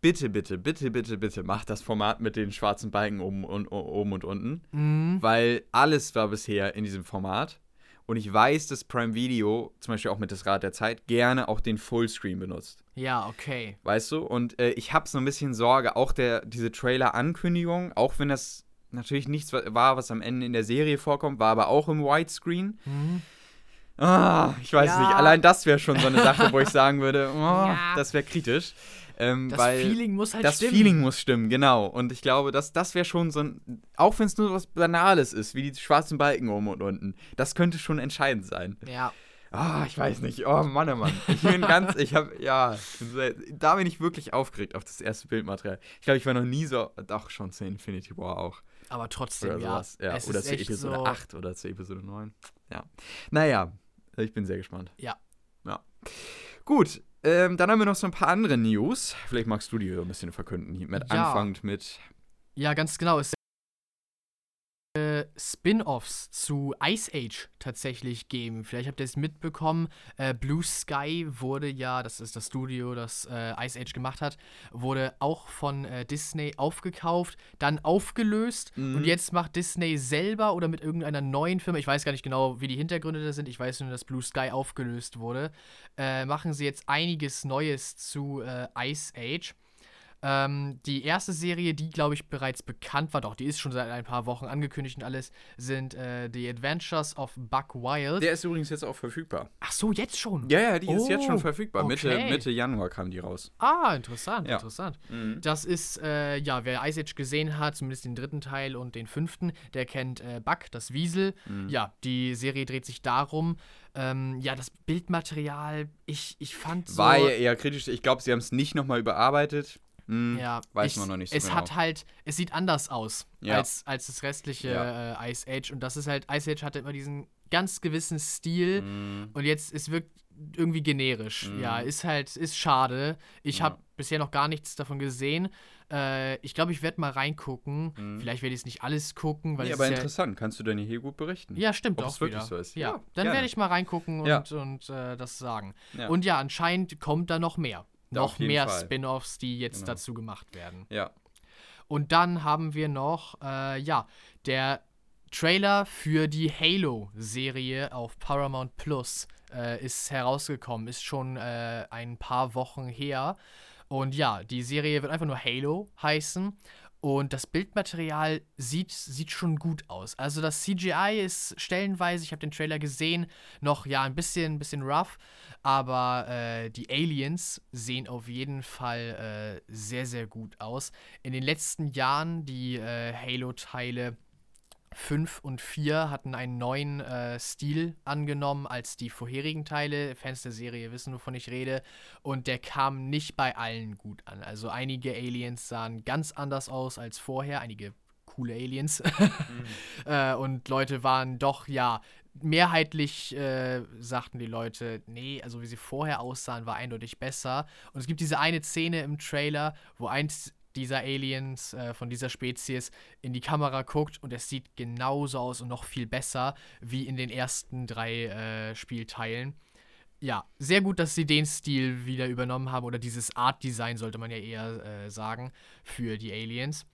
bitte, bitte, bitte, bitte, bitte, macht das Format mit den schwarzen Balken oben und, oben und unten. Mhm. weil alles war bisher in diesem Format. Und ich weiß, dass Prime Video, zum Beispiel auch mit das Rad der Zeit, gerne auch den Fullscreen benutzt. Ja, okay. Weißt du? Und äh, ich habe so ein bisschen Sorge, auch der, diese Trailer-Ankündigung, auch wenn das natürlich nichts wa- war, was am Ende in der Serie vorkommt, war aber auch im Widescreen. Mhm. Ah, ich weiß Ja. nicht. Allein das wäre schon so eine Sache, wo ich sagen würde, oh, Ja. das wäre kritisch. Ähm, Das Feeling muss halt das stimmen. Feeling muss stimmen, genau. Und ich glaube, das, das wäre schon so ein, auch wenn es nur was Banales ist, wie die schwarzen Balken oben und unten, das könnte schon entscheidend sein. Ja. Ah, ich weiß nicht. Oh Mann, oh Mann. Ich bin ganz, ich habe, ja, da bin ich wirklich aufgeregt auf das erste Bildmaterial. Ich glaube, ich war noch nie so, doch schon zu Infinity War auch. Aber trotzdem, Oder ja. sowas. Ja, oder zu Episode so, 8 oder zu Episode 9. Ja. Naja, ich bin sehr gespannt. Ja. Ja. Gut, ähm, dann haben wir noch so ein paar andere News. Vielleicht magst du die ein bisschen verkünden. Mit Ja. anfangend mit. Ja, ganz genau. Es Spin-offs zu Ice Age tatsächlich geben. Vielleicht habt ihr es mitbekommen. Äh, Blue Sky wurde ja, das ist das Studio, das äh, Ice Age gemacht hat, wurde auch von äh, Disney aufgekauft, dann aufgelöst Mhm. und jetzt macht Disney selber oder mit irgendeiner neuen Firma, ich weiß gar nicht genau, wie die Hintergründe da sind, ich weiß nur, dass Blue Sky aufgelöst wurde, äh, machen sie jetzt einiges Neues zu äh, Ice Age. Ähm, die erste Serie, die, glaube ich, bereits bekannt war, doch, die ist schon seit ein paar Wochen angekündigt und alles, sind äh, The Adventures of Buck Wild. Der ist übrigens jetzt auch verfügbar. Ach so, jetzt schon? Ja, ja, die ist jetzt schon Oh, verfügbar. Mitte, okay. Mitte Januar kam die raus. Ah, interessant, Ja. interessant. Mhm. Das ist, äh, ja, wer Ice Age gesehen hat, zumindest den dritten Teil und den fünften, der kennt äh, Buck, das Wiesel. Mhm. Ja, die Serie dreht sich darum. Ähm, ja, das Bildmaterial, ich, ich fand so. War ja eher kritisch. Ich glaube, sie haben es nicht nochmal überarbeitet. Hm, ja, weiß ich, man noch nicht so Es genau. hat halt, es sieht anders aus Ja. als, als das restliche Ja. äh, Ice Age. Und das ist halt, Ice Age hatte immer diesen ganz gewissen Stil. Hm, Und jetzt, es wirkt irgendwie generisch. Mhm. Ja, ist halt, ist schade. Ich Ja. habe bisher noch gar nichts davon gesehen. Äh, ich glaube, ich werde mal reingucken. Mhm. Vielleicht werde ich es nicht alles gucken, weil nee, aber ist ja, interessant. Kannst du denn hier gut berichten? ja, stimmt Ob auch es wirklich wieder. so ist. Ja, Ja, dann werde ich mal reingucken und, und äh, das sagen. Und ja, anscheinend kommt da noch mehr. Da noch mehr. Spin-offs, die jetzt Genau. dazu gemacht werden. Ja. Und dann haben wir noch, äh, ja, der Trailer für die Halo-Serie auf Paramount Plus äh, ist herausgekommen, ist schon äh, ein paar Wochen her. Und ja, die Serie wird einfach nur Halo heißen. Und das Bildmaterial sieht, sieht schon gut aus. Also das CGI ist stellenweise, ich habe den Trailer gesehen, noch ja ein bisschen, bisschen rough. Aber äh, die Aliens sehen auf jeden Fall äh, sehr, sehr gut aus. In den letzten Jahren, die äh, Halo-Teile 5 und 4 hatten einen neuen äh, Stil angenommen als die vorherigen Teile. Fans der Serie wissen, wovon ich rede. Und der kam nicht bei allen gut an. Also einige Aliens sahen ganz anders aus als vorher. Einige coole Aliens. äh, und Leute waren doch, ja, mehrheitlich äh, sagten die Leute, nee, also wie sie vorher aussahen, war eindeutig besser. Und es gibt diese eine Szene im Trailer, wo eins dieser Aliens äh, von dieser Spezies in die Kamera guckt und es sieht genauso aus und noch viel besser wie in den ersten drei äh, Spielteilen. Ja, sehr gut, dass sie den Stil wieder übernommen haben oder dieses Art Design sollte man ja eher äh, sagen für die Aliens.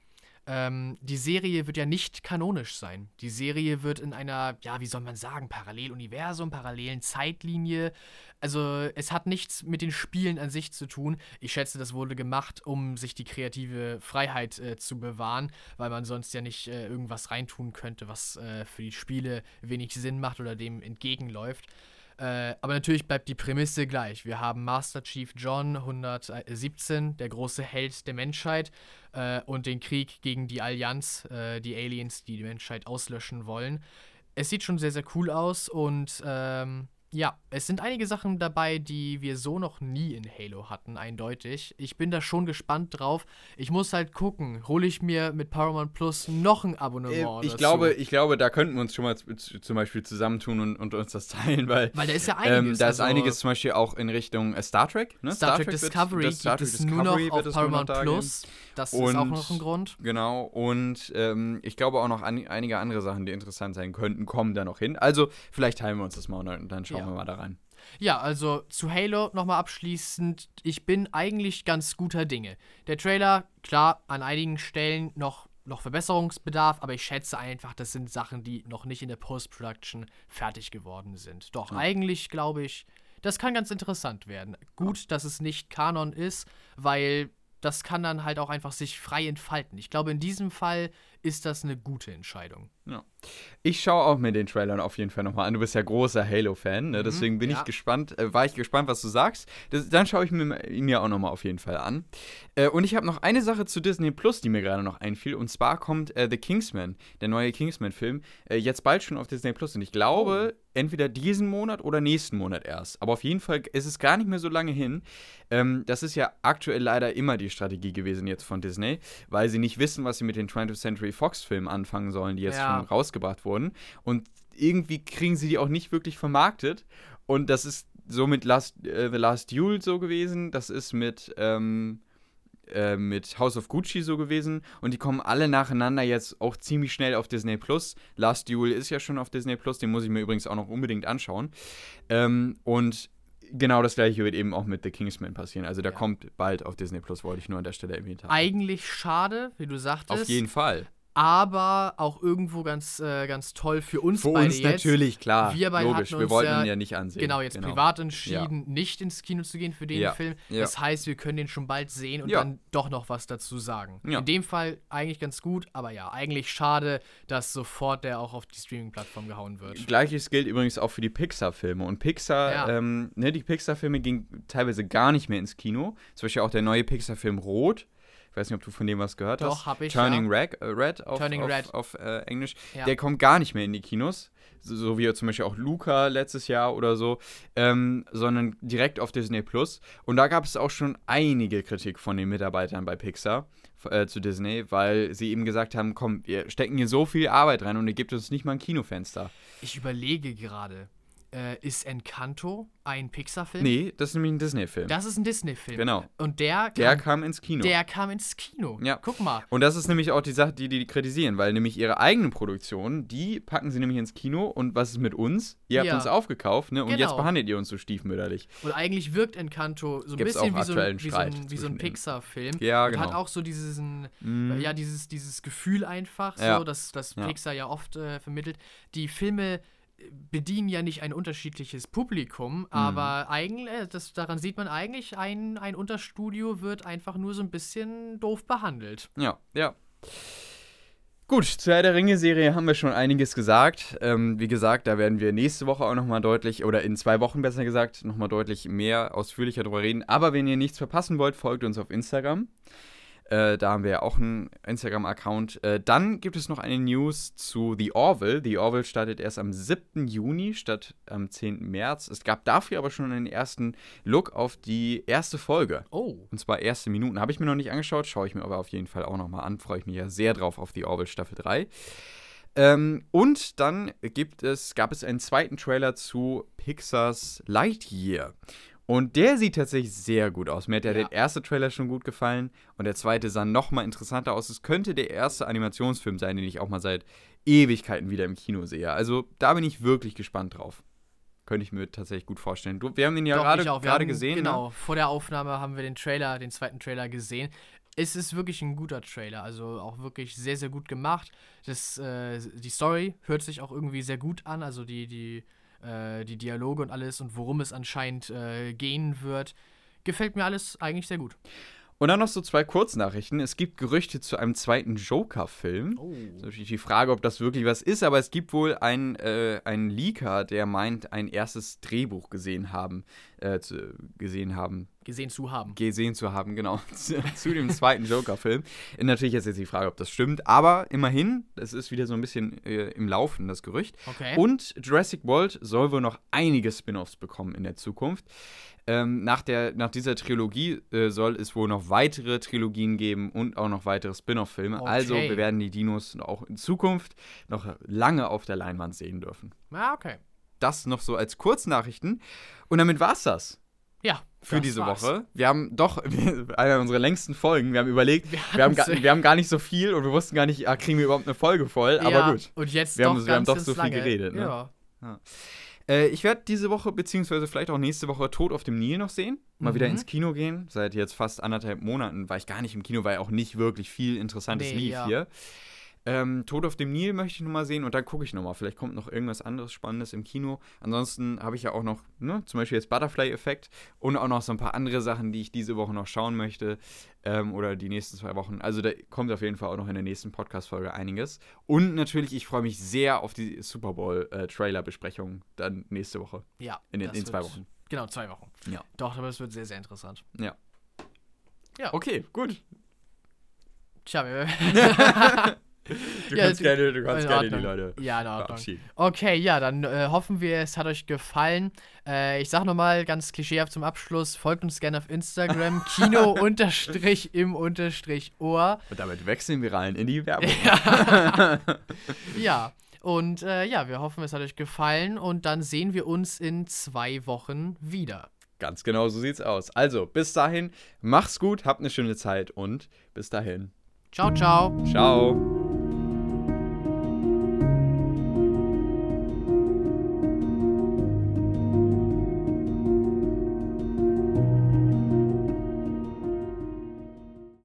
Ähm, die Serie wird ja nicht kanonisch sein. Die Serie wird in einer, ja, wie soll man sagen, Paralleluniversum, parallelen Zeitlinie. Also es hat nichts mit den Spielen an sich zu tun. Ich schätze, das wurde gemacht, um sich die kreative Freiheit äh, zu bewahren, weil man sonst ja nicht äh, irgendwas reintun könnte, was äh, für die Spiele wenig Sinn macht oder dem entgegenläuft. Äh, aber natürlich bleibt die Prämisse gleich. Wir haben Master Chief John 117, der große Held der Menschheit, äh, und den Krieg gegen die Allianz, äh, die Aliens, die die Menschheit auslöschen wollen. Es sieht schon sehr, sehr cool aus und ähm, ja, es sind einige Sachen dabei, die wir so noch nie in Halo hatten, eindeutig. Ich bin da schon gespannt drauf. Ich muss halt gucken, hole ich mir mit Paramount Plus noch ein Äh, Abonnement ich, dazu? glaube, ich glaube, da könnten wir uns schon mal zum Beispiel zusammentun und, und uns das teilen, weil Weil da ist ja ähm, einiges. da ist also- einiges zum Beispiel auch in Richtung äh, Star Trek. Ne? Star, Trek wird- Discovery das Star gibt Trek es nur noch Discovery auf wird noch Paramount da geben. Plus. Das ist auch Und- noch ein Grund. Genau, und ähm, ich glaube auch noch an, einige andere Sachen, die interessant sein könnten, kommen da noch hin. Also, vielleicht teilen wir uns das mal und dann, dann schauen Ja. wir mal da rein. Ja, also zu Halo nochmal abschließend. Ich bin eigentlich ganz guter Dinge. Der Trailer, klar, an einigen Stellen noch, noch Verbesserungsbedarf, aber ich schätze einfach, das sind Sachen, die noch nicht in der Post-Production fertig geworden sind. Doch, Ja. eigentlich glaube ich, das kann ganz interessant werden. Gut, dass es nicht Kanon ist, weil das kann dann halt auch einfach sich frei entfalten. Ich glaube, in diesem Fall ist das eine gute Entscheidung. Ich schaue auch mir den Trailern auf jeden Fall nochmal an. Du bist ja großer Halo-Fan, ne? Mhm, deswegen bin ja. ich gespannt, äh, war ich gespannt, was du sagst. Das, dann schaue ich mir, mir auch nochmal auf jeden Fall an. Äh, und ich habe noch eine Sache zu Disney Plus, die mir gerade noch einfiel. Und zwar kommt äh, The Kingsman, der neue Kingsman-Film, äh, jetzt bald schon auf Disney Plus. Und ich glaube, entweder diesen Monat oder nächsten Monat erst. Aber auf jeden Fall ist es gar nicht mehr so lange hin. Ähm, das ist ja aktuell leider immer die Strategie gewesen jetzt von Disney, weil sie nicht wissen, was sie mit den 20th Century Fox-Filmen anfangen sollen, die jetzt Ja. schon rausgebracht wurden. Und irgendwie kriegen sie die auch nicht wirklich vermarktet. Und das ist so mit Last, äh, The Last Duel so gewesen. Das ist mit, ähm, äh, mit House of Gucci so gewesen. Und die kommen alle nacheinander jetzt auch ziemlich schnell auf Disney Plus. Last Duel ist ja schon auf Disney Plus. Den muss ich mir übrigens auch noch unbedingt anschauen. Ähm, und genau das gleiche wird eben auch mit The Kingsman passieren. Also der Ja. kommt bald auf Disney Plus, wollte ich nur an der Stelle erwähnt haben. Eigentlich schade, wie du sagtest. auf jeden Fall. Aber auch irgendwo ganz, äh, ganz toll für uns Für beide uns jetzt. natürlich, klar. Wir beide Logisch, wir wollten ja- ihn ja nicht ansehen. Genau, jetzt privat entschieden, nicht ins Kino zu gehen für den Ja, Film. ja. Das heißt, wir können den schon bald sehen und Ja. dann doch noch was dazu sagen. Ja. In dem Fall eigentlich ganz gut, aber ja, eigentlich schade, dass sofort der auch auf die Streaming-Plattform gehauen wird. Gleiches gilt übrigens auch für die Pixar-Filme. Und Pixar, Ja. ähm, ne, die Pixar-Filme gingen teilweise gar nicht mehr ins Kino. Zum Beispiel auch der neue Pixar-Film Rot. Ich weiß nicht, ob du von dem was gehört Doch, hast. hab ich, Turning ja. Red, äh, Red auf, Turning auf, Red. auf äh, Englisch. Ja. Der kommt gar nicht mehr in die Kinos. So, so wie zum Beispiel auch Luca letztes Jahr oder so. Ähm, sondern direkt auf Disney Plus. Und da gab es auch schon einige Kritik von den Mitarbeitern bei Pixar äh, zu Disney, weil sie eben gesagt haben: komm, wir stecken hier so viel Arbeit rein und ihr gebt uns nicht mal ein Kinofenster. Ich überlege gerade, äh, ist Encanto ein Pixar-Film? Nee, das ist nämlich ein Disney-Film. Das ist ein Disney-Film. Genau. Und der kam, Der kam ins Kino. der kam ins Kino. Ja. Guck mal. und das ist nämlich auch die Sache, die die kritisieren, weil nämlich ihre eigenen Produktionen, die packen sie nämlich ins Kino und was ist mit uns? Ihr habt Ja. uns aufgekauft, ne? Und jetzt Genau. behandelt ihr uns so stiefmütterlich. Und eigentlich wirkt Encanto so ein Gibt's bisschen wie so, ein, wie, so ein, wie so ein. Pixar-Film. Ja, und genau. hat auch so diesen, Mhm. ja, dieses, dieses Gefühl einfach, Ja. so, dass das Ja. Pixar ja oft äh, vermittelt. Die Filme bedienen ja nicht ein unterschiedliches Publikum, Mhm. aber eigentlich, äh, das, daran sieht man eigentlich, ein, ein Unterstudio wird einfach nur so ein bisschen doof behandelt. Ja, ja. Gut, zur Herr der Ringe-Serie haben wir schon einiges gesagt. Ähm, wie gesagt, da werden wir nächste Woche auch nochmal deutlich, oder in zwei Wochen besser gesagt, nochmal deutlich mehr ausführlicher drüber reden. Aber wenn ihr nichts verpassen wollt, folgt uns auf Instagram. Äh, da haben wir ja auch einen Instagram-Account. Äh, dann gibt es noch eine News zu The Orville. The Orville startet erst am 7. Juni statt am 10. März. Es gab dafür aber schon einen ersten Look auf die erste Folge. Oh. Und zwar erste Minuten. Habe ich mir noch nicht angeschaut, schaue ich mir aber auf jeden Fall auch nochmal an. Freue ich mich ja sehr drauf auf die Orville Staffel 3. Ähm, und dann gibt es, gab es einen zweiten Trailer zu Pixars Lightyear. Und der sieht tatsächlich sehr gut aus. Mir hat ja, der erste Trailer schon gut gefallen und der zweite sah noch mal interessanter aus. Es könnte der erste Animationsfilm sein, den ich auch mal seit Ewigkeiten wieder im Kino sehe. Also da bin ich wirklich gespannt drauf. Könnte ich mir tatsächlich gut vorstellen. Du, wir haben den ja gerade gesehen. Genau, Ne? vor der Aufnahme haben wir den Trailer, den zweiten Trailer gesehen. Es ist wirklich ein guter Trailer, also auch wirklich sehr, sehr gut gemacht. Das, äh, die Story hört sich auch irgendwie sehr gut an, also die, die, äh, die Dialoge und alles und worum es anscheinend äh, gehen wird. Gefällt mir alles eigentlich sehr gut. Und dann noch so zwei Kurznachrichten. Es gibt Gerüchte zu einem zweiten Joker-Film. Oh. Das ist natürlich die Frage, ob das wirklich was ist, aber es gibt wohl einen, äh, einen Leaker, der meint, ein erstes Drehbuch gesehen haben, äh, zu, gesehen haben, Gesehen zu haben. gesehen zu haben, genau, zu, zu dem zweiten Joker-Film. Natürlich ist jetzt die Frage, ob das stimmt, aber immerhin, das ist wieder so ein bisschen äh, im Laufen, das Gerücht. Okay. Und Jurassic World soll wohl noch einige Spin-offs bekommen in der Zukunft. Ähm, nach, der, nach dieser Trilogie äh, soll es wohl noch weitere Trilogien geben und auch noch weitere Spin-off-Filme. Okay. Also wir werden die Dinos auch in Zukunft noch lange auf der Leinwand sehen dürfen. ah, okay. Das noch so als Kurznachrichten. Und damit war's das Ja. für diese war's. Woche. Wir haben doch eine unserer längsten Folgen. Wir haben überlegt, wir haben, hatten's- gar, wir haben gar nicht so viel und wir wussten gar nicht, ah, kriegen wir überhaupt eine Folge voll. ja, Aber gut. Und jetzt Wir doch haben- wir haben doch so viel lange. geredet, ne? Ja. Äh, ich werde diese Woche, beziehungsweise vielleicht auch nächste Woche, Tod auf dem Nil noch sehen. Mal wieder Mhm. ins Kino gehen. Seit jetzt fast anderthalb Monaten war ich gar nicht im Kino, weil auch nicht wirklich viel Interessantes Nee, lief ja. hier. Ähm, Tod auf dem Nil möchte ich nochmal sehen und dann gucke ich nochmal. Vielleicht kommt noch irgendwas anderes Spannendes im Kino. Ansonsten habe ich ja auch noch, ne, zum Beispiel jetzt Butterfly-Effekt und auch noch so ein paar andere Sachen, die ich diese Woche noch schauen möchte. Ähm, oder die nächsten zwei Wochen. Also da kommt auf jeden Fall auch noch in der nächsten Podcast-Folge einiges. Und natürlich, ich freue mich sehr auf die Super Bowl-Trailer-Besprechung dann nächste Woche. ja In, das in zwei wird- Wochen. Genau, zwei Wochen. Ja. Doch, aber es wird sehr, sehr interessant. Ja. Ja. Okay, gut. Tja, wir. Du Ja, kannst die- gerne, du kannst gerne die. Leute Ja, in Ordnung. verabschieden. Okay, ja, dann äh, hoffen wir, es hat euch gefallen. Äh, ich sag nochmal ganz klischeehaft zum Abschluss: folgt uns gerne auf Instagram, Kino unterstrich im unterstrich Ohr. Und damit wechseln wir rein in die Werbung. Ja, und äh, ja, wir hoffen, es hat euch gefallen und dann sehen wir uns in zwei Wochen wieder. Ganz genau, so sieht's aus. Also, bis dahin, mach's gut, habt eine schöne Zeit und bis dahin. Ciao, ciao. Ciao.